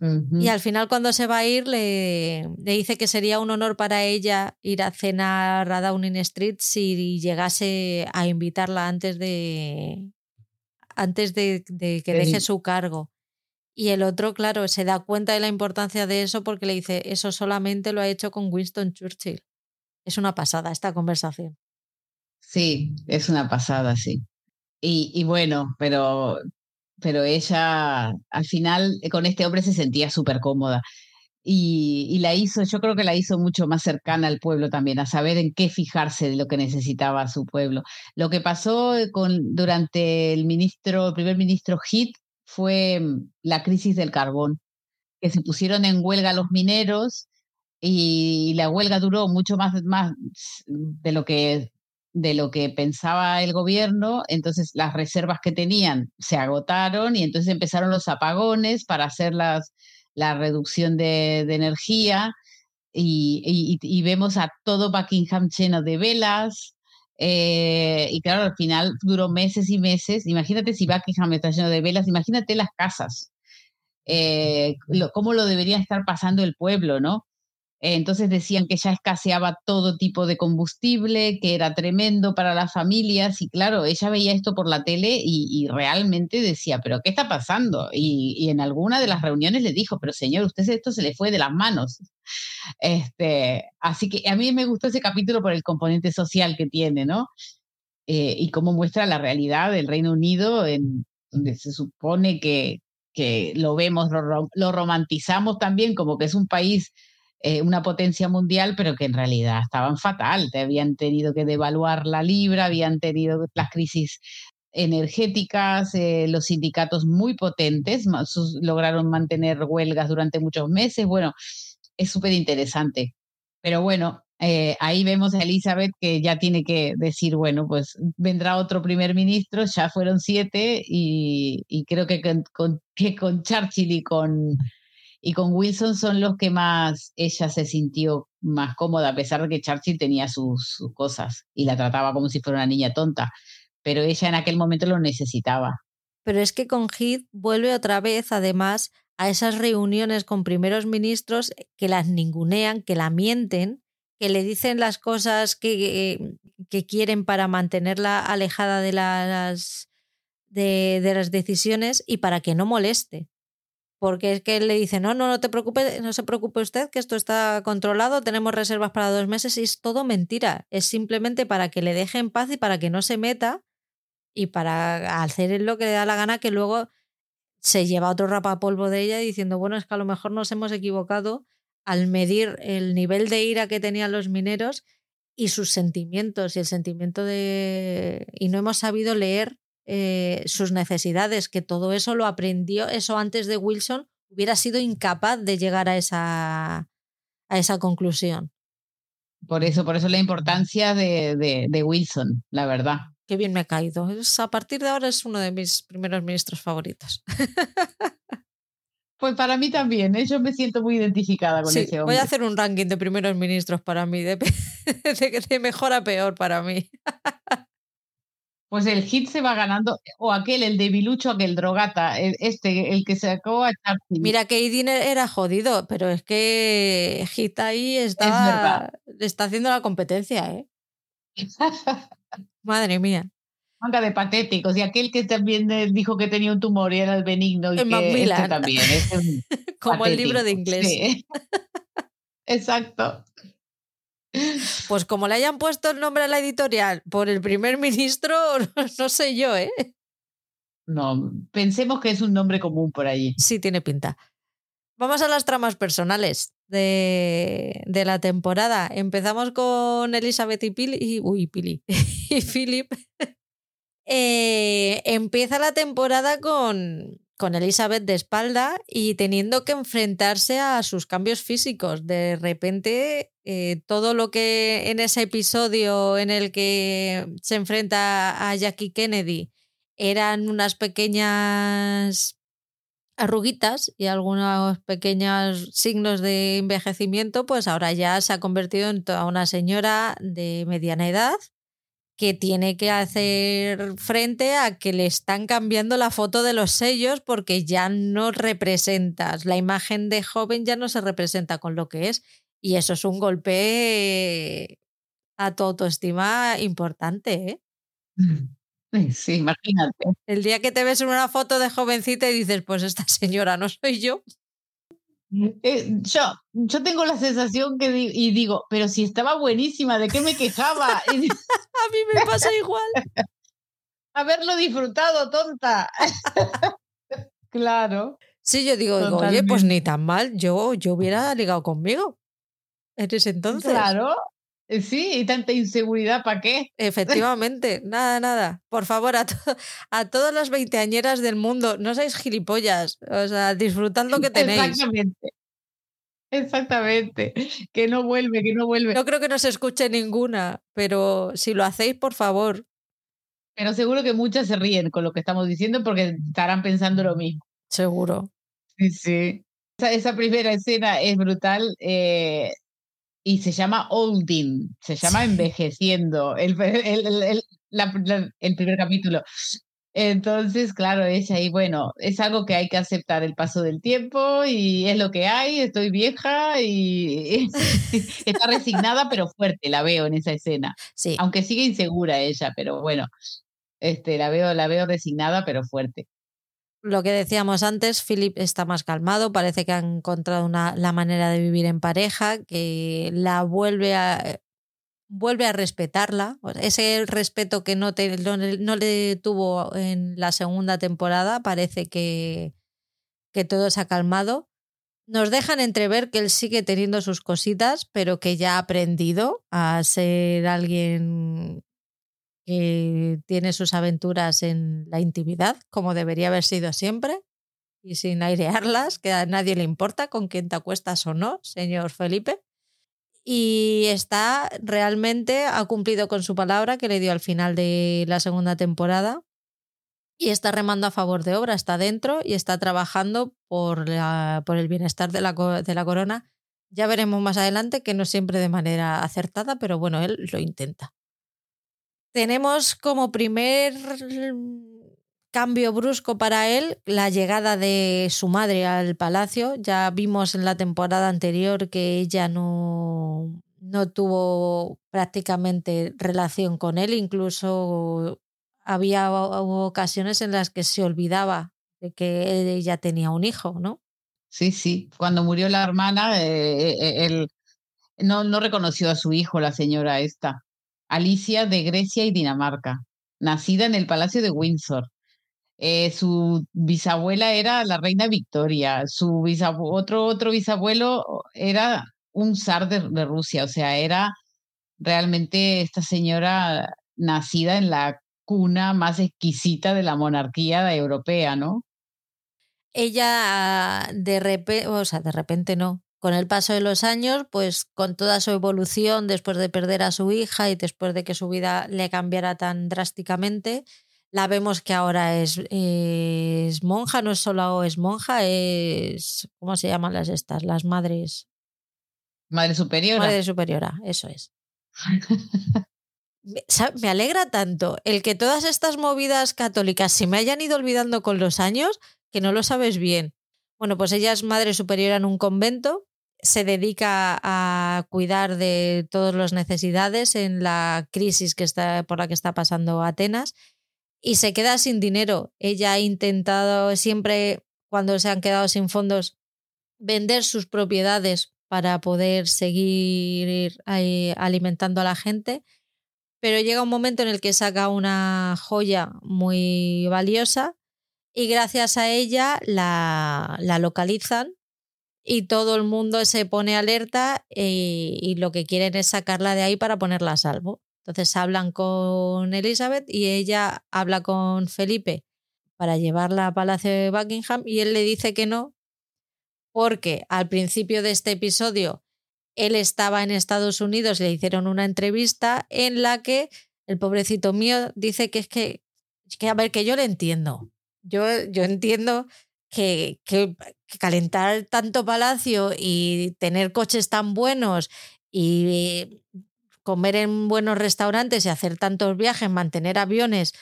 Y al final cuando se va a ir le, le, dice que sería un honor para ella ir a cenar a Downing Street si llegase a invitarla antes de antes de, de que deje su cargo. Y el otro, claro, se da cuenta de la importancia de eso porque le dice, eso solamente lo ha hecho con Winston Churchill. Es una pasada esta conversación. Sí, es una pasada, sí. Y, bueno, pero, pero ella al final con este hombre se sentía súper cómoda. Y, y, la hizo, yo creo que la hizo mucho más cercana al pueblo también, a saber en qué fijarse de lo que necesitaba su pueblo. Lo que pasó con, durante el ministro, primer ministro Heath, fue mm, la crisis del carbón, que se pusieron en huelga los mineros y la huelga duró mucho más, más de lo que de lo que pensaba el gobierno, entonces las reservas que tenían se agotaron y entonces empezaron los apagones para hacer las, la reducción de, energía y, vemos a todo Buckingham lleno de velas. Eh, y claro, al final duró meses y meses. Imagínate si Buckingham está lleno de velas, imagínate las casas, eh, cómo lo debería estar pasando el pueblo, ¿no? Entonces decían que ya escaseaba todo tipo de combustible, que era tremendo para las familias y claro, ella veía esto por la tele y, realmente decía, pero ¿qué está pasando? Y, en alguna de las reuniones le dijo, pero señor, usted esto se le fue de las manos. Este, así que a mí me gustó ese capítulo por el componente social que tiene, ¿no? Eh, y cómo muestra la realidad del Reino Unido, donde se supone que, que lo vemos, lo romantizamos también como que es un país eh, una potencia mundial, pero que en realidad estaban fatal. Te habían tenido que devaluar la libra, habían tenido las crisis energéticas, eh, los sindicatos muy potentes, lograron mantener huelgas durante muchos meses. Bueno, es súper interesante. Pero bueno, eh, ahí vemos a Elizabeth que ya tiene que decir, bueno, pues vendrá otro primer ministro, ya fueron siete y, creo que con, que con Churchill y con y con Wilson son los que más ella se sintió más cómoda, a pesar de que Churchill tenía sus, cosas y la trataba como si fuera una niña tonta, pero ella en aquel momento lo necesitaba. Pero es que con Heath vuelve otra vez, además, a esas reuniones con primeros ministros que las ningunean, que la mienten, que le dicen las cosas que, que quieren para mantenerla alejada de las, de, de las decisiones y para que no moleste porque es que él le dice, no, no, no te preocupes, no se preocupe usted, que esto está controlado, tenemos reservas para dos meses y es todo mentira. Es simplemente para que le deje en paz y para que no se meta y para hacer lo que le da la gana, que luego se lleva otro rapapolvo de ella diciendo, bueno, es que a lo mejor nos hemos equivocado al medir el nivel de ira que tenían los mineros y sus sentimientos y el sentimiento de... y no hemos sabido leer eh, sus necesidades, que todo eso lo aprendió, eso antes de Wilson hubiera sido incapaz de llegar a esa, a esa conclusión. Por eso, por eso la importancia de, de, Wilson, la verdad. Qué bien me ha caído. a partir de ahora es uno de mis primeros ministros favoritos. Pues para mí también, ¿eh? yo me siento muy identificada con ese hombre. Voy a hacer un ranking de primeros ministros para mí, de, de, de mejor a peor para mí. Pues el hit se va ganando, o aquel, el debilucho, aquel drogata, este, el que sacó a Churchill. Mira que Idin era jodido, pero es que Hit ahí está, está haciendo la competencia, ¿eh? Madre mía. Manga de patéticos. Y aquel que también dijo que tenía un tumor y era el benigno. Y que este también. Como el libro de inglés. Exacto. Pues como le hayan puesto el nombre a la editorial por el primer ministro, no sé yo, ¿eh? No, pensemos que es un nombre común por allí. Sí, tiene pinta. Vamos a las tramas personales de, de la temporada. Empezamos con Elizabeth y Pili. Y, uy, Pili. y Philip. Eh, empieza la temporada con, con Elizabeth de espalda y teniendo que enfrentarse a sus cambios físicos. De repente, eh, todo lo que en ese episodio en el que se enfrenta a Jackie Kennedy eran unas pequeñas arruguitas y algunos pequeños signos de envejecimiento, pues ahora ya se ha convertido en toda una señora de mediana edad que tiene que hacer frente a que le están cambiando la foto de los sellos porque ya no representas, la imagen de joven ya no se representa con lo que es. Y eso es un golpe a tu autoestima importante, ¿eh? Sí, imagínate. El día que te ves en una foto de jovencita y dices, pues esta señora no soy yo. Eh, yo, yo tengo la sensación que y digo, pero si estaba buenísima, ¿de qué me quejaba? a mí me pasa igual. Haberlo disfrutado, tonta. claro. Sí, yo digo, oye, pues ni tan mal, yo, yo hubiera ligado conmigo en ese entonces. Claro, eh, sí, y tanta inseguridad, ¿para qué? Efectivamente, nada, nada. Por favor, a, a todas las veinteañeras del mundo, no seáis gilipollas. O sea, disfrutad lo que tenéis. Exactamente. Exactamente, que no vuelve, que no vuelve. No creo que no se escuche ninguna, pero si lo hacéis, por favor. Pero seguro que muchas se ríen con lo que estamos diciendo porque estarán pensando lo mismo. Seguro. Sí, sí. Esa, primera escena es brutal eh, y se llama Olding, se llama Envejeciendo, el, el, el primer capítulo. Entonces, claro, es ahí, bueno, es algo que hay que aceptar el paso del tiempo y es lo que hay, estoy vieja y está resignada pero fuerte, la veo en esa escena. Sí. Aunque sigue insegura ella, pero bueno, este, la veo, la veo resignada pero fuerte. Lo que decíamos antes, Philip está más calmado, parece que ha encontrado una, la manera de vivir en pareja, que la vuelve a, vuelve a respetarla. Ese respeto que no, no, le tuvo en la segunda temporada, parece que, que todo se ha calmado. Nos dejan entrever que él sigue teniendo sus cositas, pero que ya ha aprendido a ser alguien que tiene sus aventuras en la intimidad, como debería haber sido siempre, y sin airearlas, que a nadie le importa con quién te acuestas o no, señor Felipe y está realmente, ha cumplido con su palabra que le dio al final de la segunda temporada y está remando a favor de obra, está dentro y está trabajando por, por el bienestar de la, de la corona. Ya veremos más adelante que no siempre de manera acertada, pero bueno, él lo intenta. Tenemos como primer cambio brusco para él la llegada de su madre al palacio. Ya vimos en la temporada anterior que ella no, no tuvo prácticamente relación con él, incluso había ocasiones en las que se olvidaba de que ella tenía un hijo, ¿no? Sí, sí. Cuando murió la hermana, eh, eh, él no, no reconoció a su hijo, la señora esta, Alicia de Grecia y Dinamarca, nacida en el Palacio de Windsor. Eh, su bisabuela era la reina Victoria, su otro, otro bisabuelo era un zar de, de, Rusia, o sea, era realmente esta señora nacida en la cuna más exquisita de la monarquía europea, ¿no? Ella de repente, o sea, de repente no, con el paso de los años, pues con toda su evolución después de perder a su hija y después de que su vida le cambiara tan drásticamente, la vemos que ahora es, es, monja, no es solo es monja, es. ¿Cómo se llaman las estas? Las madres. Madre superiora. Madre superiora, eso es. me alegra tanto el que todas estas movidas católicas se me hayan ido olvidando con los años que no lo sabes bien. Bueno, pues ella es madre superiora en un convento, se dedica a cuidar de todas las necesidades en la crisis que está, por la que está pasando Atenas y se queda sin dinero. Ella ha intentado siempre, cuando se han quedado sin fondos, vender sus propiedades para poder seguir alimentando a la gente, pero llega un momento en el que saca una joya muy valiosa y gracias a ella la, la localizan y todo el mundo se pone alerta y, y lo que quieren es sacarla de ahí para ponerla a salvo. Entonces hablan con Elizabeth y ella habla con Felipe para llevarla a Palacio de Buckingham y él le dice que no, porque al principio de este episodio él estaba en Estados Unidos, le hicieron una entrevista en la que el pobrecito mío dice que es que, que a ver, que yo le entiendo. Yo, yo entiendo que, que, que, calentar tanto palacio y tener coches tan buenos y comer en buenos restaurantes y hacer tantos viajes, mantener aviones,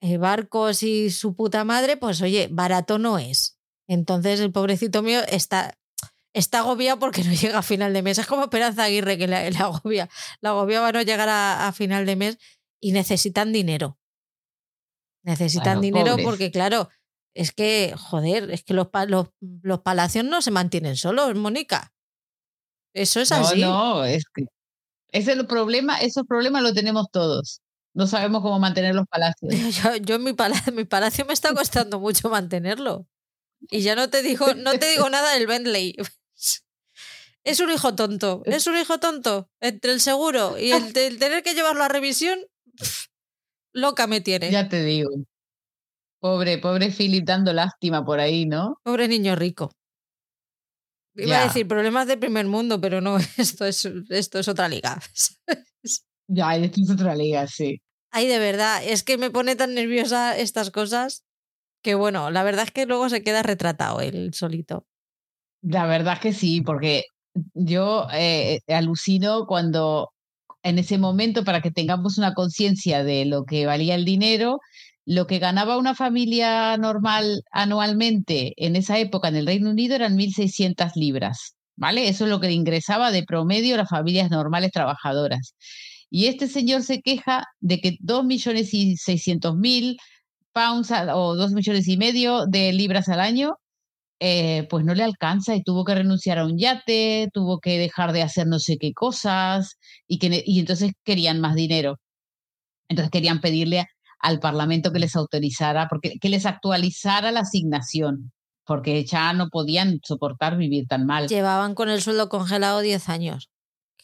eh, barcos y su puta madre, pues oye, barato no es. Entonces el pobrecito mío está, está agobiado porque no llega a final de mes. Es como Esperanza Aguirre que la, agobia. La agobia va a no llegar a, final de mes y necesitan dinero. Necesitan dinero porque, claro, es que, joder, es que los, los, los, palacios no se mantienen solos, Mónica. Eso es así. No, no, es que ese es el problema, esos problemas los tenemos todos. No sabemos cómo mantener los palacios. Yo, yo mi, palacio, mi palacio me está costando mucho mantenerlo. Y ya no te digo, no te digo nada del Bentley. Es un hijo tonto, es un hijo tonto. Entre el seguro y el, el tener que llevarlo a revisión, loca me tiene. Ya te digo. Pobre, pobre Philip dando lástima por ahí, ¿no? Pobre niño rico. Iba a decir problemas de primer mundo, pero no, esto es, esto es otra liga. ya, esto es otra liga, sí. Ay, de verdad, es que me pone tan nerviosa estas cosas que bueno, la verdad es que luego se queda retratado él solito. La verdad es que sí, porque yo eh, alucino cuando en ese momento, para que tengamos una conciencia de lo que valía el dinero, lo que ganaba una familia normal anualmente en esa época en el Reino Unido eran 1.600 libras, ¿vale? Eso es lo que ingresaba de promedio las familias normales trabajadoras. Y este señor se queja de que 2 millones y 600 mil pounds o 2 millones y medio de libras al año, eh, pues no le alcanza y tuvo que renunciar a un yate, tuvo que dejar de hacer no sé qué cosas y, que, y entonces querían más dinero. Entonces querían pedirle al Parlamento que les autorizara, porque, que les actualizara la asignación, porque ya no podían soportar vivir tan mal. Llevaban con el sueldo congelado 10 años.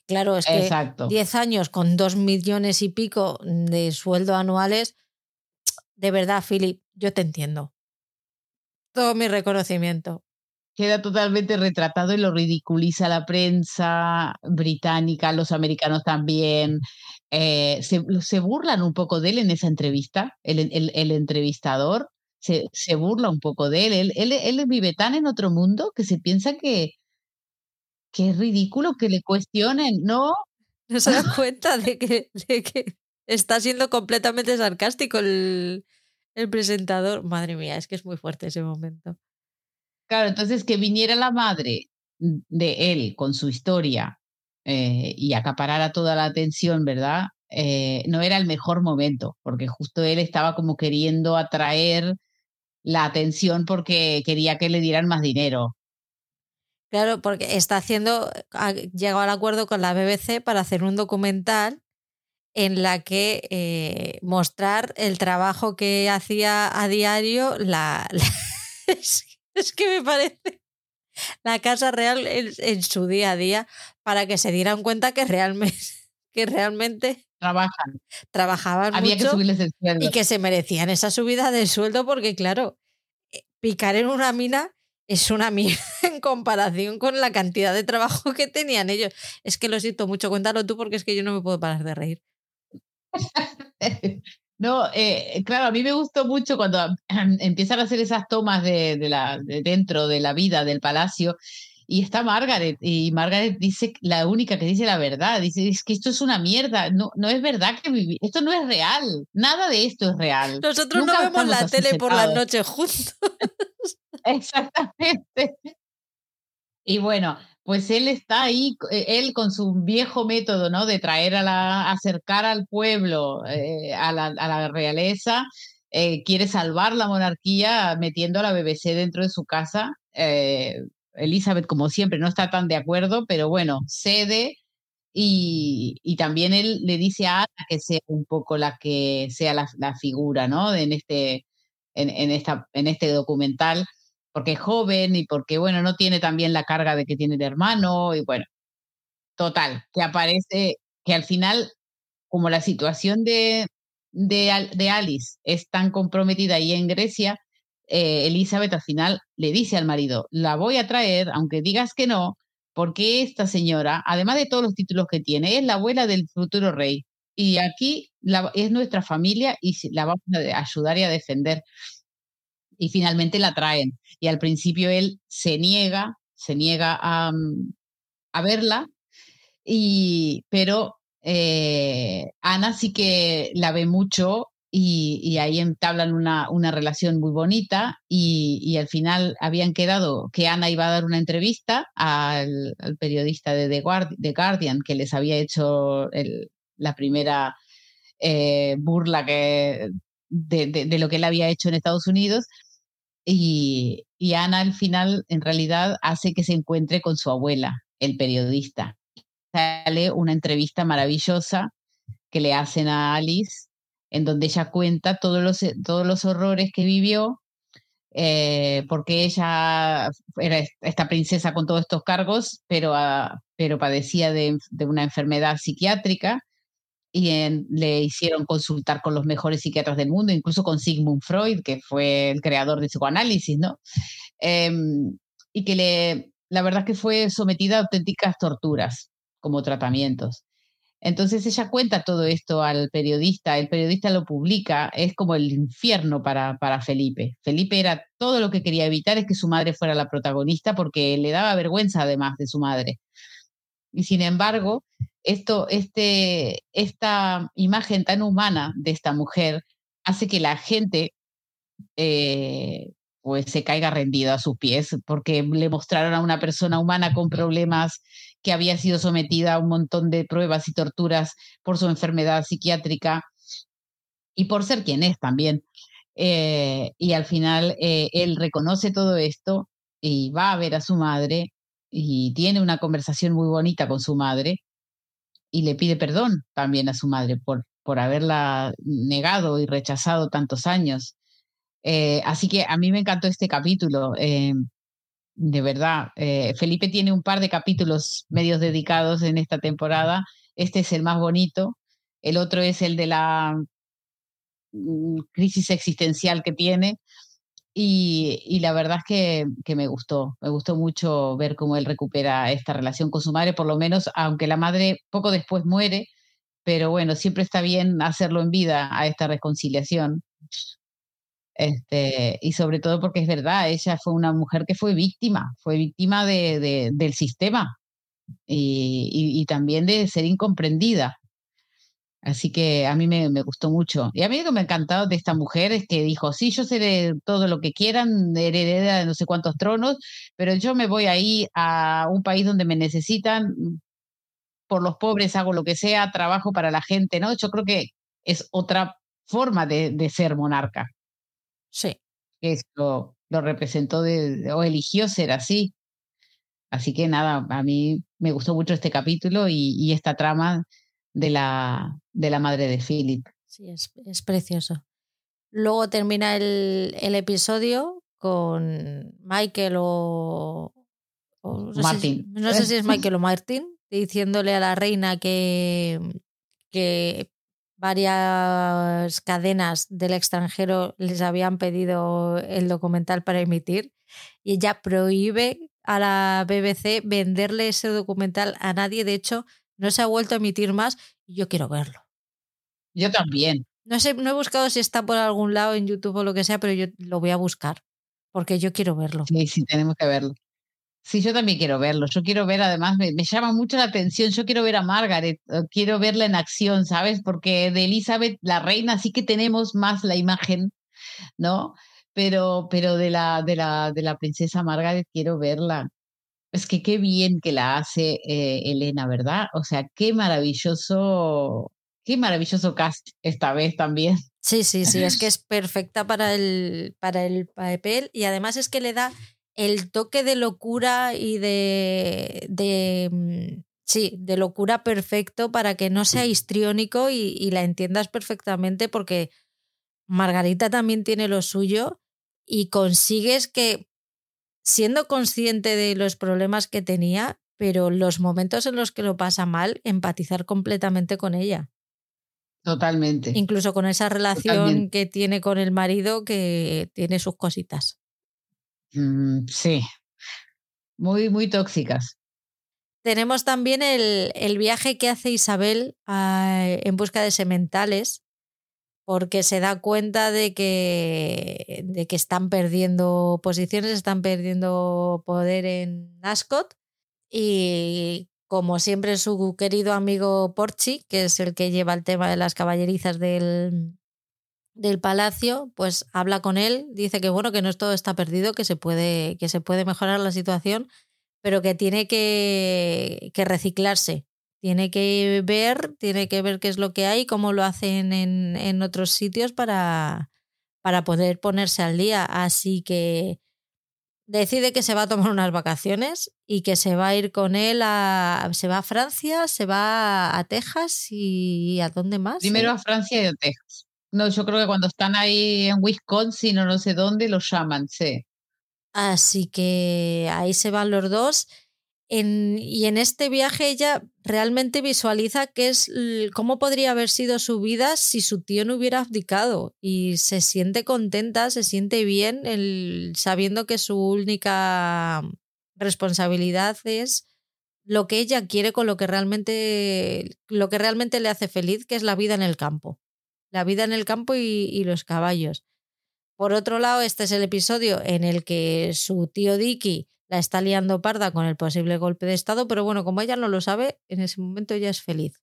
Claro, es que 10 años con 2 millones y pico de sueldo anuales, de verdad, Philip, yo te entiendo. Todo mi reconocimiento queda totalmente retratado y lo ridiculiza la prensa británica, los americanos también. Eh, se, burlan un poco de él en esa entrevista, el, entrevistador se, burla un poco de él. Él, vive tan en otro mundo que se piensa que, es ridículo que le cuestionen, ¿no? No se da cuenta de que, de que está siendo completamente sarcástico el presentador. Madre mía, es que es muy fuerte ese momento. Claro, entonces que viniera la madre de él con su historia eh, y acaparara toda la atención, ¿verdad? Eh, no era el mejor momento, porque justo él estaba como queriendo atraer la atención porque quería que le dieran más dinero. Claro, porque está haciendo, ha llegado al acuerdo con la BBC para hacer un documental en la que eh, mostrar el trabajo que hacía a diario la Es que me parece la Casa Real en, su día a día para que se dieran cuenta que realmente, que realmente trabajan. Trabajaban Había mucho que y que se merecían esa subida de sueldo porque, claro, eh, picar en una mina es una mierda en comparación con la cantidad de trabajo que tenían ellos. Es que lo siento mucho, cuéntalo tú porque es que yo no me puedo parar de reír. No, eh, claro, a mí me gustó mucho cuando empiezan a hacer esas tomas de, la, dentro de la vida del palacio y está Margaret y Margaret dice la única que dice la verdad, dice es que esto es una mierda, no, no es verdad que viví, esto no es real, nada de esto es real. Nosotros no vemos la tele por las noches juntos. Exactamente. Y bueno, pues él está ahí, eh, él con su viejo método, ¿no? De traer a la, acercar al pueblo eh, a, la, a, la, realeza, eh, quiere salvar la monarquía metiendo a la BBC dentro de su casa. Elizabeth, como siempre, no está tan de acuerdo, pero bueno, cede y, y, también él le dice a Ana que sea un poco la que sea la, la figura, ¿no? En este, en, en, esta, en este documental porque es joven y porque, bueno, no tiene también la carga de que tiene el hermano y bueno, total, que aparece, que al final, como la situación de, de, de Alice es tan comprometida ahí en Grecia, eh, Elizabeth al final le dice al marido, la voy a traer, aunque digas que no, porque esta señora, además de todos los títulos que tiene, es la abuela del futuro rey. Y aquí es nuestra familia y la vamos a ayudar y a defender y finalmente la traen. Y al principio él se niega, se niega a, mm, verla, y, pero eh, Ana sí que la ve mucho y, ahí entablan una, una, relación muy bonita y, al final habían quedado que Ana iba a dar una entrevista al, periodista de The, Guardian que les había hecho la primera eh, burla que, de, de, de, lo que él había hecho en Estados Unidos y, Ana al final en realidad hace que se encuentre con su abuela, el periodista. Sale una entrevista maravillosa que le hacen a Alice, en donde ella cuenta todos los, todos los horrores que vivió, eh, porque ella era esta princesa con todos estos cargos, pero, ah, pero padecía de, de, una enfermedad psiquiátrica y le hicieron consultar con los mejores psiquiatras del mundo, incluso con Sigmund Freud, que fue el creador de psicoanálisis, ¿no? Em, y que le, la verdad que fue sometida a auténticas torturas como tratamientos. Entonces ella cuenta todo esto al periodista, el periodista lo publica, es como el infierno para, para Felipe. Felipe era todo lo que quería evitar es que su madre fuera la protagonista porque le daba vergüenza además de su madre. Y sin embargo, esto, este, esta imagen tan humana de esta mujer hace que la gente eh, pues se caiga rendido a sus pies, porque le mostraron a una persona humana con problemas que había sido sometida a un montón de pruebas y torturas por su enfermedad psiquiátrica y por ser quien es también. Eh, y al final eh, él reconoce todo esto y va a ver a su madre y tiene una conversación muy bonita con su madre y le pide perdón también a su madre por, por haberla negado y rechazado tantos años. Eh, así que a mí me encantó este capítulo. Eh, de verdad, eh, Felipe tiene un par de capítulos medios dedicados en esta temporada. Este es el más bonito. El otro es el de la mm, crisis existencial que tiene. Y, la verdad es que, me gustó, me gustó mucho ver cómo él recupera esta relación con su madre, por lo menos, aunque la madre poco después muere, pero bueno, siempre está bien hacerlo en vida a esta reconciliación. Este, y sobre todo porque es verdad, ella fue una mujer que fue víctima, fue víctima de, del sistema y, también de ser incomprendida. Así que a mí me, gustó mucho. Y a mí lo que me ha encantado de esta mujer es que dijo, sí, yo seré todo lo que quieran, heredera de no sé cuántos tronos, pero yo me voy ahí a un país donde me necesitan, por los pobres hago lo que sea, trabajo para la gente, ¿no? Yo creo que es otra forma de ser monarca. Sí. Esto lo representó de, o eligió ser así. Así que nada, a mí me gustó mucho este capítulo y, esta trama de la, de la madre de Philip. Sí, es, es precioso. Luego termina el, el, episodio con Michael o, no Martin. no sé si es Michael o Martin diciéndole a la reina que, que varias cadenas del extranjero les habían pedido el documental para emitir y ella prohíbe a la BBC venderle ese documental a nadie. De hecho, no se ha vuelto a emitir más y yo quiero verlo. Yo también. No sé, no he buscado si está por algún lado en YouTube o lo que sea, pero yo lo voy a buscar porque yo quiero verlo. Sí, sí, tenemos que verlo. Sí, yo también quiero verlo. Yo quiero ver, además, me, llama mucho la atención. Yo quiero ver a Margaret, quiero verla en acción, ¿sabes? Porque de Elizabeth, la reina, sí que tenemos más la imagen, ¿no? Pero, pero de la, de la, de la princesa Margaret quiero verla. Es que qué bien que la hace eh, Elena, ¿verdad? O sea, qué maravilloso, qué maravilloso cast esta vez también. Sí, sí, sí, es que es perfecta para el, para el papel y además es que le da el toque de locura y de, de mm, sí, de locura perfecto para que no sea histriónico y, la entiendas perfectamente porque Margarita también tiene lo suyo y consigues que, siendo consciente de los problemas que tenía, pero los momentos en los que lo pasa mal, empatizar completamente con ella. Totalmente. Incluso con esa relación que tiene con el marido que tiene sus cositas. Mm, sí, muy, muy tóxicas. Tenemos también el, el viaje que hace Isabel en busca de sementales, porque se da cuenta de que, de que están perdiendo posiciones, están perdiendo poder en Ascot. Y como siempre, su querido amigo Porchi, que es el que lleva el tema de las caballerizas del, del palacio, pues habla con él, dice que bueno, que no todo está perdido, que se puede, que se puede mejorar la situación, pero que tiene que, que reciclarse. Tiene que ver, tiene que ver qué es lo que hay, cómo lo hacen en, en otros sitios para, para poder ponerse al día. Así que decide que se va a tomar unas vacaciones y que se va a ir con él a. Se va a Francia, se va a Texas y ¿a dónde más? Primero a Francia y a Texas. No, yo creo que cuando están ahí en Wisconsin o no sé dónde, los llaman, sí. Así que ahí se van los dos. Y en este viaje ella realmente visualiza es cómo podría haber sido su vida si su tío no hubiera abdicado y se siente contenta, se siente bien el, sabiendo que su única responsabilidad es lo que ella quiere con lo que realmente, lo que realmente le hace feliz, que es la vida en el campo. La vida en el campo y, y los caballos. Por otro lado, este es el episodio en el que su tío Dicky la está liando parda con el posible golpe de Estado, pero bueno, como ella no lo sabe, en ese momento ella es feliz.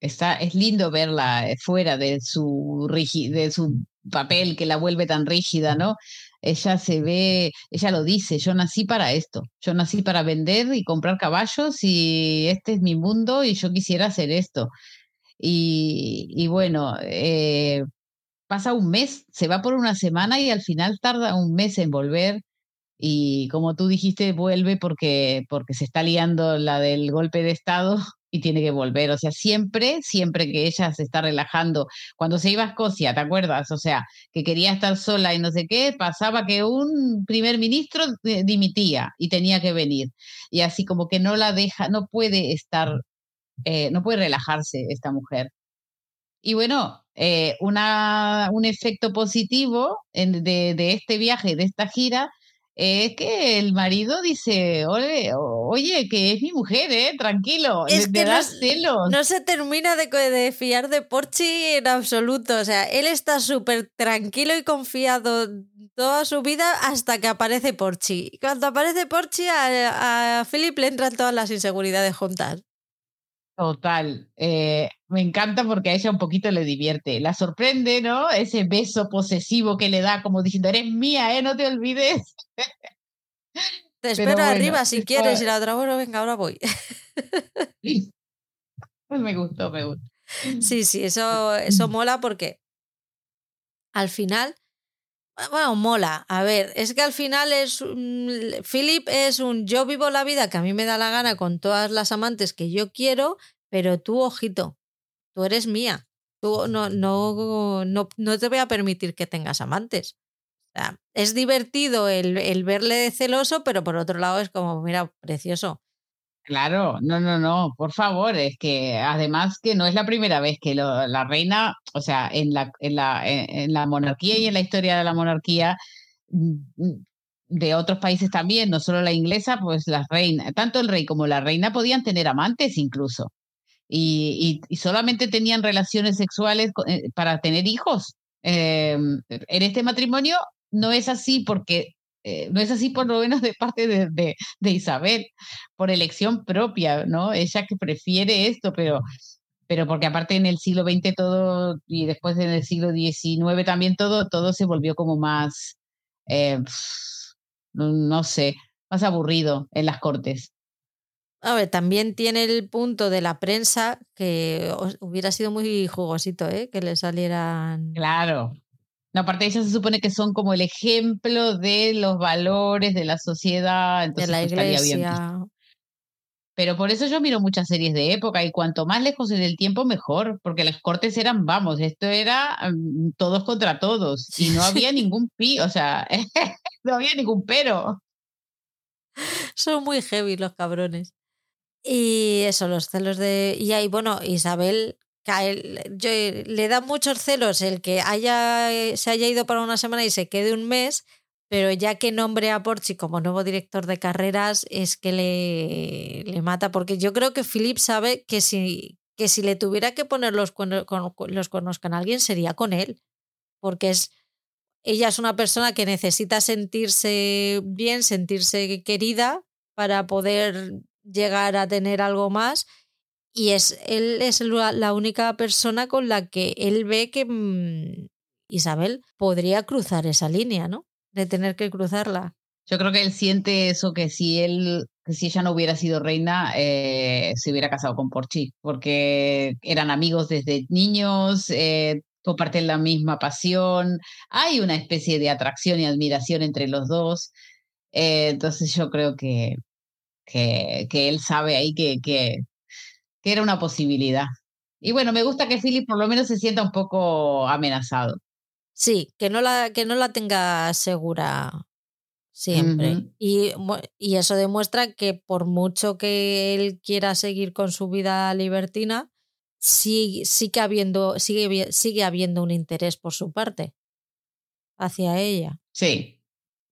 Está, es lindo verla eh, fuera de su, de su papel que la vuelve tan rígida, ¿no? Ella se ve, ella lo dice, yo nací para esto, yo nací para vender y comprar caballos y este es mi mundo y yo quisiera hacer esto. Y, bueno, eh, pasa un mes, se va por una semana y al final tarda un mes en volver y como tú dijiste, vuelve porque, porque se está liando la del golpe de Estado y tiene que volver. O sea, siempre, siempre que ella se está relajando, cuando se iba a Escocia, ¿te acuerdas? O sea, que quería estar sola y no sé qué, pasaba que un primer ministro dimitía y tenía que venir. Y así como que no la deja, no puede estar, eh, no puede relajarse esta mujer. Y bueno, eh, una, un efecto positivo de, de este viaje, de esta gira, es que el marido dice, oye, oye, que es mi mujer, ¿eh? Tranquilo, es que no, celos. No se termina de, fiar de Porchi en absoluto. O sea, él está súper tranquilo y confiado toda su vida hasta que aparece Porchi. Cuando aparece Porchi, a, a Philip le entran todas las inseguridades juntas. Total. Eh, me encanta porque a ella un poquito le divierte. La sorprende, ¿no? Ese beso posesivo que le da, como diciendo, eres mía, ¿eh? No te olvides. Te espero arriba si quieres y la otra, bueno, venga, ahora voy. Pues me gustó, me gustó. Sí, sí, eso, eso mola porque al final, bueno, mola. A ver, es que al final es. Philip es un yo vivo la vida que a mí me da la gana con todas las amantes que yo quiero, pero tú, ojito, tú eres mía. Tú no, no, no, no te voy a permitir que tengas amantes es divertido el, verle celoso, pero por otro lado es como, mira, precioso. Claro, no, no, no, por favor, es que además que no es la primera vez que la reina, o sea, en la, en, la, en la monarquía y en la historia de la monarquía mm, mm, de otros países también, no solo la inglesa, pues las reinas, tanto el rey como la reina podían tener amantes incluso. Y, solamente tenían relaciones sexuales eh, para tener hijos. Em, en este matrimonio no es así porque eh, no es así por lo menos de parte de, de, Isabel, por elección propia, ¿no? Ella que prefiere esto, pero, pero porque aparte en el siglo XX todo, y después en el siglo XIX también todo, todo se volvió como más, eh, no sé, más aburrido en las cortes. A ver, también tiene el punto de la prensa que hubiera sido muy jugosito, ¿eh? Que le salieran. Claro, no, aparte de eso se supone que son como el ejemplo de los valores de la sociedad. de la iglesia. Pero por eso yo miro muchas series de época y cuanto más lejos del tiempo mejor, porque las cortes eran, vamos, esto era mm, todos contra todos y no había ningún pi, o sea, no había ningún pero. Son muy heavy los cabrones. Y eso, los celos de... Y ahí, bueno, Isabel le da muchos celos el que haya, se haya ido para una semana y se quede un mes, pero ya que nombre a Porchi como nuevo director de carreras es que le, le mata, porque yo creo que Philip sabe que si, que si le tuviera que poner los cuernos, los con alguien sería con él, porque es, ella es una persona que necesita sentirse bien, sentirse querida para poder llegar a tener algo más y es, él es la única persona con la que él ve que mm, Isabel podría cruzar esa línea, ¿no? De tener que cruzarla. Yo creo que él siente eso que si él, que si ella no hubiera sido reina, eh, se hubiera casado con Porchi, porque eran amigos desde niños, eh, comparten la misma pasión, hay una especie de atracción y admiración entre los dos. Eh, entonces yo creo que, que, que él sabe ahí que, que era una posibilidad. Y bueno, me gusta que Philip por lo menos se sienta un poco amenazado. Sí, que no la, que no la tenga segura siempre. y, y, eso demuestra que por mucho que él quiera seguir con su vida libertina, sí, sigue, habiendo, sigue, sigue habiendo un interés por su parte hacia ella. Sí.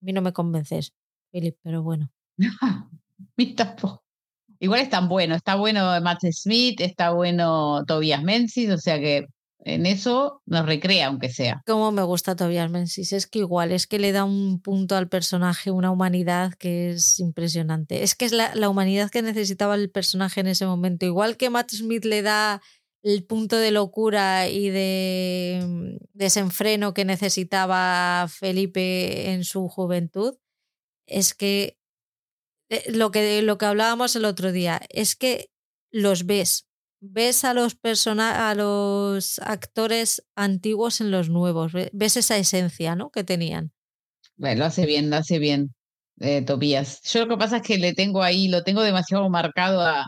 A mí no me convences, Philip, pero bueno. mí tampoco. Igual están buenos, está bueno Matt Smith, está bueno Tobias Menzies, o sea que en eso nos recrea, aunque sea. Como me gusta Tobias Menzies, es que igual, es que le da un punto al personaje, una humanidad que es impresionante. Es que es la, la humanidad que necesitaba el personaje en ese momento. Igual que Matt Smith le da el punto de locura y de mm, desenfreno que necesitaba Felipe en su juventud, es que lo que, lo que hablábamos el otro día, es que los ves, ves a los, a los actores antiguos en los nuevos, ves esa esencia ¿no? que tenían. Bueno, lo hace bien, lo hace bien, eh, Tobías. Yo lo que pasa es que le tengo ahí, lo tengo demasiado marcado a,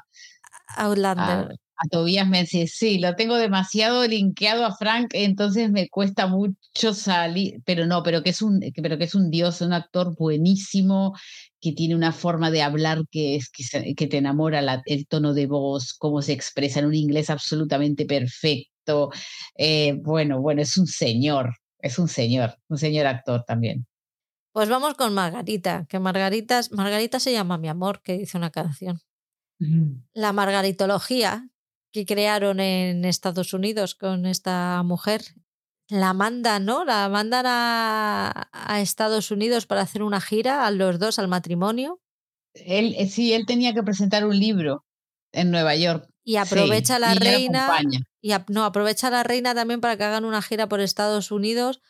Outlander. A Tobías Menzies, sí, lo tengo demasiado linkeado a Frank, entonces me cuesta mucho salir, pero no, pero que es un, pero que es un dios, un actor buenísimo, que tiene una forma de hablar que es que, te enamora el tono de voz, cómo se expresa en un inglés absolutamente perfecto. Eh, bueno, bueno, es un señor, es un señor, un señor actor también. Pues vamos con Margarita, que Margarita, Margarita se llama Mi Amor, que dice una canción. La margaritología, que crearon en Estados Unidos con esta mujer. La mandan, ¿no? La mandan a, a Estados Unidos para hacer una gira a los dos al matrimonio. Él, eh, sí, él tenía que presentar un libro en Nueva York. Y aprovecha la reina. y no, aprovecha la reina también para que hagan una gira por Estados Unidos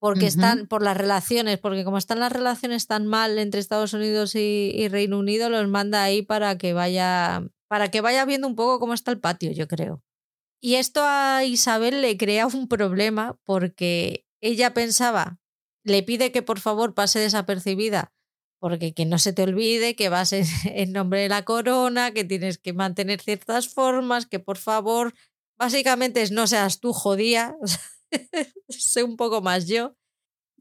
porque están por las relaciones, porque como están las relaciones tan mal entre Estados Unidos y, y, Reino Unido, los manda ahí para que vaya para que vaya viendo un poco cómo está el patio, yo creo. Y esto a Isabel le crea un problema porque ella pensaba, le pide que por favor pase desapercibida, porque que no se te olvide que vas en, nombre de la corona, que tienes que mantener ciertas formas, que por favor, básicamente es no seas tú jodía, sé un poco más yo.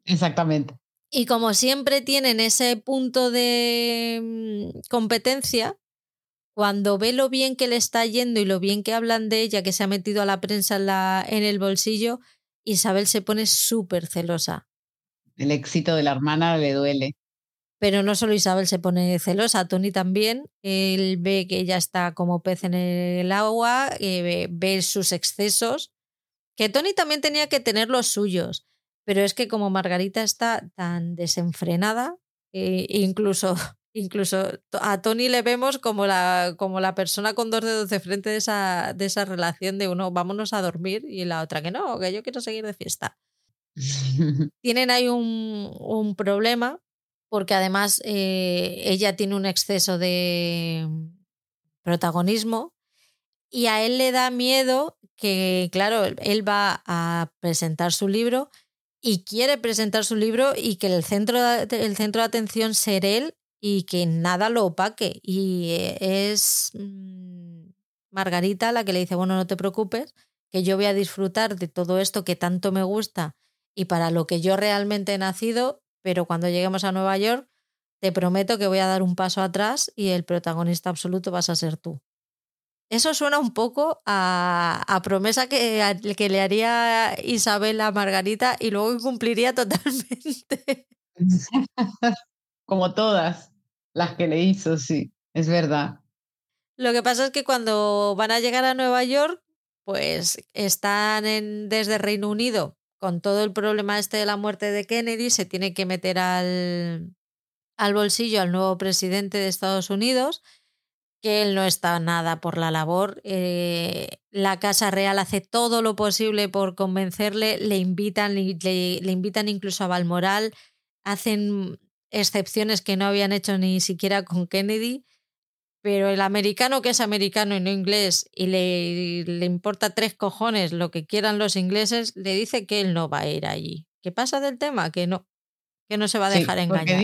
Exactamente. Y como siempre tienen ese punto de mm, competencia, cuando ve lo bien que le está yendo y lo bien que hablan de ella, que se ha metido a la prensa en, la, en el bolsillo, Isabel se pone súper celosa. El éxito de la hermana le duele. Pero no solo Isabel se pone celosa, Tony también. Él ve que ella está como pez en el agua, eh, ve, sus excesos. Que Tony también tenía que tener los suyos. Pero es que como Margarita está tan desenfrenada, eh, incluso Incluso a Tony le vemos como la, como la persona con dos dedos de frente de esa, de esa relación de uno, vámonos a dormir y la otra que no, que yo quiero seguir de fiesta. Tienen ahí un, un problema porque además eh, ella tiene un exceso de protagonismo y a él le da miedo que, claro, él va a presentar su libro y quiere presentar su libro y que el centro, el centro de atención ser él y que nada lo opaque. Y eh, es mm, Margarita la que le dice, bueno, no te preocupes, que yo voy a disfrutar de todo esto que tanto me gusta y para lo que yo realmente he nacido, pero cuando lleguemos a Nueva York, te prometo que voy a dar un paso atrás y el protagonista absoluto vas a ser tú. Eso suena un poco a, a promesa que, que, le haría Isabel a Margarita y luego cumpliría totalmente. Como todas. Las que le hizo, sí, es verdad. Lo que pasa es que cuando van a llegar a Nueva York, pues están en, desde Reino Unido con todo el problema este de la muerte de Kennedy, se tiene que meter al, al bolsillo al nuevo presidente de Estados Unidos, que él no está nada por la labor. Eh, la Casa Real hace todo lo posible por convencerle, le invitan, le, le invitan incluso a Balmoral, hacen excepciones que no habían hecho ni siquiera con Kennedy, pero el americano que es americano y no inglés y le, le importa tres cojones lo que quieran los ingleses, le dice que él no va a ir allí. ¿Qué pasa del tema? Que no, que no se va a dejar engañar.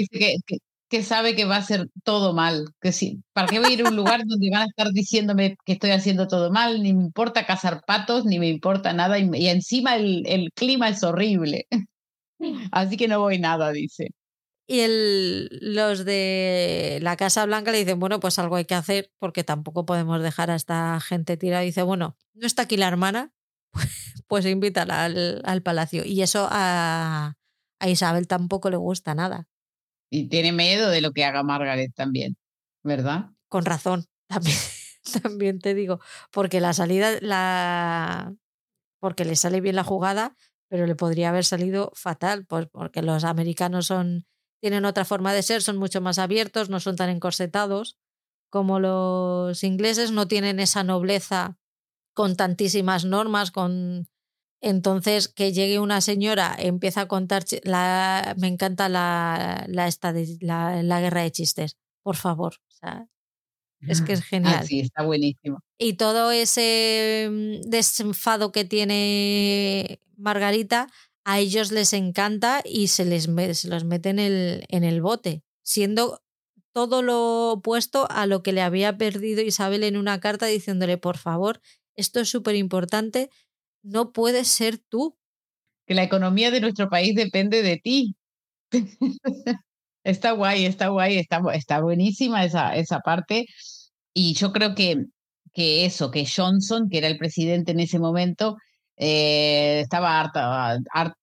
Que, sabe que va a ser todo mal. Que sí, ¿Para qué voy a ir a un lugar donde van a estar diciéndome que estoy haciendo todo mal? Ni me importa cazar patos, ni me importa nada. Y, y encima el, el clima es horrible. Así que no voy nada, dice. Y el, los de la Casa Blanca le dicen, bueno, pues algo hay que hacer porque tampoco podemos dejar a esta gente tirada. Y dice, bueno, no está aquí la hermana, pues invítala al, al palacio. Y eso a, a, Isabel tampoco le gusta nada. Y tiene miedo de lo que haga Margaret también. ¿verdad? Con razón, también, también te digo, porque la salida, la porque le sale bien la jugada, pero le podría haber salido fatal, pues porque los americanos son tienen otra forma de ser, son mucho más abiertos, no son tan encorsetados como los ingleses, no tienen esa nobleza con tantísimas normas, con entonces que llegue una señora, empieza a contar, la, me encanta la, la, esta de, la, la guerra de chistes, por favor, o sea, es que es Ah, genial. sí, está buenísimo. Y todo ese mm, desenfado que tiene Margarita, a ellos les encanta y se les se los mete en el, en el bote, siendo todo lo opuesto a lo que le había perdido Isabel en una carta diciéndole, por favor, esto es súper importante, no puedes ser tú. Que la economía de nuestro país depende de ti. Está guay, está guay, está, está buenísima esa, esa parte. Y yo creo que, que eso, que Johnson, que era el presidente en ese momento, eh, estaba harta, harta-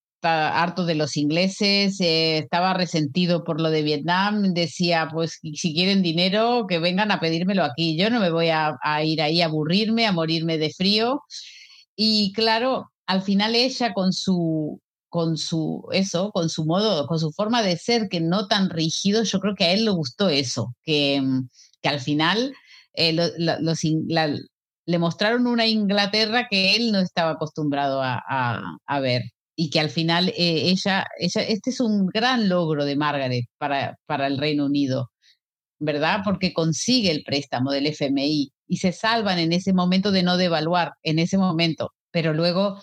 harto de los ingleses, eh, estaba resentido por lo de Vietnam, decía, pues si quieren dinero, que vengan a pedírmelo aquí. Yo no me voy a, a ir ahí a aburrirme, a morirme de frío. Y claro, al final ella con su, con su, eso, con su modo, con su forma de ser, que no tan rígido, yo creo que a él le gustó eso, que, que al final eh, lo- la- los la- le mostraron una Inglaterra que él no estaba acostumbrado a, ver. Y que al final eh, ella, ella, este es un gran logro de Margaret para, para el Reino Unido, ¿verdad? Porque consigue el préstamo del FMI y se salvan en ese momento de no devaluar, en ese momento. Pero luego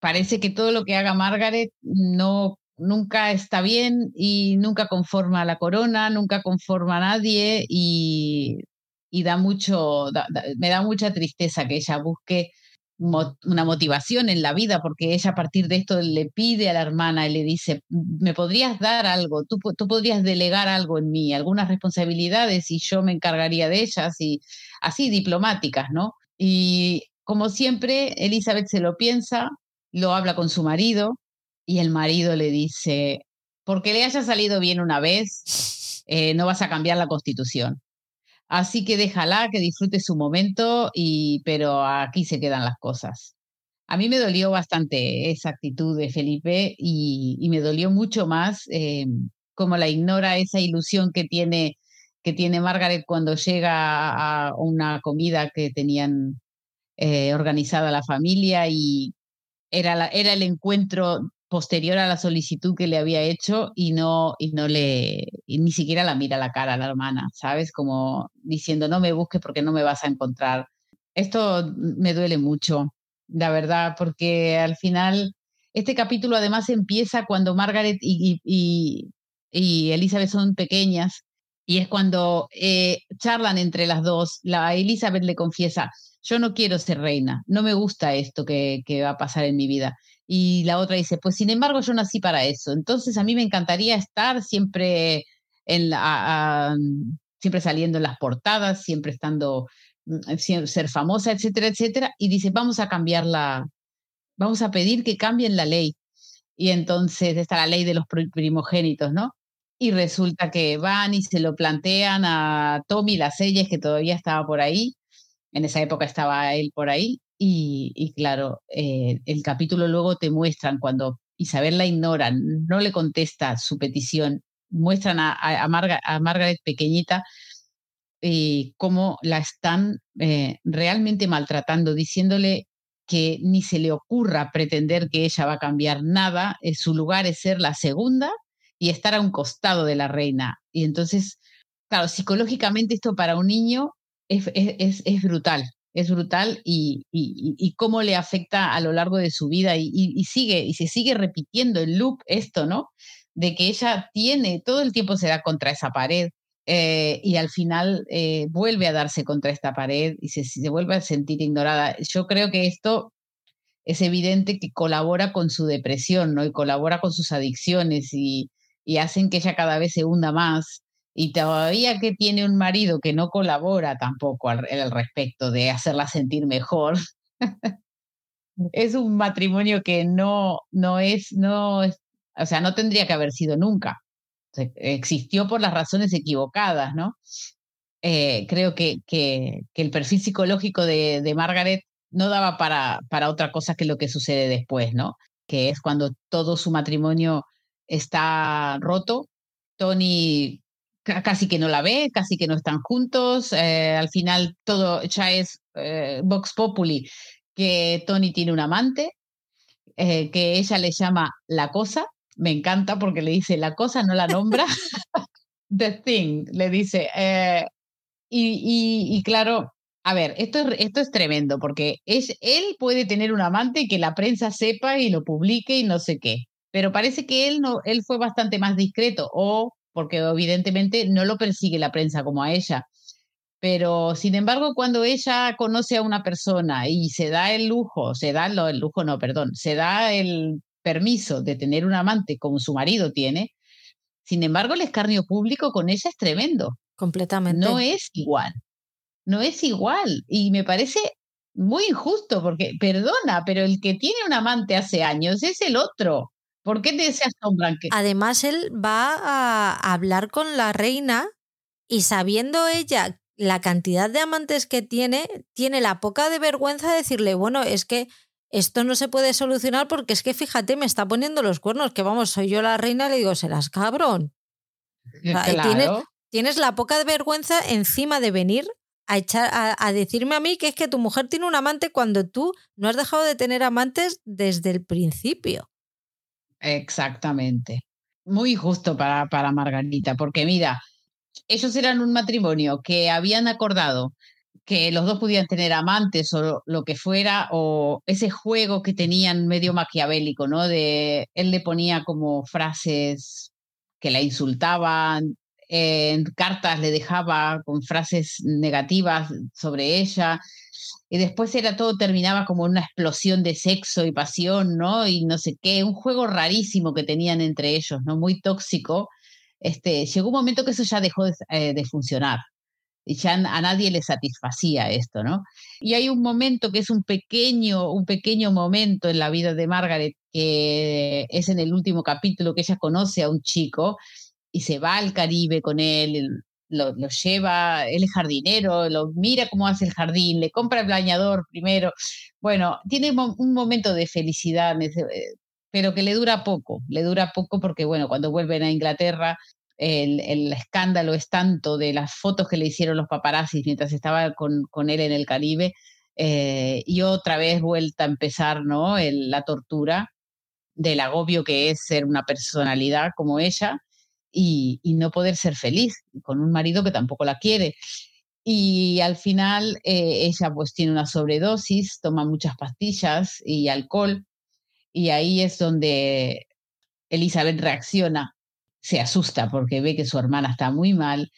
parece que todo lo que haga Margaret no nunca está bien y nunca conforma a la corona, nunca conforma a nadie y, y da mucho, me da mucha tristeza que ella busque una motivación en la vida, porque ella a partir de esto le pide a la hermana y le dice, ¿me podrías dar algo? ¿Tú, tú podrías delegar algo en mí, algunas responsabilidades y yo me encargaría de ellas y así diplomáticas, ¿no? Y como siempre, Elizabeth se lo piensa, lo habla con su marido y el marido le dice, porque le haya salido bien una vez, eh, no vas a cambiar la constitución. Así que déjala que disfrute su momento, y, pero aquí se quedan las cosas. A mí me dolió bastante esa actitud de Felipe y, me dolió mucho más eh, cómo la ignora esa ilusión que tiene, que tiene Margaret cuando llega a una comida que tenían eh, organizada la familia y era, la, era el encuentro posterior a la solicitud que le había hecho y no, y no le, ni siquiera la mira la cara a la hermana, ¿sabes? Como diciendo, no me busques porque no me vas a encontrar. Esto me duele mucho, la verdad, porque al final, este capítulo además empieza cuando Margaret y, y, y Elizabeth son pequeñas y es cuando eh, charlan entre las dos. La Elizabeth le confiesa, yo no quiero ser reina, no me gusta esto que, que, va a pasar en mi vida. Y la otra dice, pues sin embargo yo nací para eso, entonces a mí me encantaría estar siempre, en la, a, siempre saliendo en las portadas, siempre estando, ser famosa, etcétera, etcétera. Y dice, vamos a cambiar la, vamos a pedir que cambien la ley. Y entonces está la ley de los primogénitos, ¿no? Y resulta que van y se lo plantean a Tommy Laselles, que todavía estaba por ahí, en esa época estaba él por ahí, y, claro, eh, el capítulo luego te muestran cuando Isabel la ignora, no le contesta su petición, muestran a, Marga, a Margaret pequeñita eh, cómo la están eh, realmente maltratando, diciéndole que ni se le ocurra pretender que ella va a cambiar nada, eh, su lugar es ser la segunda y estar a un costado de la reina. Y entonces, claro, psicológicamente esto para un niño es brutal, es brutal y, y, cómo le afecta a lo largo de su vida y, y, sigue y se sigue repitiendo el loop esto, ¿no? De que ella tiene, todo el tiempo se da contra esa pared eh, y al final eh, vuelve a darse contra esta pared y se, se, vuelve a sentir ignorada. Yo creo que esto es evidente que colabora con su depresión, ¿no? Y colabora con sus adicciones y, y hacen que ella cada vez se hunda más y todavía que tiene un marido que no colabora tampoco al, al respecto de hacerla sentir mejor, es un matrimonio que no, no es, no es, o sea, no tendría que haber sido nunca. Existió por las razones equivocadas, ¿no? eh, creo que, que, el perfil psicológico de, de, Margaret no daba para, para otra cosa que lo que sucede después, ¿no? Que es cuando todo su matrimonio está roto. Tony casi que no la ve, casi que no están juntos. Eh, al final todo ya es eh, Vox Populi, que Tony tiene un amante, eh, que ella le llama la cosa. Me encanta porque le dice la cosa, no la nombra. The thing, le dice. Y, y, claro, a ver, esto es, esto es tremendo porque es, él puede tener un amante que la prensa sepa y lo publique y no sé qué. Pero parece que él, no, él fue bastante más discreto o porque evidentemente no lo persigue la prensa como a ella. Pero, sin embargo, cuando ella conoce a una persona y se da el lujo, se da el lujo, no, perdón, se da el permiso de tener un amante como su marido tiene, sin embargo, el escarnio público con ella es tremendo. Completamente. No es igual. No es igual. Y me parece muy injusto porque, perdona, pero el que tiene un amante hace años es el otro. ¿Por qué te se asombran que.? Además, él va a hablar con la reina y sabiendo ella la cantidad de amantes que tiene, tiene la poca de vergüenza de decirle, bueno, es que esto no se puede solucionar porque es que fíjate, me está poniendo los cuernos, que vamos, soy yo la reina, le digo, serás cabrón. tienes, la poca de vergüenza encima de venir a, echar, a, decirme a mí que es que tu mujer tiene un amante cuando tú no has dejado de tener amantes desde el principio. Exactamente. Muy justo para, para Margarita, porque mira, ellos eran un matrimonio que habían acordado que los dos podían tener amantes o lo que fuera, o ese juego que tenían medio maquiavélico, ¿no? De él le ponía como frases que la insultaban, en cartas le dejaba con frases negativas sobre ella, y después era todo, terminaba como una explosión de sexo y pasión, ¿no? Y no sé qué, un juego rarísimo que tenían entre ellos, ¿no? Muy tóxico. Este, llegó un momento que eso ya dejó de, eh, funcionar y ya a nadie le satisfacía esto, ¿no? Y hay un momento que es un pequeño, un pequeño momento en la vida de Margaret, que es en el último capítulo que ella conoce a un chico y se va al Caribe con él, lo, lleva, él es jardinero, lo mira cómo hace el jardín, le compra el bañador primero. Bueno, tiene un momento de felicidad, eh, pero que le dura poco, le dura poco porque, bueno, cuando vuelven a Inglaterra, el, el, escándalo es tanto de las fotos que le hicieron los paparazzis mientras estaba con, con él en el Caribe, eh, y otra vez vuelta a empezar, ¿no? la tortura del agobio que es ser una personalidad como ella y, no poder ser feliz con un marido que tampoco la quiere. Y al final eh, ella pues tiene una sobredosis, toma muchas pastillas y alcohol y ahí es donde Elizabeth reacciona, se asusta porque ve que su hermana está muy mal.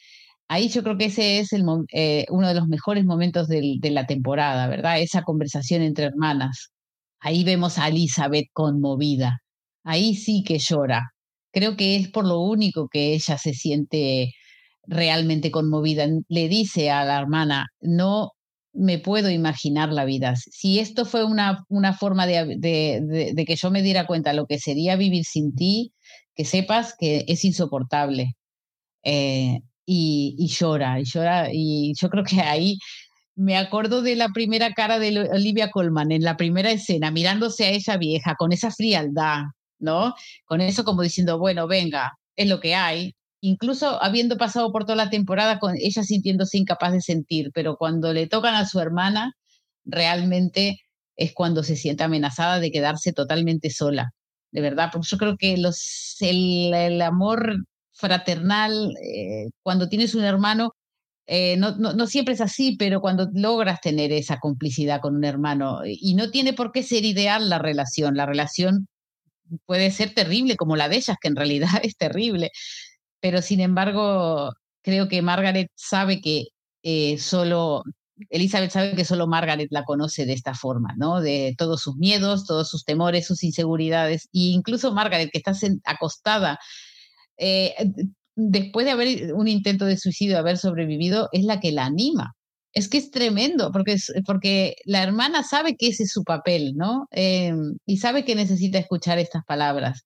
Ahí yo creo que ese es el, eh, uno de los mejores momentos de la temporada, ¿verdad? Esa conversación entre hermanas. Ahí vemos a Elizabeth conmovida. Ahí sí que llora creo que es por lo único que ella se siente realmente conmovida. Le dice a la hermana, no me puedo imaginar la vida. Si esto fue una, una forma de, de, que yo me diera cuenta lo que sería vivir sin ti, que sepas que es insoportable. Eh, y, y, llora, y llora, y yo creo que ahí me acuerdo de la primera cara de Olivia Colman en la primera escena, mirándose a esa vieja con esa frialdad, ¿no? Con eso como diciendo, bueno, venga, es lo que hay. Incluso habiendo pasado por toda la temporada con ella sintiéndose incapaz de sentir, pero cuando le tocan a su hermana, realmente es cuando se siente amenazada de quedarse totalmente sola, de verdad, porque yo creo que los, el, amor fraternal, eh, cuando tienes un hermano, eh, no, no, no, siempre es así, pero cuando logras tener esa complicidad con un hermano, y no tiene por qué ser ideal la relación, la relación puede ser terrible, como la de ellas, que en realidad es terrible. Pero sin embargo, creo que Margaret sabe que eh, solo, Elizabeth sabe que solo Margaret la conoce de esta forma, ¿no? De todos sus miedos, todos sus temores, sus inseguridades. E incluso Margaret, que está acostada, eh, después de haber un intento de suicidio, haber sobrevivido, es la que la anima es que es tremendo, porque, porque la hermana sabe que ese es su papel, ¿no? Em, y sabe que necesita escuchar estas palabras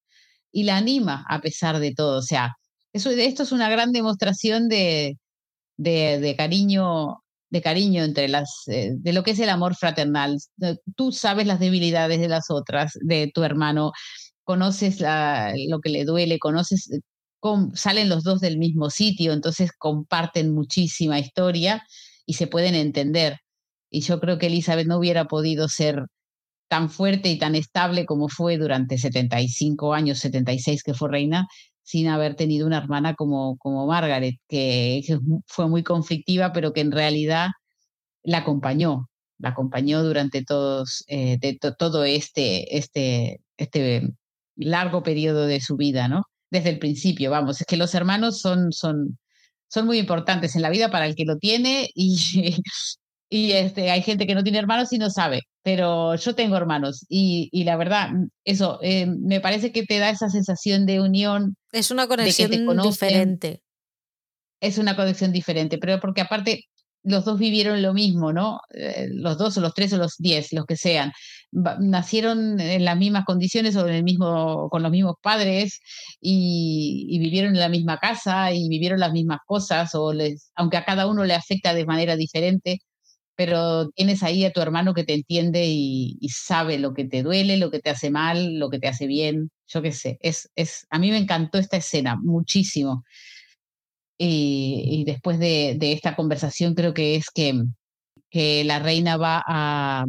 y la anima a pesar de todo. O sea, eso, esto es una gran demostración de, de, cariño de cariño entre las eh, de lo que es el amor fraternal. Tú sabes las debilidades de las otras, de tu hermano, conoces lo que le duele, conoces salen los dos del mismo sitio, entonces comparten muchísima historia y se pueden entender. Y yo creo que Elizabeth no hubiera podido ser tan fuerte y tan estable como fue durante 75 años, 76 que fue reina, sin haber tenido una hermana como, como Margaret, que, fue muy conflictiva, pero que en realidad la acompañó, la acompañó durante todos, eh, todo este, este, este largo periodo de su vida, ¿no? Desde el principio, vamos, es que los hermanos son, son, son muy importantes en la vida para el que lo tiene y, y este, hay gente que no tiene hermanos y no sabe, pero yo tengo hermanos y, y la verdad, mm, eso, eh, me parece que te da esa sensación de unión. Es una conexión diferente. Es una conexión diferente, pero porque aparte los dos vivieron lo mismo, ¿no? Eh, los dos o los tres o los diez, los que sean. Nacieron en las mismas condiciones o en el mismo, con los mismos padres y, y, vivieron en la misma casa y vivieron las mismas cosas, o les, aunque a cada uno le afecta de manera diferente, pero tienes ahí a tu hermano que te entiende y, sabe lo que te duele, lo que te hace mal, lo que te hace bien, yo qué sé. Es, es, a mí me encantó esta escena muchísimo. Y, después de, esta conversación creo que es que, que la reina va a,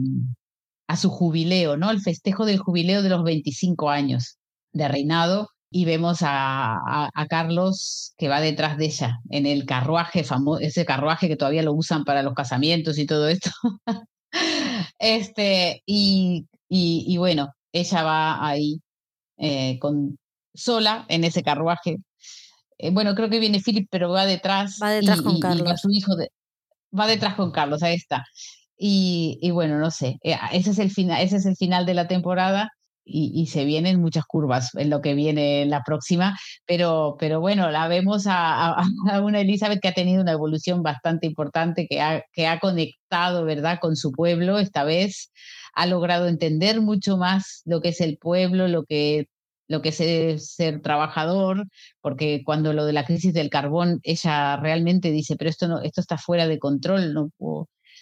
su jubileo, ¿no? El festejo del jubileo de los 25 años de reinado y vemos a, Carlos que va detrás de ella en el carruaje famoso, ese carruaje que todavía lo usan para los casamientos y todo esto. este, y, y, bueno, ella va ahí eh, con, sola en ese carruaje. Eh, bueno, creo que viene Philip, pero va detrás. Va detrás con Carlos. su hijo va detrás con Carlos, ahí está. Y, y bueno, no sé, eh, ese es el final, ese es el final de la temporada y, se vienen muchas curvas en lo que viene la próxima, pero, pero bueno, la vemos a, una Elizabeth que ha tenido una evolución bastante importante, que ha, que ha conectado, ¿verdad?, con su pueblo esta vez, ha logrado entender mucho más lo que es el pueblo, lo que lo que es ser trabajador, porque cuando lo de la crisis del carbón, ella realmente dice, pero esto no, esto está fuera de control, no,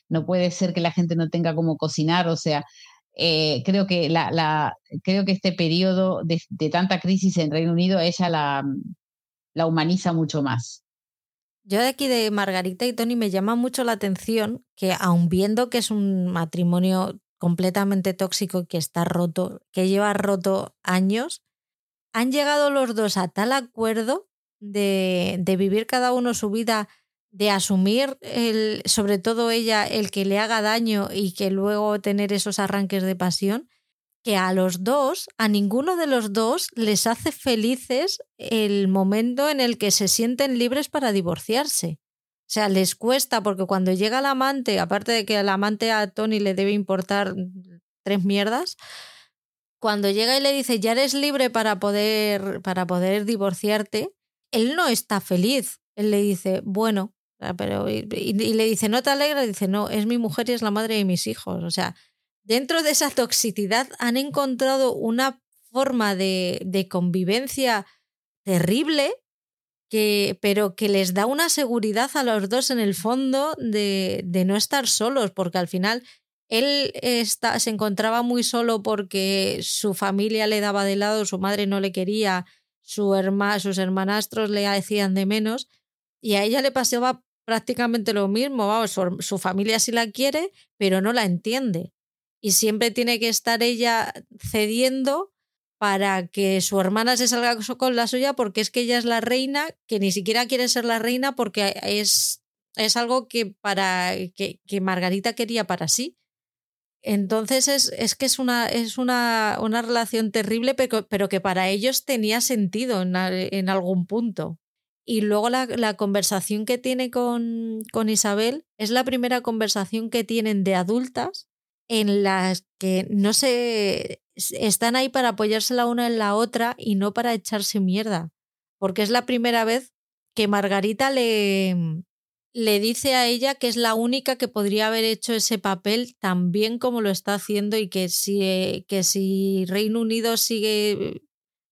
no puede ser que la gente no tenga cómo cocinar, o sea, eh, creo, que la, creo que este periodo de, tanta crisis en Reino Unido, ella la, la humaniza mucho más. Yo de aquí de Margarita y Tony me llama mucho la atención que aun viendo que es un matrimonio completamente tóxico que está roto, que lleva roto años, han llegado los dos a tal acuerdo de, vivir cada uno su vida de asumir, sobre todo ella, el que le haga daño y que luego tener esos arranques de pasión, que a los dos, a ninguno de los dos les hace felices el momento en el que se sienten libres para divorciarse. O sea, les cuesta porque cuando llega el amante, aparte de que el amante a Tony le debe importar tres mierdas, cuando llega y le dice ya eres libre para poder, para poder divorciarte, él no está feliz. Él le dice, bueno, Ah, pero, y, le dice, ¿no te alegra? dice, no, es mi mujer y es la madre de mis hijos. O sea, dentro de esa toxicidad han encontrado una forma de, de convivencia terrible, que, pero que les da una seguridad a los dos en el fondo de, de no estar solos, porque al final él está, se encontraba muy solo porque su familia le daba de lado, su madre no le quería, su sus hermanastros le hacían de menos y a ella le pasaba prácticamente lo mismo, vamos, su, familia sí la quiere, pero no la entiende. Y siempre tiene que estar ella cediendo para que su hermana se salga con la suya porque es que ella es la reina, que ni siquiera quiere ser la reina porque es, es algo que, para, que, que Margarita quería para sí. Entonces es, es que es una, es una, una relación terrible, pero, pero, que para ellos tenía sentido en, en algún punto. Y luego la, conversación que tiene con, con, Isabel es la primera conversación que tienen de adultas en las que no se están ahí para apoyarse la una en la otra y no para echarse mierda. Porque es la primera vez que Margarita le, le dice a ella que es la única que podría haber hecho ese papel tan bien como lo está haciendo y que si, que si Reino Unido sigue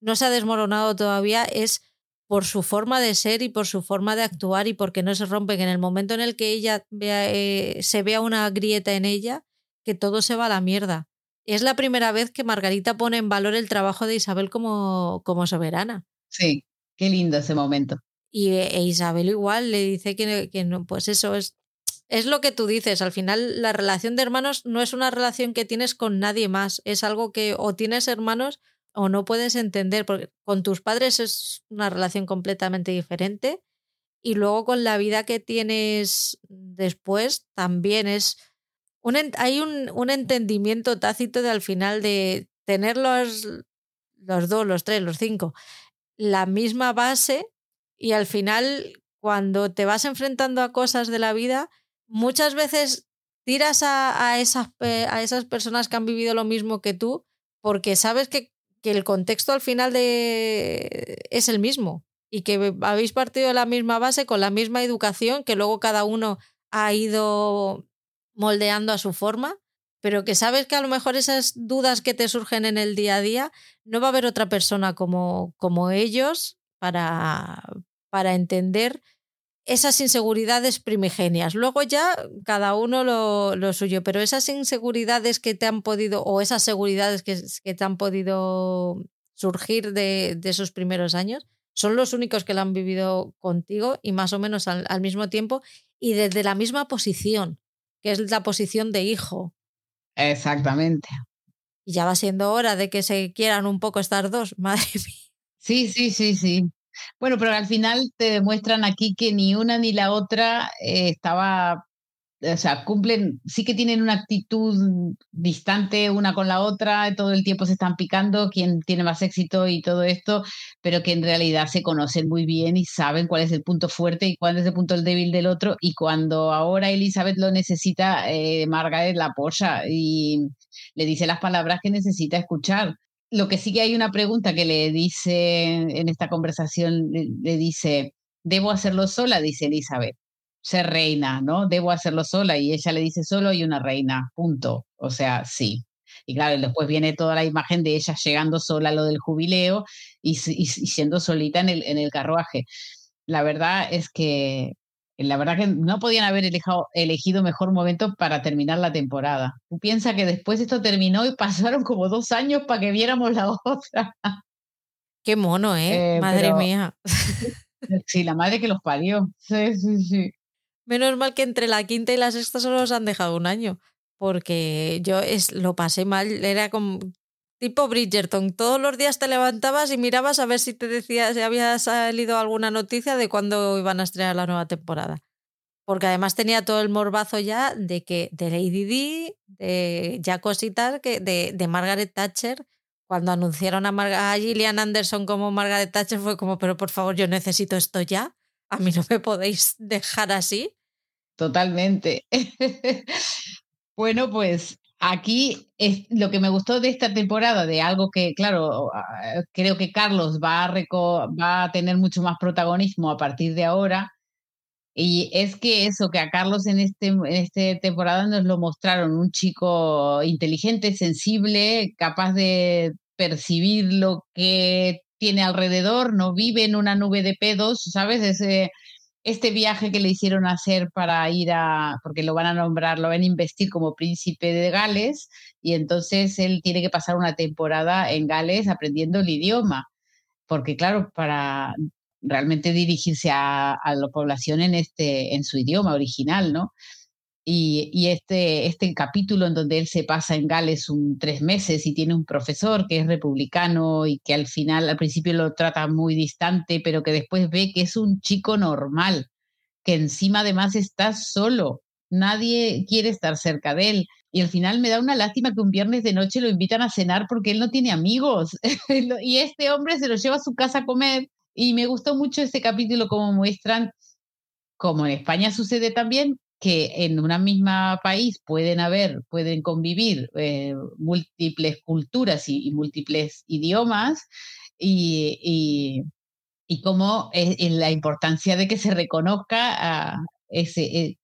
no se ha desmoronado todavía es por su forma de ser y por su forma de actuar y porque no se rompen. En el momento en el que ella vea, eh, se vea una grieta en ella, que todo se va a la mierda. Es la primera vez que Margarita pone en valor el trabajo de Isabel como, como soberana. Sí, qué lindo ese momento. Y e Isabel igual le dice que, que no, pues eso es, es lo que tú dices. Al final, la relación de hermanos no es una relación que tienes con nadie más. Es algo que o tienes hermanos o no puedes entender, porque con tus padres es una relación completamente diferente. Y luego con la vida que tienes después también es un, hay un, un, entendimiento tácito de al final de tener los, los dos, los tres, los cinco, la misma base y al final cuando te vas enfrentando a cosas de la vida, muchas veces tiras a, a, esas, a esas personas que han vivido lo mismo que tú porque sabes que, que el contexto al final de, es el mismo y que habéis partido de la misma base con la misma educación que luego cada uno ha ido moldeando a su forma, pero que sabes que a lo mejor esas dudas que te surgen en el día a día, no va a haber otra persona como, como ellos para, para entender esas inseguridades primigenias. Luego ya cada uno lo, lo, suyo, pero esas inseguridades que te han podido, o esas seguridades que, que te han podido surgir de, de, esos primeros años, son los únicos que lo han vivido contigo y más o menos al, al mismo tiempo y desde la misma posición que es la posición de hijo. Exactamente. Y ya va siendo hora de que se quieran un poco estar dos, madre mía. Sí, sí, sí, sí. Bueno, pero al final te demuestran aquí que ni una ni la otra eh, estaba o sea, cumplen, sí que tienen una actitud distante una con la otra, todo el tiempo se están picando, quién tiene más éxito y todo esto, pero que en realidad se conocen muy bien y saben cuál es el punto fuerte y cuál es el punto débil del otro. Y cuando ahora Elizabeth lo necesita, eh, Margaret la apoya y le dice las palabras que necesita escuchar. Lo que sí que hay una pregunta que le dice en esta conversación, le dice, ¿debo hacerlo sola? Dice Elizabeth ser reina, ¿no? Debo hacerlo sola y ella le dice solo hay una reina, punto. O sea, sí. Y claro, después viene toda la imagen de ella llegando sola a lo del jubileo y, siendo solita en el, en el carruaje. La verdad es que la verdad que no podían haber elegido, elegido mejor momento para terminar la temporada. Tú piensas que después esto terminó y pasaron como dos años para que viéramos la otra. Qué mono, ¿eh? eh madre mía. Sí, la madre que los parió. Sí, sí, sí. Menos mal que entre la quinta y la sexta solo nos han dejado un año, porque yo es, lo pasé mal, era como tipo Bridgerton, todos los días te levantabas y mirabas a ver si te decía si había salido alguna noticia de cuándo iban a estrenar la nueva temporada. Porque además tenía todo el morbazo ya de que de Lady Di, de ya cositas que de, Margaret Thatcher, cuando anunciaron a, a Gillian Anderson como Margaret Thatcher fue como, pero por favor, yo necesito esto ya a mí no me podéis dejar así. Totalmente. bueno, pues aquí es lo que me gustó de esta temporada, de algo que, claro, creo que Carlos va a, va a tener mucho más protagonismo a partir de ahora. Y es que eso, que a Carlos en, este, en esta temporada nos lo mostraron, un chico inteligente, sensible, capaz de percibir lo que tiene alrededor, no vive en una nube de pedos, ¿sabes? Ese, este viaje que le hicieron hacer para ir a, porque lo van a nombrar, lo van a investir como príncipe de Gales, y entonces él tiene que pasar una temporada en Gales aprendiendo el idioma, porque claro, para realmente dirigirse a, a la población en, este, en su idioma original, ¿no? Y, este, este capítulo en donde él se pasa en Gales un tres meses y tiene un profesor que es republicano y que al final, al principio lo trata muy distante, pero que después ve que es un chico normal, que encima además está solo, nadie quiere estar cerca de él. Y al final me da una lástima que un viernes de noche lo invitan a cenar porque él no tiene amigos. y este hombre se lo lleva a su casa a comer. Y me gustó mucho este capítulo como muestran, como en España sucede también, que en una misma país pueden haber, pueden convivir eh, múltiples culturas y, múltiples idiomas y, y, cómo es, la importancia de que se reconozca ese, eh,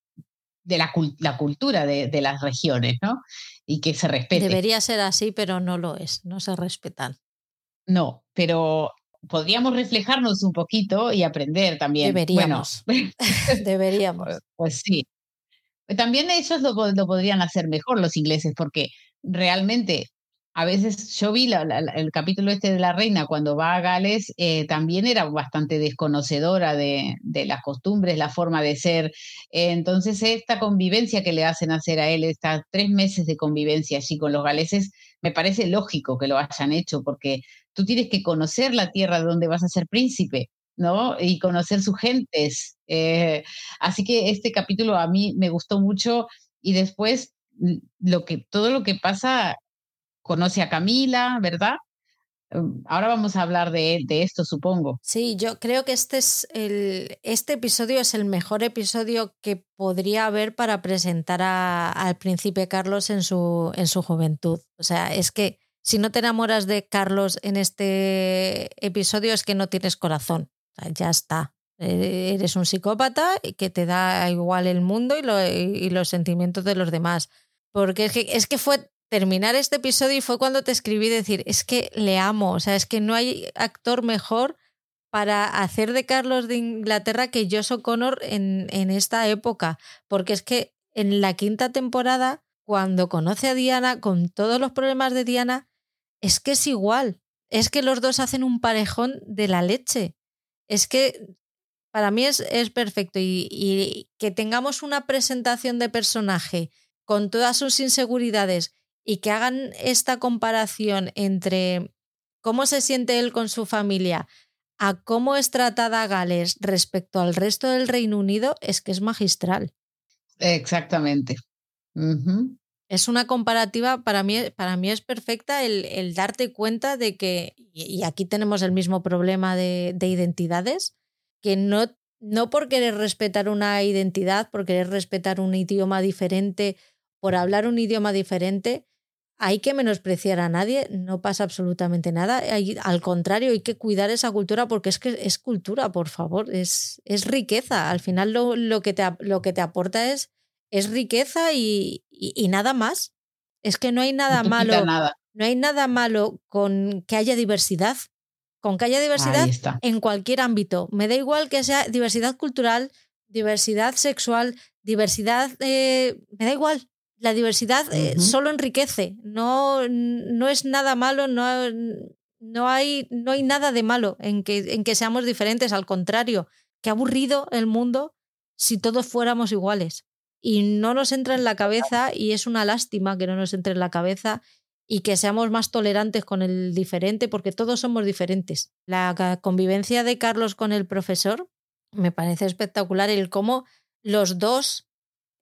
de la, la cultura de, de, las regiones, ¿no? Y que se respete. Debería ser así, pero no lo es, no se respetan. No, pero podríamos reflejarnos un poquito y aprender también. Deberíamos. Deberíamos. Pues, pues sí. También ellos lo, lo, podrían hacer mejor los ingleses, porque realmente a veces yo vi el capítulo este de la reina cuando va a Gales, eh, también era bastante desconocedora de, las costumbres, la forma de ser. entonces, esta convivencia que le hacen hacer a él, estas tres meses de convivencia allí con los galeses, me parece lógico que lo hayan hecho, porque tú tienes que conocer la tierra donde vas a ser príncipe. ¿No? Y conocer sus gentes. Eh, así que este capítulo a mí me gustó mucho y después lo que, todo lo que pasa conoce a Camila, ¿verdad? Em, ahora vamos a hablar de, esto, supongo. Sí, yo creo que este es el. Este episodio es el mejor episodio que podría haber para presentar al príncipe Carlos en su, en su juventud. O sea, es que si no te enamoras de Carlos en este episodio, es que no tienes corazón. Ya está. E, eres un psicópata que te da igual el mundo y, y los sentimientos de los demás. Porque es que, es que fue terminar este episodio y fue cuando te escribí decir, es que le amo, o sea, es que no hay actor mejor para hacer de Carlos de Inglaterra que Josh O'Connor en, en esta época, porque es que en la quinta temporada, cuando conoce a Diana, con todos los problemas de Diana, es que es igual, es que los dos hacen un parejón de la leche, es que para mí es, es perfecto y, que tengamos una presentación de personaje con todas sus inseguridades y que hagan esta comparación entre cómo se siente él con su familia a cómo es tratada Gales respecto al resto del Reino Unido es que es magistral. Exactamente. Es una comparativa, para mí, para mí es perfecta el, darte cuenta de que, y aquí tenemos el mismo problema de, de identidades, que no, no por querer respetar una identidad, por querer respetar un idioma diferente, por hablar un idioma diferente, hay que menospreciar a nadie, no pasa absolutamente nada. al contrario, hay que cuidar esa cultura porque es que es cultura, por favor, es, es riqueza. Al final lo, lo, que te, lo que te aporta es, es riqueza y, nada más. Es que no hay nada malo. No hay nada malo con que haya diversidad. Con que haya diversidad en cualquier ámbito. Me da igual que sea diversidad cultural, diversidad sexual, diversidad. Eh, me da igual la diversidad eh, solo enriquece, no, no es nada malo, no, no, hay, no hay nada de malo en que, en que seamos diferentes, al contrario, qué aburrido el mundo si todos fuéramos iguales. Y no nos entra en la cabeza, y es una lástima que no nos entre en la cabeza y que seamos más tolerantes con el diferente, porque todos somos diferentes. La convivencia de Carlos con el profesor me parece espectacular, el cómo los dos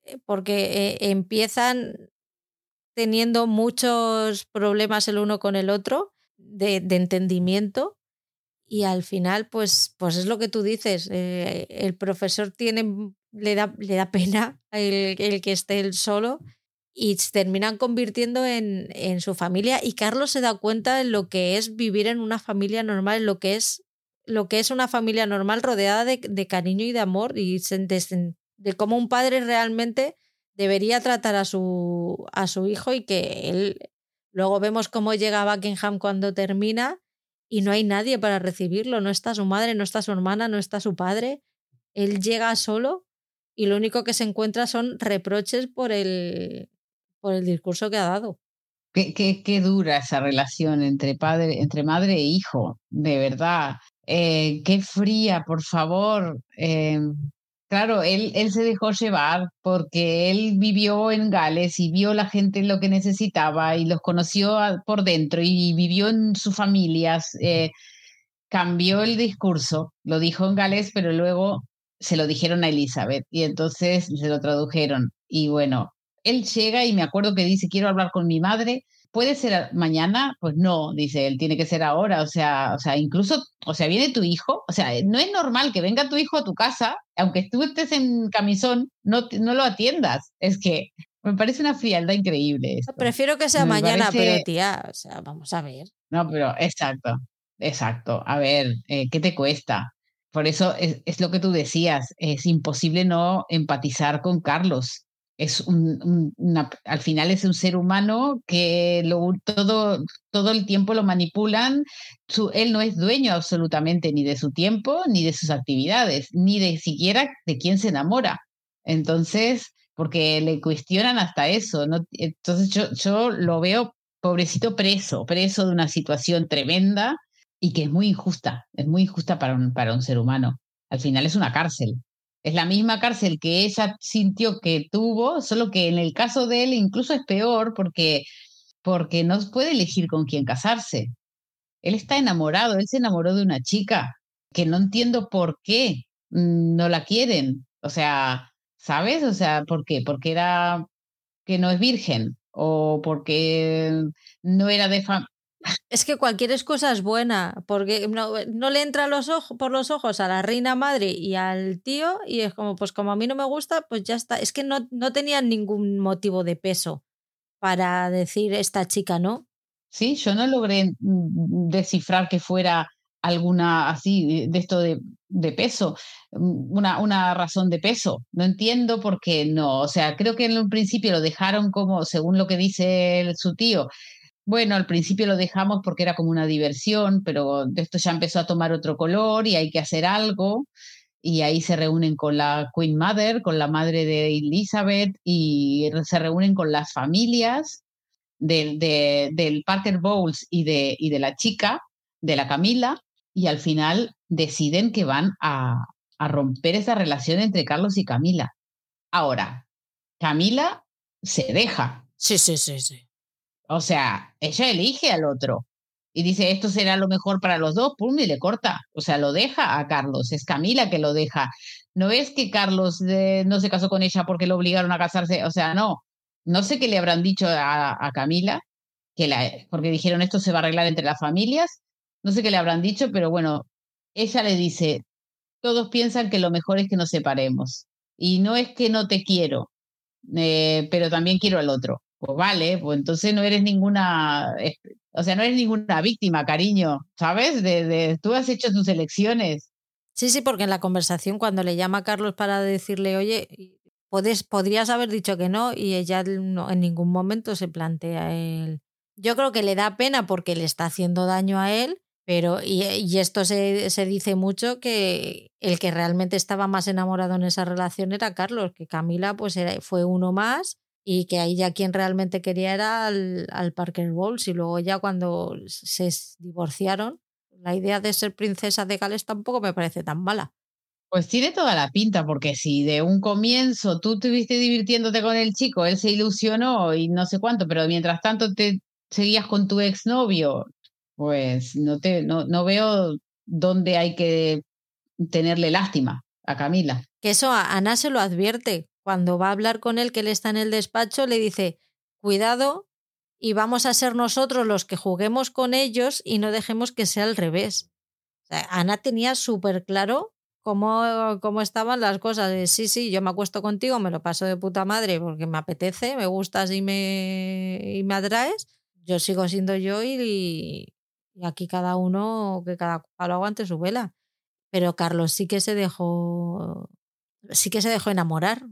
eh, porque eh, empiezan teniendo muchos problemas el uno con el otro de, entendimiento y al final pues, pues es lo que tú dices, eh, el profesor tiene, le, da, le da pena el, el, que esté él solo y terminan convirtiendo en, en, su familia y Carlos se da cuenta de lo que es vivir en una familia normal, lo que es lo que es una familia normal rodeada de, de cariño y de amor y se, de cómo un padre realmente debería tratar a su, a su hijo y que él luego vemos cómo llega Buckingham cuando termina y no hay nadie para recibirlo, no está su madre, no está su hermana, no está su padre, él llega solo y lo único que se encuentra son reproches por el, por el discurso que ha dado. Qué, qué, dura esa relación entre padre, entre madre e hijo, de verdad. Eh, qué fría, por favor. Eh, Claro, él, él se dejó llevar porque él vivió en Gales y vio la gente lo que necesitaba y los conoció por dentro y vivió en sus familias. Eh, cambió el discurso, lo dijo en Gales, pero luego se lo dijeron a Elizabeth y entonces se lo tradujeron. Y bueno, él llega y me acuerdo que dice, quiero hablar con mi madre ¿Puede ser mañana? Pues no, dice él, tiene que ser ahora. O sea, o sea, incluso, o sea, viene tu hijo. O sea, no es normal que venga tu hijo a tu casa, aunque tú estés en camisón, no, no lo atiendas. Es que me parece una frialdad increíble. Prefiero que sea mañana, pero tía, o sea, vamos a ver. No, pero exacto, exacto. A ver, eh, ¿qué te cuesta? Por eso es, es, lo que tú decías, es imposible no empatizar con Carlos. es un, al final es un ser humano que lo, todo, todo el tiempo lo manipulan. Su, él no es dueño absolutamente ni de su tiempo, ni de sus actividades, ni de siquiera de quién se enamora. Entonces, porque le cuestionan hasta eso. ¿no? Entonces yo, yo lo veo pobrecito preso, preso de una situación tremenda y que es muy injusta, es muy injusta para un, para un ser humano. Al final es una cárcel. Es la misma cárcel que ella sintió que tuvo, solo que en el caso de él incluso es peor porque, porque no puede elegir con quién casarse. Él está enamorado, él se enamoró de una chica que no entiendo por qué no la quieren. O sea, ¿sabes? O sea, ¿por qué? Porque era que no es virgen o porque no era de. Es que cualquier excusa es buena, porque no, le entra los ojos, por los ojos a la reina madre y al tío, y es como, pues como a mí no me gusta, pues ya está. Es que no, no tenían ningún motivo de peso para decir esta chica no. Sí, yo no logré mm, descifrar que fuera alguna así de esto de, de, peso, mm, una, una razón de peso. No entiendo por qué no. O sea, creo que en un principio lo dejaron como, según lo que dice su tío, bueno, al principio lo dejamos porque era como una diversión, pero esto ya empezó a tomar otro color y hay que hacer algo. Y ahí se reúnen con la Queen Mother, con la madre de Elizabeth, y se reúnen con las familias del, del Parker Bowles y de, y de la chica, de la Camila, y al final deciden que van a, a romper esa relación entre Carlos y Camila. Ahora, Camila se deja. Sí, sí, sí, sí. O sea, ella elige al otro y dice, esto será lo mejor para los dos, pum, y le corta. O sea, lo deja a Carlos, es Camila que lo deja. No es que Carlos eh, no se casó con ella porque lo obligaron a casarse, o sea, no. No sé qué le habrán dicho a, Camila, que la, porque dijeron esto se va a arreglar entre las familias. No sé qué le habrán dicho, pero bueno, ella le dice, todos piensan que lo mejor es que nos separemos. Y no es que no te quiero, eh, pero también quiero al otro. Pues vale, pues entonces no eres ninguna, o sea, no eres ninguna víctima, cariño, ¿sabes? De, tú has hecho tus elecciones. Sí, sí, porque en la conversación cuando le llama a Carlos para decirle, oye, puedes, podrías haber dicho que no y ella no, en ningún momento se plantea él. Yo creo que le da pena porque le está haciendo daño a él, pero y, y esto se, se, dice mucho que el que realmente estaba más enamorado en esa relación era Carlos, que Camila pues era, fue uno más y que ahí ya quien realmente quería era al, Parker Bowles y luego ya cuando se divorciaron, la idea de ser princesa de Gales tampoco me parece tan mala. Pues tiene toda la pinta, porque si de un comienzo tú estuviste divirtiéndote con el chico, él se ilusionó y no sé cuánto, pero mientras tanto te seguías con tu exnovio, pues no, te, no, no veo dónde hay que tenerle lástima a Camila. Que eso a Ana se lo advierte cuando va a hablar con él, que él está en el despacho, le dice, cuidado y vamos a ser nosotros los que juguemos con ellos y no dejemos que sea al revés. Ana tenía súper claro cómo, cómo estaban las cosas. De, sí, sí, yo me acuesto contigo, me lo paso de puta madre porque me apetece, me gustas y me, y me atraes. Yo sigo siendo yo y, y aquí cada uno, que cada palo aguante su vela. Pero Carlos sí que se dejó, sí que se dejó enamorar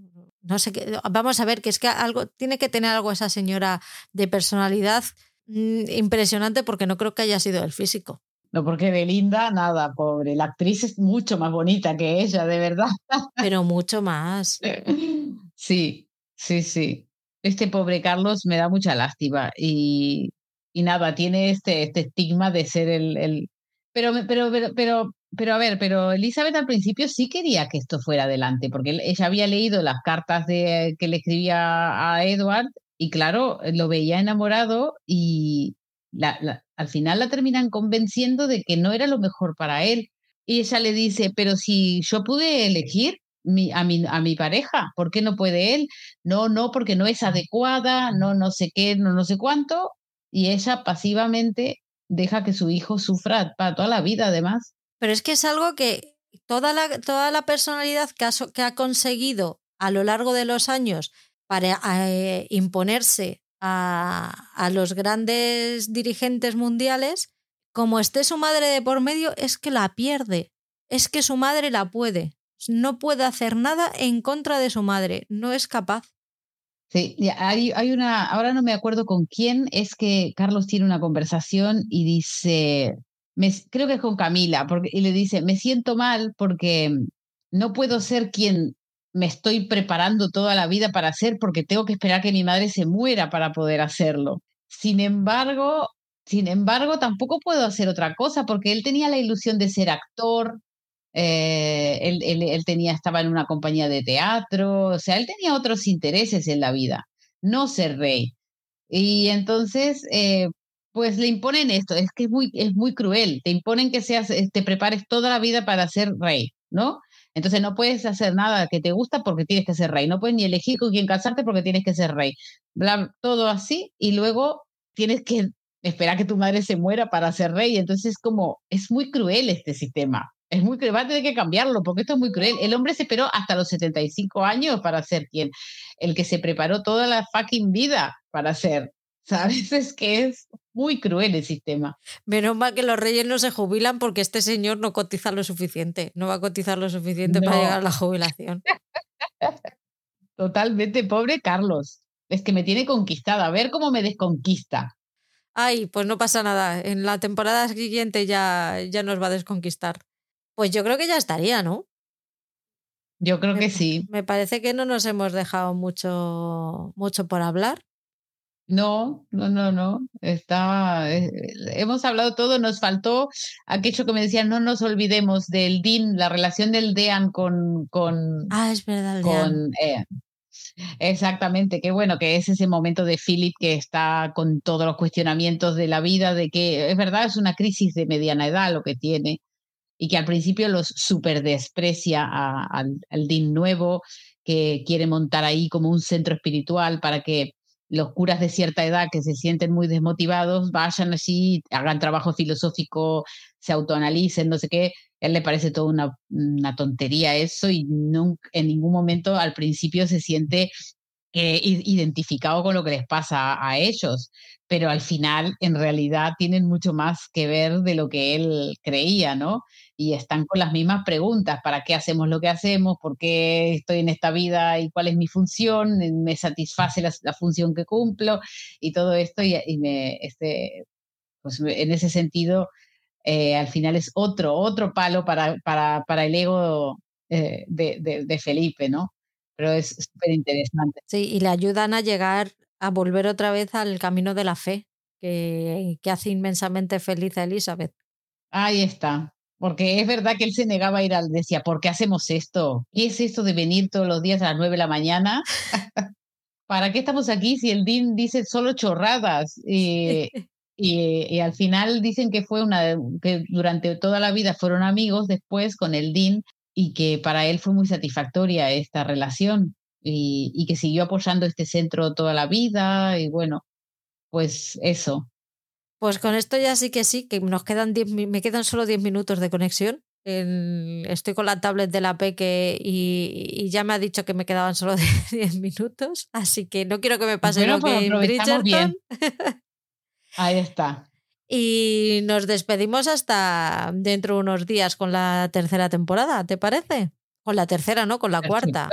no sé qué, vamos a ver que es que algo tiene que tener algo esa señora de personalidad mm, impresionante porque no creo que haya sido el físico. No, porque Belinda, nada, pobre. La actriz es mucho más bonita que ella, de verdad. Pero mucho más. Sí, sí, sí. Este pobre Carlos me da mucha lástima y, y nada, tiene este, este estigma de ser el, el... Pero, pero, pero, pero pero a ver, pero Elizabeth al principio sí quería que esto fuera adelante, porque ella había leído las cartas de, que le escribía a Edward y claro, lo veía enamorado y al final la terminan convenciendo de que no era lo mejor para él. Y ella le dice, pero si yo pude elegir a, mi, a mi pareja, ¿por qué no puede él? No, no, porque no es adecuada, no, no sé qué, no, no sé cuánto. Y ella pasivamente deja que su hijo sufra para toda la vida, además. Pero es que es algo que toda la, toda la personalidad que ha, que ha conseguido a lo largo de los años para eh, imponerse a, a los grandes dirigentes mundiales, como esté su madre de por medio, es que la pierde. Es que su madre la puede. No puede hacer nada en contra de su madre. No es capaz. Sí, hay, hay una, ahora no me acuerdo con quién, es que Carlos tiene una conversación y dice, creo que es con Camila, porque, y le dice, me siento mal porque no puedo ser quien me estoy preparando toda la vida para hacer porque tengo que esperar que mi madre se muera para poder hacerlo. Sin embargo, sin embargo, tampoco puedo hacer otra cosa porque él tenía la ilusión de ser actor, eh, él, él, tenía, estaba en una compañía de teatro, o sea, él tenía otros intereses en la vida, no ser rey. Y entonces, eh, pues le imponen esto, es que es muy, es muy cruel, te imponen que seas, eh, te prepares toda la vida para ser rey, ¿no? Entonces no puedes hacer nada que te gusta porque tienes que ser rey, no puedes ni elegir con quién casarte porque tienes que ser rey. todo así y luego tienes que esperar que tu madre se muera para ser rey. Entonces, como es muy cruel este sistema. Es muy cruel, va a tener que cambiarlo porque esto es muy cruel. El hombre se esperó hasta los 75 años para ser quien, el que se preparó toda la fucking vida para ser. ¿Sabes? Es que es muy cruel el sistema. Menos mal que los reyes no se jubilan porque este señor no cotiza lo suficiente. No va a cotizar lo suficiente para llegar a la jubilación. Totalmente, pobre Carlos. Es que me tiene conquistada. A ver cómo me desconquista. Ay, pues no pasa nada. En la temporada siguiente ya, ya nos va a desconquistar. Pues yo creo que ya estaría, ¿no? Yo creo que sí. Me parece que no nos hemos dejado mucho, mucho por hablar. No, no, no, no. Está, eh, hemos hablado todo, nos faltó aquello que me decían, no nos olvidemos del DIN, la relación del DEAN con... con ah, es verdad. Con, eh, Exactamente, qué bueno que es ese momento de Philip que está con todos los cuestionamientos de la vida, de que es verdad, es una crisis de mediana edad lo que tiene, y que al principio los super desprecia al, al Dean nuevo, que quiere montar ahí como un centro espiritual para que los curas de cierta edad que se sienten muy desmotivados vayan así, hagan trabajo filosófico, se autoanalicen, no sé qué, él le parece toda una, una tontería eso y en ningún momento al principio se siente eh, identificado con lo que les pasa a, ellos, pero al final en realidad tienen mucho más que ver de lo que él creía, ¿no? Y están con las mismas preguntas, ¿para qué hacemos lo que hacemos? ¿Por qué estoy en esta vida? ¿Y cuál es mi función? ¿Me satisface la, función que cumplo? Y todo esto, y, y me, este, pues en ese sentido, eh, al final es otro, otro palo para, para, para el ego eh, de, de, Felipe, ¿no? Pero es súper interesante. Sí, y le ayudan a llegar, a volver otra vez al camino de la fe, que, que hace inmensamente feliz a Elizabeth. Ahí está. Porque es verdad que él se negaba a ir al, decía, ¿por qué hacemos esto? ¿Qué es esto de venir todos los días a las nueve de la mañana? ¿Para qué estamos aquí si el Dean dice solo chorradas? Eh, y, al final dicen que fue una que durante toda la vida fueron amigos después con el Dean y que para él fue muy satisfactoria esta relación y, que siguió apoyando este centro toda la vida y bueno, pues eso. Pues con esto ya sí que sí, que nos quedan diez, me quedan solo 10 minutos de conexión. estoy con la tablet de la Peque y, y, ya me ha dicho que me quedaban solo 10 minutos, así que no quiero que me pase lo pues que Bridgerton. Ahí está. Y nos despedimos hasta dentro de unos días con la tercera temporada, ¿te parece? Con la tercera, ¿no? Con la cuarta.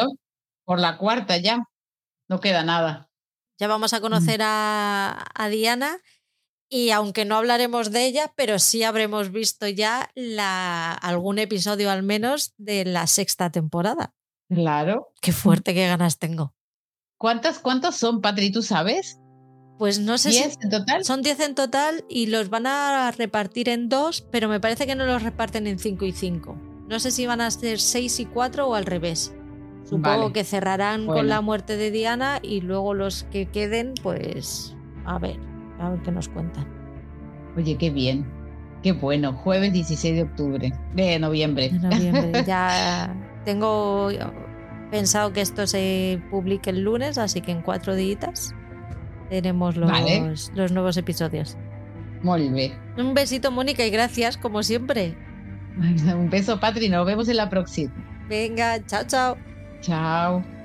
Por la cuarta ya. No queda nada. Ya vamos a conocer a, a, Diana y aunque no hablaremos de ella, pero sí habremos visto ya la, algún episodio al menos de la sexta temporada. Claro. Qué fuerte, qué ganas tengo. ¿Cuántas, ¿Cuántos son, Patri? ¿Tú sabes? Pues no sé si. en total? Son 10 en total y los van a repartir en dos, pero me parece que no los reparten en 5 y 5. No sé si van a ser 6 y 4 o al revés. Supongo que cerrarán con la muerte de Diana y luego los que queden, pues a ver, a ver qué nos cuentan. Oye, qué bien. Qué bueno. Jueves 16 de octubre. De noviembre. De noviembre. ya tengo pensado que esto se publique el lunes, así que en cuatro días tenemos los, los nuevos episodios. Muy bien. Un besito, Mónica, y gracias, como siempre. Un beso, Patri. Nos vemos en la próxima. Venga, chao, chao. Chao.